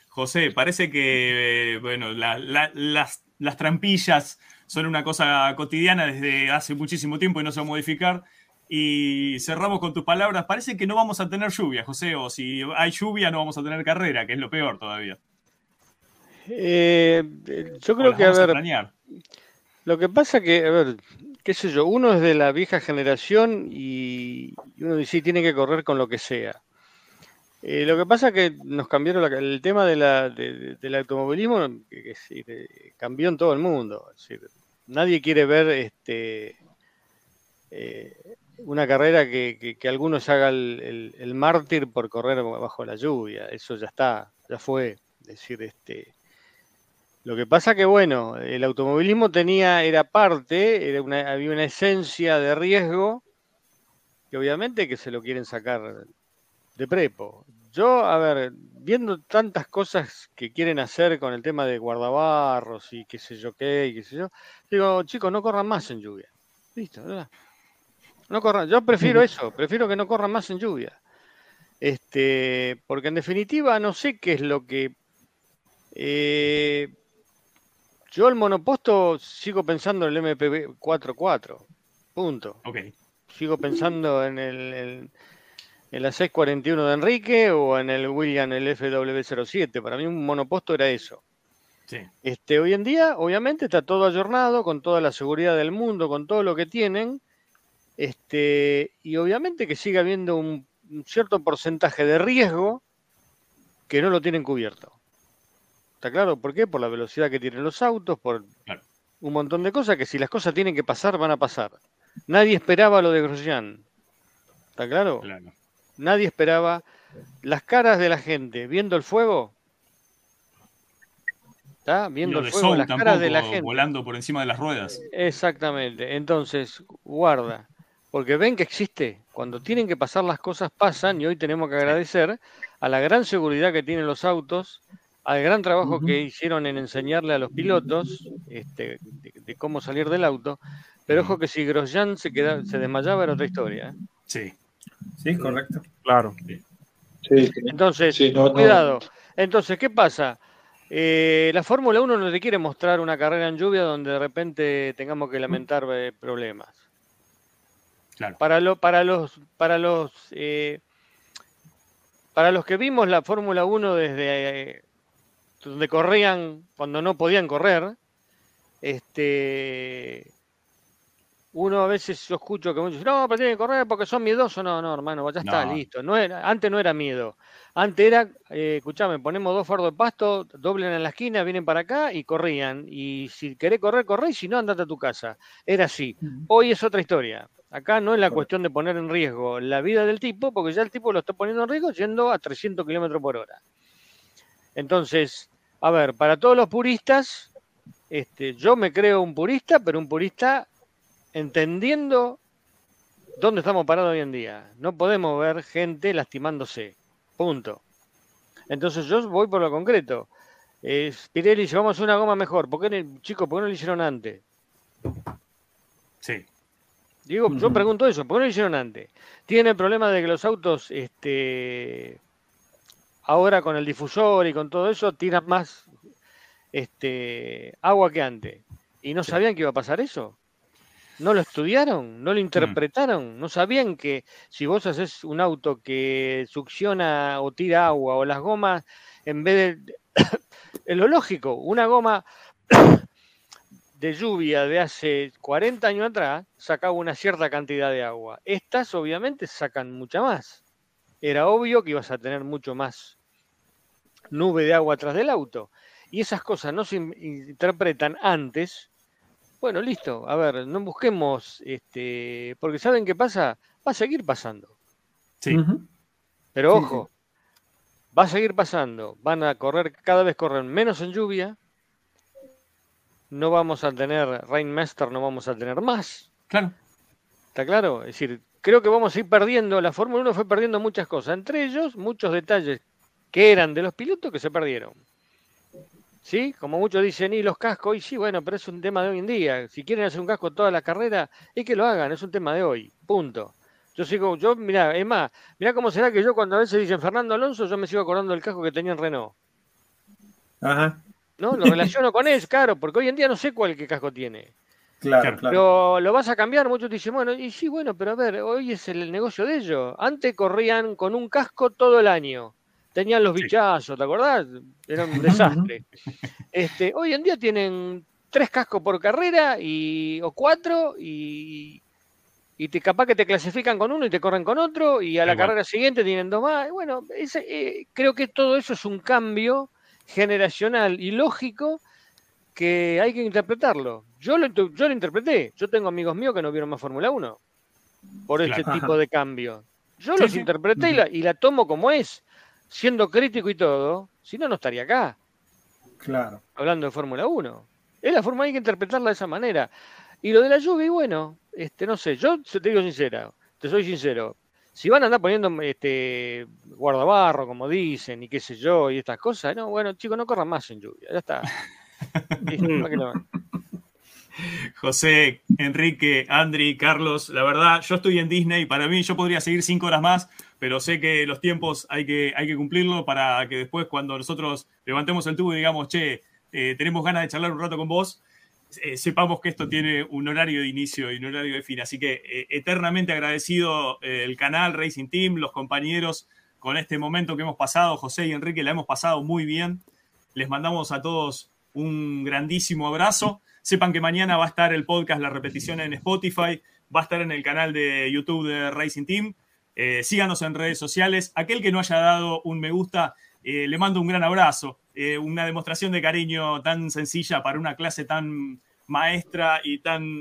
Speaker 1: José, parece que, bueno, las, las trampillas son una cosa cotidiana desde hace muchísimo tiempo y no se va a modificar. Y cerramos con tus palabras. Parece que no vamos a tener lluvia, José, o si hay lluvia no vamos a tener carrera, que es lo peor todavía.
Speaker 4: Eh, yo creo que, a ver, lo que pasa que, a ver, qué sé yo, uno es de la vieja generación y uno dice, tiene que correr con lo que sea. Eh, lo que pasa es que nos cambiaron el tema de la, del automovilismo, que, cambió en todo el mundo. nadie quiere ver este, eh, una carrera que, algunos haga el, el, mártir por correr bajo la lluvia. Eso ya está, ya fue. Es decir, este, lo que pasa que, bueno, el automovilismo tenía, era parte, era una, había una esencia de riesgo que obviamente que se lo quieren sacar de prepo. Yo, a ver, viendo tantas cosas que quieren hacer con el tema de guardabarros y qué sé yo qué, y qué sé yo, digo, chicos, no corran más en lluvia. Listo, ¿verdad? No corran. Yo prefiero eso, prefiero que no corran más en lluvia. Este, porque en definitiva no sé qué es lo que eh, yo el monoposto sigo pensando en el MPV 4.4. Punto.
Speaker 1: Ok.
Speaker 4: Sigo pensando en el, en la 641 de Enrique o en el William el FW07. Para mí un monoposto era eso.
Speaker 1: Sí.
Speaker 4: Este, hoy en día, obviamente, está todo ayornado, con toda la seguridad del mundo, con todo lo que tienen. Este, y obviamente que sigue habiendo un cierto porcentaje de riesgo que no lo tienen cubierto. ¿Está claro? ¿Por qué? Por la velocidad que tienen los autos, por un montón de cosas que si las cosas tienen que pasar, van a pasar. Nadie esperaba lo de Grosjean. ¿Está claro? Nadie esperaba las caras de la gente viendo el fuego. ¿Está? Viendo el fuego, las caras de la gente.
Speaker 1: Volando por encima de las ruedas.
Speaker 4: Exactamente. Entonces, guarda. Porque ven que existe. Cuando tienen que pasar las cosas, pasan. Y hoy tenemos que agradecer a la gran seguridad que tienen los autos al gran trabajo que hicieron en enseñarle a los pilotos este, de, cómo salir del auto. Pero ojo que si Grosjean se, queda, se desmayaba era otra historia. ¿eh?
Speaker 1: Sí.
Speaker 3: Sí, correcto.
Speaker 1: Claro.
Speaker 4: Entonces, cuidado. Entonces, ¿qué pasa? Eh, la Fórmula 1 no te quiere mostrar una carrera en lluvia donde de repente tengamos que lamentar eh, problemas.
Speaker 1: Claro.
Speaker 4: Para, lo, para los, para los, para los que vimos la Fórmula 1 desde donde corrían cuando no podían correr. Este, uno a veces yo escucho que muchos dicen, no, pero tienen que correr porque son miedosos. No, no, hermano, ya está, listo. No era, antes no era miedo. Antes era, eh, escuchame, ponemos dos fardos de pasto, doblen en la esquina, vienen para acá y corrían. Y si querés correr, corre, y si no, andate a tu casa. Era así. Hoy es otra historia. Acá no es la cuestión de poner en riesgo la vida del tipo, porque ya el tipo lo está poniendo en riesgo yendo a 300 kilómetros por hora. Entonces, a ver, para todos los puristas, este, yo me creo un purista, pero un purista entendiendo dónde estamos parados hoy en día. No podemos ver gente lastimándose. Punto. Entonces yo voy por lo concreto. Eh, Pirelli, llevamos una goma mejor. ¿Por qué, chicos, por qué no lo hicieron antes?
Speaker 1: Sí.
Speaker 4: Digo, yo pregunto eso, ¿por qué no lo hicieron antes? Tiene el problema de que los autos este, ahora con el difusor y con todo eso tiran más este, agua que antes. ¿Y no sabían que iba a pasar eso? ¿No lo estudiaron? ¿No lo mm. interpretaron? ¿No sabían que si vos haces un auto que succiona o tira agua o las gomas, en vez de... <coughs> es lo lógico, una goma <coughs> de lluvia de hace 40 años atrás sacaba una cierta cantidad de agua. Estas obviamente sacan mucha más era obvio que ibas a tener mucho más nube de agua atrás del auto. Y esas cosas no se interpretan antes. Bueno, listo. A ver, no busquemos, este, porque ¿saben qué pasa? Va a seguir pasando.
Speaker 1: Sí.
Speaker 4: Pero ojo, va a seguir pasando. Van a correr, cada vez corren menos en lluvia. No vamos a tener Rainmaster, no vamos a tener más.
Speaker 1: Claro.
Speaker 4: ¿Está claro? Es decir, creo que vamos a ir perdiendo, la Fórmula 1 fue perdiendo muchas cosas, entre ellos muchos detalles que eran de los pilotos que se perdieron. ¿Sí? Como muchos dicen, y los cascos, y sí, bueno, pero es un tema de hoy en día. Si quieren hacer un casco toda la carrera, es que lo hagan, es un tema de hoy, punto. Yo sigo, yo, mira, es más, mira cómo será que yo cuando a veces dicen Fernando Alonso, yo me sigo acordando del casco que tenía en Renault. Ajá. ¿No? Lo relaciono con eso, claro, porque hoy en día no sé cuál qué casco tiene. Claro, claro. Pero lo vas a cambiar, muchos dicen, bueno, y sí, bueno, pero a ver, hoy es el negocio de ellos. Antes corrían con un casco todo el año tenían los bichazos, ¿te acordás? Era un desastre. este, hoy en día tienen tres cascos por carrera y, o cuatro y, y te, capaz que te clasifican con uno y te corren con otro y a la carrera siguiente tienen dos más. Bueno, eh, creo que todo eso es un cambio generacional y lógico que hay que interpretarlo. Yo lo, yo lo interpreté. Yo tengo amigos míos que no vieron más Fórmula 1 por este tipo de cambio. Yo los interpreté y, la, y la tomo como es siendo crítico y todo, si no, no estaría acá.
Speaker 3: Claro.
Speaker 4: Hablando de Fórmula 1. Es la forma, hay que interpretarla de esa manera. Y lo de la lluvia, y bueno, este, no sé, yo te digo sincera, te soy sincero. Si van a andar poniendo este guardabarro, como dicen, y qué sé yo, y estas cosas, no, bueno, chicos, no corran más en lluvia, ya está. <laughs> <laughs> <laughs>
Speaker 1: José, Enrique, Andri, Carlos, la verdad, yo estoy en Disney, para mí yo podría seguir cinco horas más, pero sé que los tiempos hay que, hay cumplirlo para que después cuando nosotros levantemos el tubo y digamos, che, eh, tenemos ganas de charlar un rato con vos, eh, sepamos que esto tiene un horario de inicio y un horario de fin. Así que eh, eternamente agradecido el canal Racing Team, los compañeros con este momento que hemos pasado, José y Enrique, la hemos pasado muy bien. Les mandamos a todos un grandísimo abrazo. Sepan que mañana va a estar el podcast, la repetición en Spotify, va a estar en el canal de YouTube de Racing Team. Eh, síganos en redes sociales. Aquel que no haya dado un me gusta, eh, le mando un gran abrazo. Eh, una demostración de cariño tan sencilla para una clase tan maestra y tan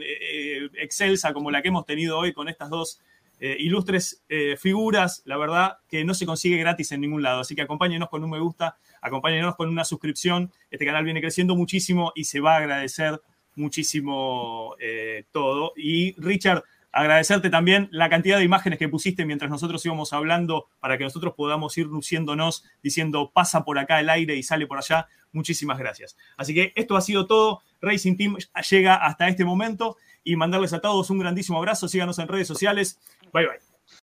Speaker 1: excelsa como la que hemos tenido hoy con estas dos ilustres figuras, la verdad que no se consigue gratis en ningún lado. Así que acompáñenos con un me gusta, acompáñenos con una suscripción. Este canal viene creciendo muchísimo y se va a agradecer muchísimo todo. Y Richard, agradecerte también la cantidad de imágenes que pusiste mientras nosotros íbamos hablando para que nosotros podamos ir luciéndonos diciendo pasa por acá el aire y sale por allá. Muchísimas gracias. Así que esto ha sido todo. Racing Team llega hasta este momento y mandarles a todos un grandísimo abrazo. Síganos en redes sociales. Bye bye.